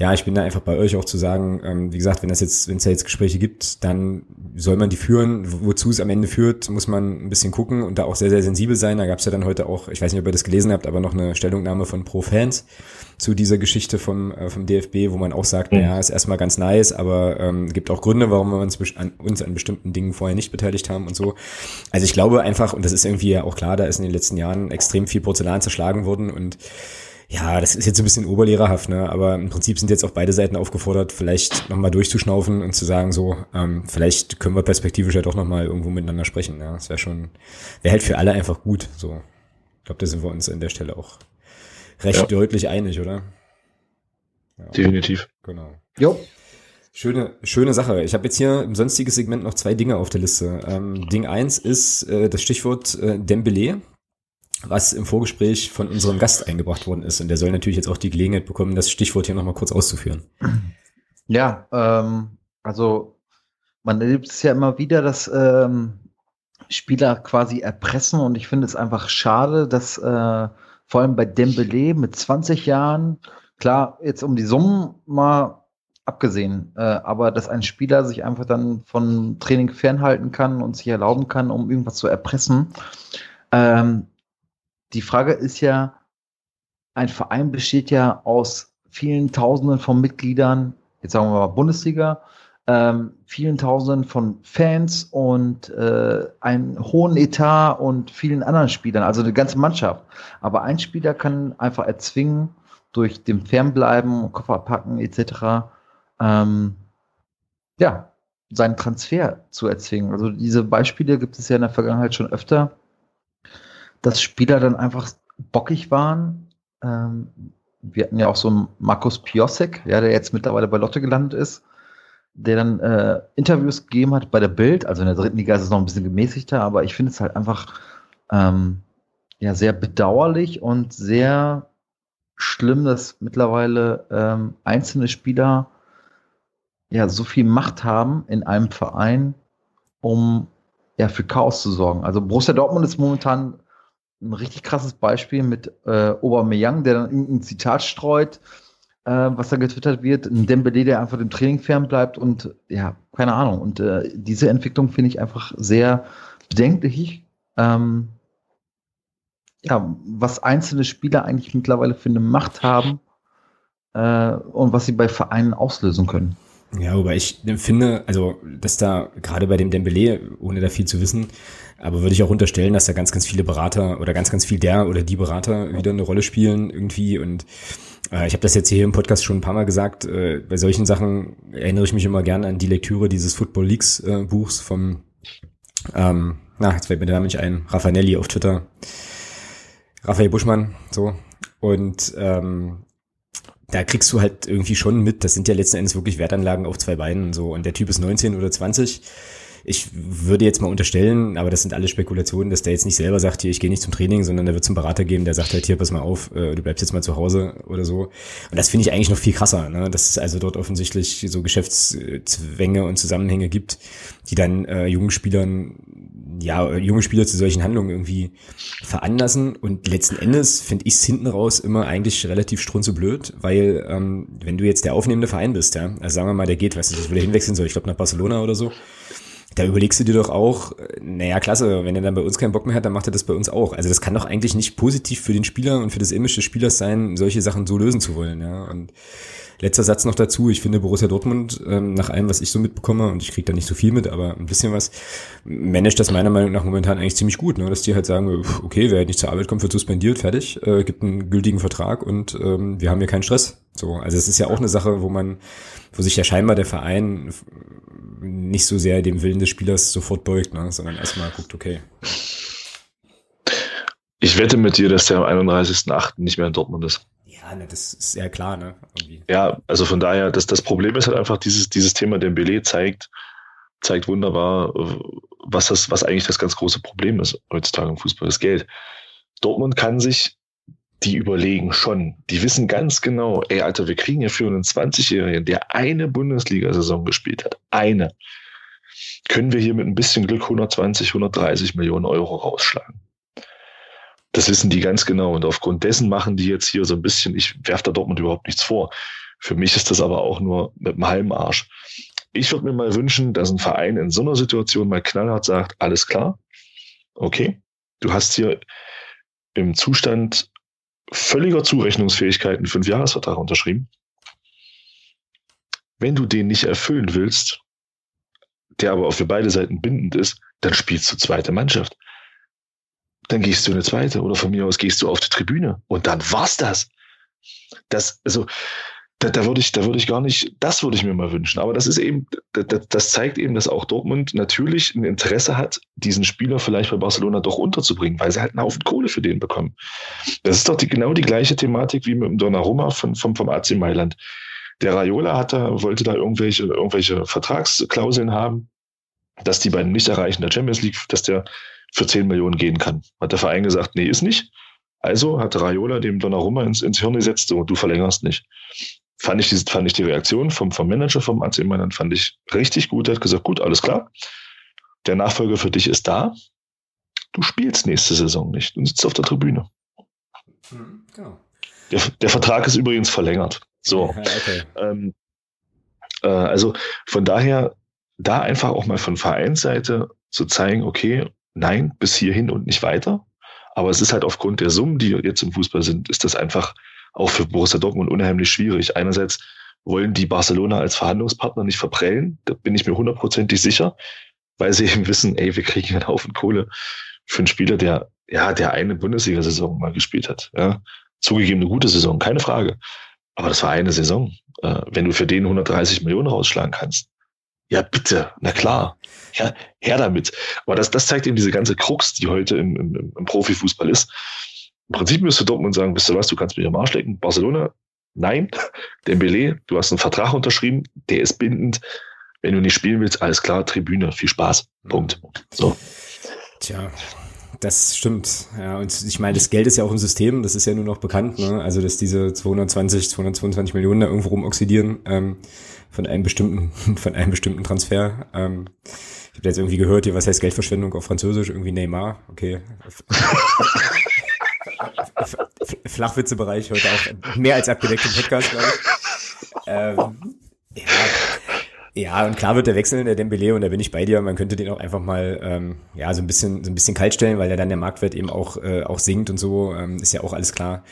ja, ich bin da einfach bei euch auch zu sagen, ähm, wie gesagt, wenn das jetzt, wenn es da jetzt Gespräche gibt, dann soll man die führen. Wozu es am Ende führt, muss man ein bisschen gucken und da auch sehr, sehr sensibel sein. Da gab es ja dann heute auch, ich weiß nicht, ob ihr das gelesen habt, aber noch eine Stellungnahme von Pro Fans zu dieser Geschichte vom, äh, vom DFB, wo man auch sagt, mhm. naja, ist erstmal ganz nice, aber ähm, gibt auch Gründe, warum wir uns an, uns an bestimmten Dingen vorher nicht beteiligt haben und so. Also ich glaube einfach, und das ist irgendwie ja auch klar, da ist in den letzten Jahren extrem viel Porzellan zerschlagen worden und ja, das ist jetzt ein bisschen oberlehrerhaft, ne? aber im Prinzip sind jetzt auch beide Seiten aufgefordert, vielleicht nochmal durchzuschnaufen und zu sagen, so, ähm, vielleicht können wir perspektivisch ja doch nochmal irgendwo miteinander sprechen. Ja? Das wäre schon, wäre halt für alle einfach gut. So. Ich glaube, da sind wir uns an der Stelle auch recht ja. deutlich einig, oder? Ja. Definitiv. Genau. Jo. Schöne, schöne Sache. Ich habe jetzt hier im sonstigen Segment noch zwei Dinge auf der Liste. Ähm, Ding eins ist äh, das Stichwort äh, Dembele, was im Vorgespräch von unserem Gast eingebracht worden ist. Und der soll natürlich jetzt auch die Gelegenheit bekommen, das Stichwort hier nochmal kurz auszuführen. Ja, ähm, also man erlebt es ja immer wieder, dass ähm, Spieler quasi erpressen und ich finde es einfach schade, dass äh, vor allem bei Dembele mit 20 Jahren, klar, jetzt um die Summen mal abgesehen, äh, aber dass ein Spieler sich einfach dann von Training fernhalten kann und sich erlauben kann, um irgendwas zu erpressen. Ähm, die Frage ist ja, ein Verein besteht ja aus vielen Tausenden von Mitgliedern, jetzt sagen wir mal Bundesliga, ähm, vielen Tausenden von Fans und äh, einen hohen Etat und vielen anderen Spielern, also eine ganze Mannschaft. Aber ein Spieler kann einfach erzwingen, durch dem Fernbleiben, Koffer packen etc., ähm, ja, seinen Transfer zu erzwingen. Also diese Beispiele gibt es ja in der Vergangenheit schon öfter, dass Spieler dann einfach bockig waren. Ähm, wir hatten ja auch so einen Markus Piosek, ja, der jetzt mittlerweile bei Lotte gelandet ist, der dann äh, Interviews gegeben hat bei der Bild. Also in der dritten Liga ist es noch ein bisschen gemäßigter, aber ich finde es halt einfach ähm, ja sehr bedauerlich und sehr schlimm, dass mittlerweile ähm, einzelne Spieler ja so viel Macht haben in einem Verein, um ja für Chaos zu sorgen. Also Borussia Dortmund ist momentan ein richtig krasses Beispiel mit äh, Aubameyang, der dann irgendein Zitat streut, äh, was da getwittert wird, ein Dembele, der einfach dem Training fernbleibt und ja, keine Ahnung. Und äh, diese Entwicklung finde ich einfach sehr bedenklich. Ähm, ja, was einzelne Spieler eigentlich mittlerweile für eine Macht haben äh, und was sie bei Vereinen auslösen können. Ja, wobei ich finde, also, dass da gerade bei dem Dembele, ohne da viel zu wissen, aber würde ich auch unterstellen, dass da ganz, ganz viele Berater oder ganz, ganz viel der oder die Berater wieder eine Rolle spielen irgendwie. Und äh, ich habe das jetzt hier im Podcast schon ein paar Mal gesagt, äh, bei solchen Sachen erinnere ich mich immer gerne an die Lektüre dieses Football Leagues äh, Buchs vom, ähm, na, jetzt fällt mir der Name nicht ein, Raffanelli auf Twitter, Raphael Buschmann, so. Und ähm, da kriegst du halt irgendwie schon mit, das sind ja letzten Endes wirklich Wertanlagen auf zwei Beinen so und der Typ ist 19 oder 20. Ich würde jetzt mal unterstellen, aber das sind alle Spekulationen, dass der jetzt nicht selber sagt, hier, ich gehe nicht zum Training, sondern der wird zum Berater gehen, der sagt halt, hier, pass mal auf, äh, du bleibst jetzt mal zu Hause oder so. Und das finde ich eigentlich noch viel krasser, ne? dass es also dort offensichtlich so Geschäftszwänge und Zusammenhänge gibt, die dann äh, jungen Spielern ja, junge Spieler zu solchen Handlungen irgendwie veranlassen. Und letzten Endes finde ich es hinten raus immer eigentlich relativ strunzeblöd, weil ähm, wenn du jetzt der aufnehmende Verein bist, ja, also sagen wir mal, der geht, weißt du, das würde hinwechseln soll, ich glaube nach Barcelona oder so, da überlegst du dir doch auch, äh, naja, klasse, wenn er dann bei uns keinen Bock mehr hat, dann macht er das bei uns auch. Also das kann doch eigentlich nicht positiv für den Spieler und für das Image des Spielers sein, solche Sachen so lösen zu wollen, ja. Und Letzter Satz noch dazu. Ich finde Borussia Dortmund, ähm, nach allem, was ich so mitbekomme, und ich kriege da nicht so viel mit, aber ein bisschen was, managt das meiner Meinung nach momentan eigentlich ziemlich gut, ne? dass die halt sagen, okay, wer halt nicht zur Arbeit kommt, wird suspendiert, fertig, äh, gibt einen gültigen Vertrag und ähm, wir haben hier keinen Stress. So, also es ist ja auch eine Sache, wo man, wo sich ja scheinbar der Verein nicht so sehr dem Willen des Spielers sofort beugt, ne? sondern erstmal guckt, okay. Ich wette mit dir, dass der am 31.8. nicht mehr in Dortmund ist. Ja, ne, das ist ja klar, ne? Irgendwie. Ja, also von daher, das, das Problem ist halt einfach, dieses, dieses Thema Dembele zeigt, zeigt wunderbar, was das, was eigentlich das ganz große Problem ist heutzutage im Fußball, das Geld. Dortmund kann sich die überlegen schon. Die wissen ganz genau, ey, Alter, wir kriegen ja für einen 20-Jährigen, der eine Bundesliga-Saison gespielt hat, eine, können wir hier mit ein bisschen Glück 120, 130 Millionen Euro rausschlagen. Das wissen die ganz genau. Und aufgrund dessen machen die jetzt hier so ein bisschen, ich werfe da Dortmund überhaupt nichts vor. Für mich ist das aber auch nur mit einem halben Arsch. Ich würde mir mal wünschen, dass ein Verein in so einer Situation mal knallhart sagt, alles klar, okay, du hast hier im Zustand völliger Zurechnungsfähigkeit einen Fünfjahresvertrag unterschrieben. Wenn du den nicht erfüllen willst, der aber auch für beide Seiten bindend ist, dann spielst du zweite Mannschaft dann gehst du eine zweite oder von mir aus gehst du auf die Tribüne und dann war's das. Das, also, da, da würde ich, da würde ich gar nicht, das würde ich mir mal wünschen. Aber das ist eben, das, das zeigt eben, dass auch Dortmund natürlich ein Interesse hat, diesen Spieler vielleicht bei Barcelona doch unterzubringen, weil sie halt einen Haufen Kohle für den bekommen. Das ist doch die, genau die gleiche Thematik wie mit dem Donnarumma von, vom, vom AC Mailand. Der Raiola hatte, wollte da irgendwelche, irgendwelche Vertragsklauseln haben, dass die beiden nicht erreichen der Champions League, dass der für 10 Millionen gehen kann. Hat der Verein gesagt, nee, ist nicht. Also hat Raiola dem Donnarumma ins, ins Hirn gesetzt, so, du verlängerst nicht. Fand ich, die, fand ich die Reaktion vom, vom Manager vom AC Mailand fand ich richtig gut. Er hat gesagt, gut, alles klar. Der Nachfolger für dich ist da. Du spielst nächste Saison nicht und sitzt auf der Tribüne. Mhm, genau. Der, der Vertrag ist übrigens verlängert. So. <laughs> Okay. Ähm, äh, also von daher, da einfach auch mal von Vereinsseite zu zeigen, okay, nein, bis hierhin und nicht weiter. Aber es ist halt aufgrund der Summen, die jetzt im Fußball sind, ist das einfach auch für Borussia Dortmund unheimlich schwierig. Einerseits wollen die Barcelona als Verhandlungspartner nicht verprellen, da bin ich mir hundertprozentig sicher, weil sie <laughs> eben wissen, ey, wir kriegen einen Haufen Kohle für einen Spieler, der ja der eine Bundesliga-Saison mal gespielt hat. Ja. Zugegeben eine gute Saison, keine Frage. Aber das war eine Saison. Äh, wenn du für den 130 Millionen rausschlagen kannst, ja bitte, na klar, ja, her damit. Aber das, das zeigt eben diese ganze Krux, die heute im, im, im Profifußball ist. Im Prinzip müsste Dortmund sagen, wisst du was, du kannst mich am Arsch lecken. Barcelona, nein. <laughs> Dembele, du hast einen Vertrag unterschrieben, der ist bindend. Wenn du nicht spielen willst, alles klar, Tribüne, viel Spaß. Punkt. So. Tja, das stimmt. Ja, und ich meine, das Geld ist ja auch im System, das ist ja nur noch bekannt, ne? Also, dass diese 220, 222 Millionen da irgendwo rumoxidieren, ähm, von einem bestimmten, <laughs> von einem bestimmten Transfer. Ähm, ich habe jetzt irgendwie gehört, hier, was heißt Geldverschwendung auf Französisch? Irgendwie Neymar, okay. <laughs> Flachwitzebereich heute auch mehr als abgedeckt im Podcast, glaube ich. <laughs> Ähm, ja, ja, und klar wird der wechseln, der Dembele, und da bin ich bei dir. Man könnte den auch einfach mal ähm, ja so ein bisschen so ein bisschen kalt stellen, weil der dann der Marktwert eben auch äh, auch sinkt und so. Ähm, ist ja auch alles klar.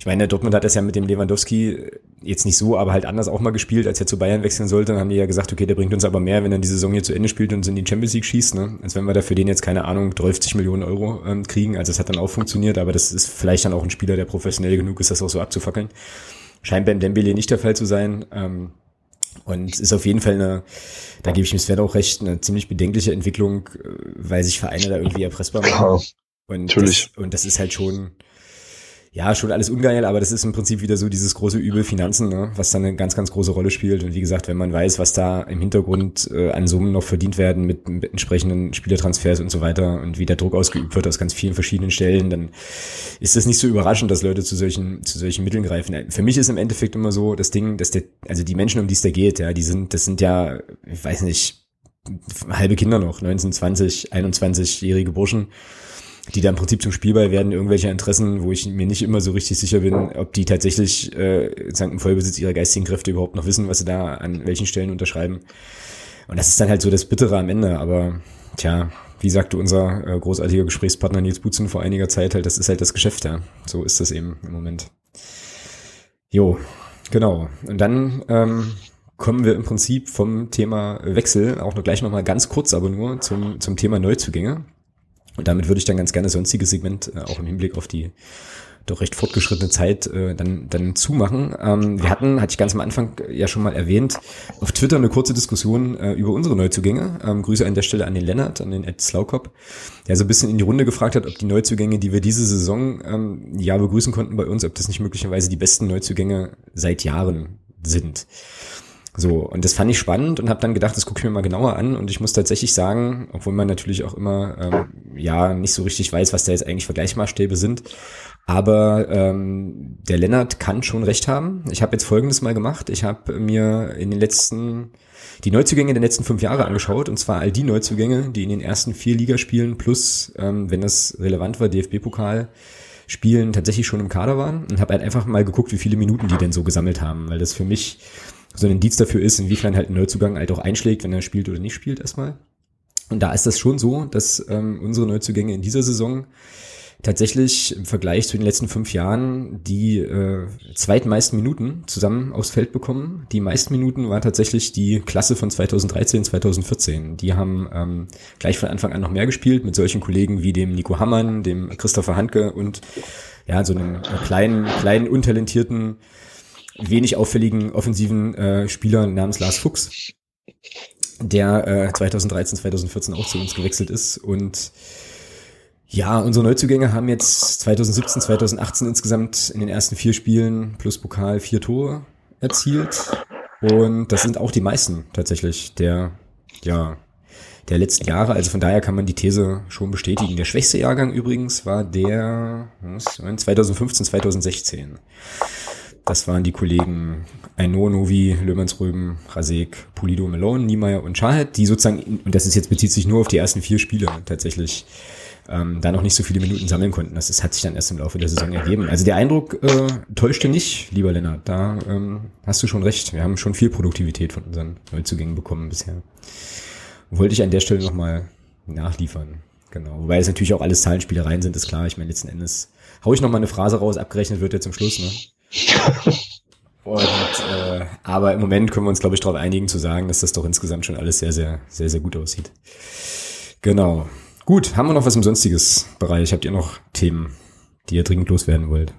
Ich meine, Dortmund hat das ja mit dem Lewandowski jetzt nicht so, aber halt anders auch mal gespielt, als er zu Bayern wechseln sollte. Dann haben die ja gesagt, okay, der bringt uns aber mehr, wenn er die Saison hier zu Ende spielt und in die Champions League schießt, ne? Als wenn wir da für den jetzt keine Ahnung 30 Millionen Euro ähm, kriegen. Also das hat dann auch funktioniert, aber das ist vielleicht dann auch ein Spieler, der professionell genug ist, das auch so abzufackeln. Scheint beim Dembele nicht der Fall zu sein. Ähm, und ist auf jeden Fall eine, da gebe ich mir Sven auch recht, eine ziemlich bedenkliche Entwicklung, äh, weil sich Vereine da irgendwie erpressbar machen. Ja, und natürlich. Das, und das ist halt schon, ja, schon alles ungeil, aber das ist im Prinzip wieder so dieses große Übel Finanzen, ne, was dann eine ganz, ganz große Rolle spielt. Und wie gesagt, wenn man weiß, was da im Hintergrund äh, an Summen noch verdient werden mit, mit entsprechenden Spielertransfers und so weiter und wie der Druck ausgeübt wird aus ganz vielen verschiedenen Stellen, dann ist das nicht so überraschend, dass Leute zu solchen, zu solchen Mitteln greifen. Für mich ist im Endeffekt immer so das Ding, dass der, also die Menschen, um die es da geht, ja, die sind, das sind ja, ich weiß nicht, halbe Kinder noch, 19, 20, 21-jährige Burschen die da im Prinzip zum Spielball werden, irgendwelche Interessen, wo ich mir nicht immer so richtig sicher bin, ob die tatsächlich äh, sagen, im Vollbesitz ihrer geistigen Kräfte überhaupt noch wissen, was sie da an welchen Stellen unterschreiben. Und das ist dann halt so das Bittere am Ende, aber tja, wie sagte unser äh, großartiger Gesprächspartner Nils Butzen vor einiger Zeit, halt, das ist halt das Geschäft, ja. So ist das eben im Moment. Jo, genau. Und dann ähm, kommen wir im Prinzip vom Thema Wechsel auch noch gleich nochmal ganz kurz, aber nur zum, zum Thema Neuzugänge. Und damit würde ich dann ganz gerne das sonstige Segment äh, auch im Hinblick auf die doch recht fortgeschrittene Zeit äh, dann, dann zumachen. Ähm, wir hatten, hatte ich ganz am Anfang ja schon mal erwähnt, auf Twitter eine kurze Diskussion äh, über unsere Neuzugänge. Ähm, Grüße an der Stelle an den Lennart, an den Ed Slaukop, der so ein bisschen in die Runde gefragt hat, ob die Neuzugänge, die wir diese Saison ähm, ja begrüßen konnten bei uns, ob das nicht möglicherweise die besten Neuzugänge seit Jahren sind. So, und das fand ich spannend und habe dann gedacht, das gucke ich mir mal genauer an. Und ich muss tatsächlich sagen, obwohl man natürlich auch immer ähm, ja nicht so richtig weiß, was da jetzt eigentlich Vergleichsmaßstäbe sind. Aber ähm, der Lennart kann schon recht haben. Ich habe jetzt folgendes mal gemacht. Ich habe mir in den letzten die Neuzugänge der letzten fünf Jahre angeschaut, und zwar all die Neuzugänge, die in den ersten vier Ligaspielen plus, ähm, wenn das relevant war, DFB-Pokal Spielen tatsächlich schon im Kader waren und habe halt einfach mal geguckt, wie viele Minuten die denn so gesammelt haben, weil das für mich so ein Indiz dafür ist, inwiefern halt ein Neuzugang halt auch einschlägt, wenn er spielt oder nicht spielt erstmal. Und da ist das schon so, dass ähm, unsere Neuzugänge in dieser Saison tatsächlich im Vergleich zu den letzten fünf Jahren die äh, zweitmeisten Minuten zusammen aufs Feld bekommen. Die meisten Minuten war tatsächlich die Klasse von 2013, 2014. Die haben ähm, gleich von Anfang an noch mehr gespielt mit solchen Kollegen wie dem Nico Hammann, dem Christopher Handke und ja, so einem kleinen, kleinen, untalentierten wenig auffälligen offensiven äh, Spieler namens Lars Fuchs, der äh, 2013, 2014 auch zu uns gewechselt ist. Und ja, unsere Neuzugänge haben jetzt 2017, 2018 insgesamt in den ersten vier Spielen plus Pokal vier Tore erzielt. Und das sind auch die meisten tatsächlich der, ja, der letzten Jahre. Also von daher kann man die These schon bestätigen. Der schwächste Jahrgang übrigens war der was, 2015, 2016. Das waren die Kollegen Aino, Novi, Löhmannsröben, Rasek, Pulido, Melon, Niemeyer und Shahed, die sozusagen, und das ist jetzt bezieht sich nur auf die ersten vier Spiele tatsächlich, ähm, da noch nicht so viele Minuten sammeln konnten. Das, das hat sich dann erst im Laufe der Saison ergeben. Also der Eindruck äh, täuschte nicht, lieber Lennart. Da ähm, hast du schon recht. Wir haben schon viel Produktivität von unseren Neuzugängen bekommen bisher. Wollte ich an der Stelle nochmal nachliefern. Genau. Wobei es natürlich auch alles Zahlenspielereien sind, ist klar. Ich meine, letzten Endes hau ich nochmal eine Phrase raus, abgerechnet wird ja zum Schluss, ne? <laughs> Und, äh, aber im Moment können wir uns, glaube ich, darauf einigen zu sagen, dass das doch insgesamt schon alles sehr, sehr, sehr, sehr gut aussieht. Genau. Gut, haben wir noch was im sonstiges Bereich? Habt ihr noch Themen, die ihr dringend loswerden wollt?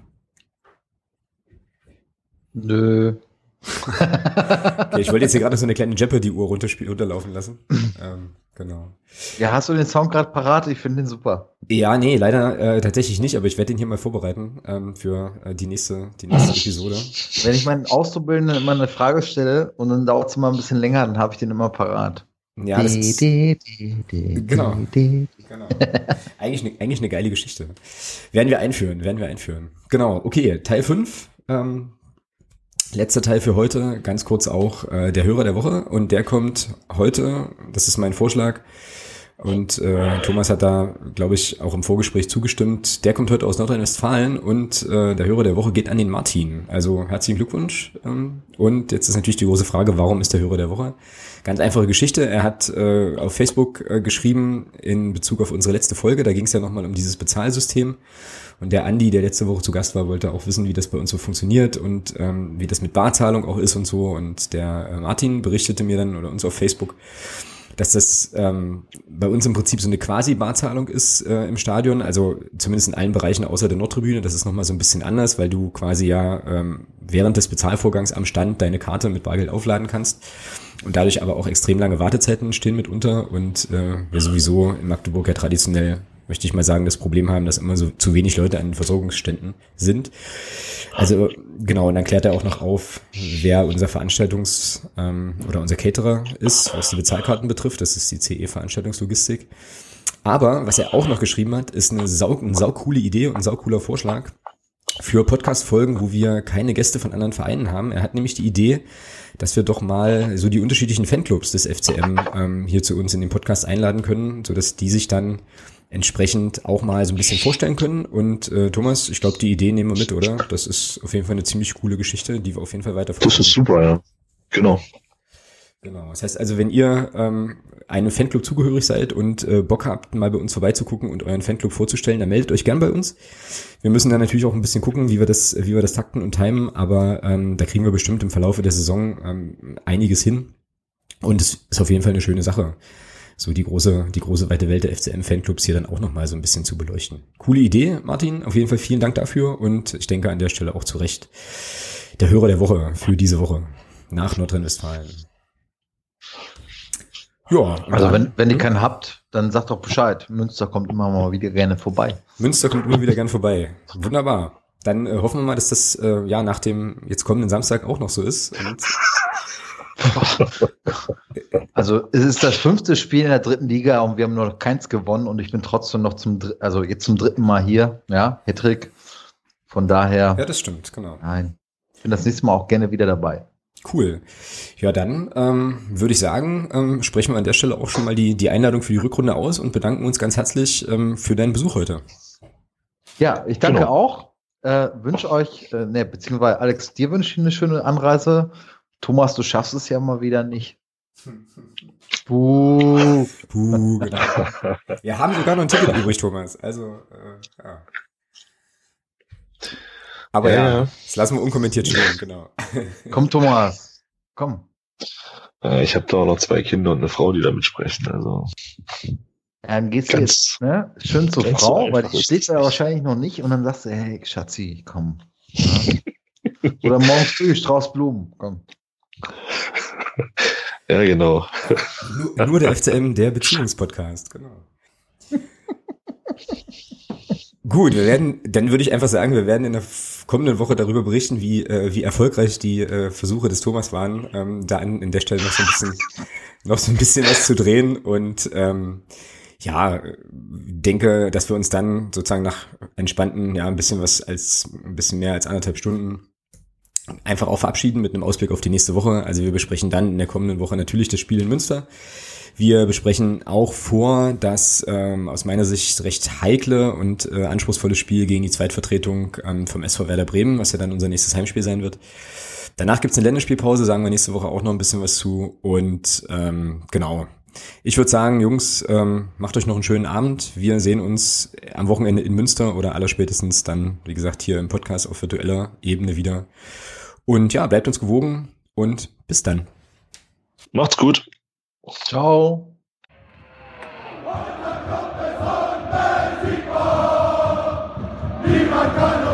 Nö. <laughs> okay, ich wollte jetzt hier gerade so eine kleine Jeopardy-Uhr runterlaufen lassen. ähm, genau. Ja, hast du den Sound gerade parat? Ich finde den super. Ja, nee, leider äh, tatsächlich nicht, aber ich werde den hier mal vorbereiten ähm, für äh, die nächste, die nächste Episode. Wenn ich meinen Auszubildenden immer eine Frage stelle und dann dauert es immer ein bisschen länger, dann habe ich den immer parat. Ja, das ist, genau. genau. Eigentlich, eine, eigentlich eine geile Geschichte. Werden wir einführen, werden wir einführen. Genau, okay, Teil 5. Ähm, Letzter Teil für heute, ganz kurz auch äh, der Hörer der Woche und der kommt heute, das ist mein Vorschlag und äh, Thomas hat da, glaube ich, auch im Vorgespräch zugestimmt, der kommt heute aus Nordrhein-Westfalen und äh, der Hörer der Woche geht an den Martin. Also herzlichen Glückwunsch ähm, und jetzt ist natürlich die große Frage, warum ist der Hörer der Woche? Ganz einfache Geschichte, er hat äh, auf Facebook äh, geschrieben in Bezug auf unsere letzte Folge, da ging es ja nochmal um dieses Bezahlsystem. Und der Andi, der letzte Woche zu Gast war, wollte auch wissen, wie das bei uns so funktioniert und ähm, wie das mit Barzahlung auch ist und so. Und der äh, Martin berichtete mir dann oder uns auf Facebook, dass das ähm, bei uns im Prinzip so eine quasi-Barzahlung ist äh, im Stadion, also zumindest in allen Bereichen außer der Nordtribüne. Das ist nochmal so ein bisschen anders, weil du quasi ja ähm, während des Bezahlvorgangs am Stand deine Karte mit Bargeld aufladen kannst und dadurch aber auch extrem lange Wartezeiten stehen mitunter und äh, wir sowieso in Magdeburg ja traditionell möchte ich mal sagen, das Problem haben, dass immer so zu wenig Leute an den Versorgungsständen sind. Also genau, und dann klärt er auch noch auf, wer unser Veranstaltungs- ähm, oder unser Caterer ist, was die Bezahlkarten betrifft. Das ist die CE Veranstaltungslogistik. Aber was er auch noch geschrieben hat, ist eine sau, eine saukoole Idee und ein saucooler Vorschlag für Podcast-Folgen, wo wir keine Gäste von anderen Vereinen haben. Er hat nämlich die Idee, dass wir doch mal so die unterschiedlichen Fanclubs des FCM ähm, hier zu uns in den Podcast einladen können, so dass die sich dann entsprechend auch mal so ein bisschen vorstellen können. Und äh, Thomas, ich glaube, die Idee nehmen wir mit, oder? Das ist auf jeden Fall eine ziemlich coole Geschichte, die wir auf jeden Fall weiter Das ist super, ja. Genau. Genau. Das heißt also, wenn ihr ähm, einem Fanclub zugehörig seid und äh, Bock habt, mal bei uns vorbeizugucken und euren Fanclub vorzustellen, dann meldet euch gern bei uns. Wir müssen dann natürlich auch ein bisschen gucken, wie wir das, wie wir das takten und timen, aber ähm, da kriegen wir bestimmt im Verlaufe der Saison ähm, einiges hin. Und es ist auf jeden Fall eine schöne Sache so die große, die große weite Welt der FCM-Fanclubs hier dann auch nochmal so ein bisschen zu beleuchten. Coole Idee, Martin. Auf jeden Fall vielen Dank dafür und ich denke an der Stelle auch zu Recht der Hörer der Woche für diese Woche nach Nordrhein-Westfalen. Ja. Also wenn, wenn ihr keinen habt, dann sagt doch Bescheid. Münster kommt immer mal wieder gerne vorbei. Münster kommt immer wieder gerne vorbei. Wunderbar. Dann äh, hoffen wir mal, dass das äh, ja nach dem jetzt kommenden Samstag auch noch so ist. <laughs> Also es ist das fünfte Spiel in der dritten Liga und wir haben noch keins gewonnen und ich bin trotzdem noch zum, also jetzt zum dritten Mal hier, ja, Hattrick. Von daher. Ja, das stimmt, genau. Nein, ich bin das nächste Mal auch gerne wieder dabei. Cool. Ja, dann ähm, würde ich sagen, ähm, sprechen wir an der Stelle auch schon mal die, die Einladung für die Rückrunde aus und bedanken uns ganz herzlich ähm, für deinen Besuch heute. Ja, ich danke genau. auch. Äh, wünsche euch, äh, ne, beziehungsweise Alex, dir wünsche ich eine schöne Anreise Thomas, du schaffst es ja mal wieder nicht. Puh. Puh, genau. Wir haben sogar noch ein Ticket übrig, Thomas. Also, äh, ja. Aber ja, ja, das lassen wir unkommentiert stehen, genau. Komm, Thomas. Komm. Ich habe da auch noch zwei Kinder und eine Frau, die damit sprechen. Also. Dann gehst du jetzt ne, schön zur Frau, weil die steht da wahrscheinlich noch nicht und dann sagst du, hey, Schatzi, komm. Oder morgen früh Strauß Blumen, komm. <laughs> ja, genau. Nur, nur der FCM, der Beziehungspodcast, genau. Gut, wir werden, dann würde ich einfach sagen, wir werden in der kommenden Woche darüber berichten, wie, äh, wie erfolgreich die äh, Versuche des Thomas waren, ähm, da an, in der Stelle noch so ein bisschen, <laughs> noch so ein bisschen was zu drehen und ähm, ja, denke, dass wir uns dann sozusagen nach entspannten, ja, ein bisschen was als, ein bisschen mehr als anderthalb Stunden einfach auch verabschieden mit einem Ausblick auf die nächste Woche. Also wir besprechen dann in der kommenden Woche natürlich das Spiel in Münster. Wir besprechen auch vor das ähm, aus meiner Sicht recht heikle und äh, anspruchsvolle Spiel gegen die Zweitvertretung ähm, vom SV Werder Bremen, was ja dann unser nächstes Heimspiel sein wird. Danach gibt's eine Länderspielpause, sagen wir nächste Woche auch noch ein bisschen was zu. Und ähm, genau, ich würde sagen, Jungs, ähm, macht euch noch einen schönen Abend. Wir sehen uns am Wochenende in Münster oder allerspätestens dann, wie gesagt, hier im Podcast auf virtueller Ebene wieder. Und ja, bleibt uns gewogen und bis dann. Macht's gut. Ciao. Niemand kann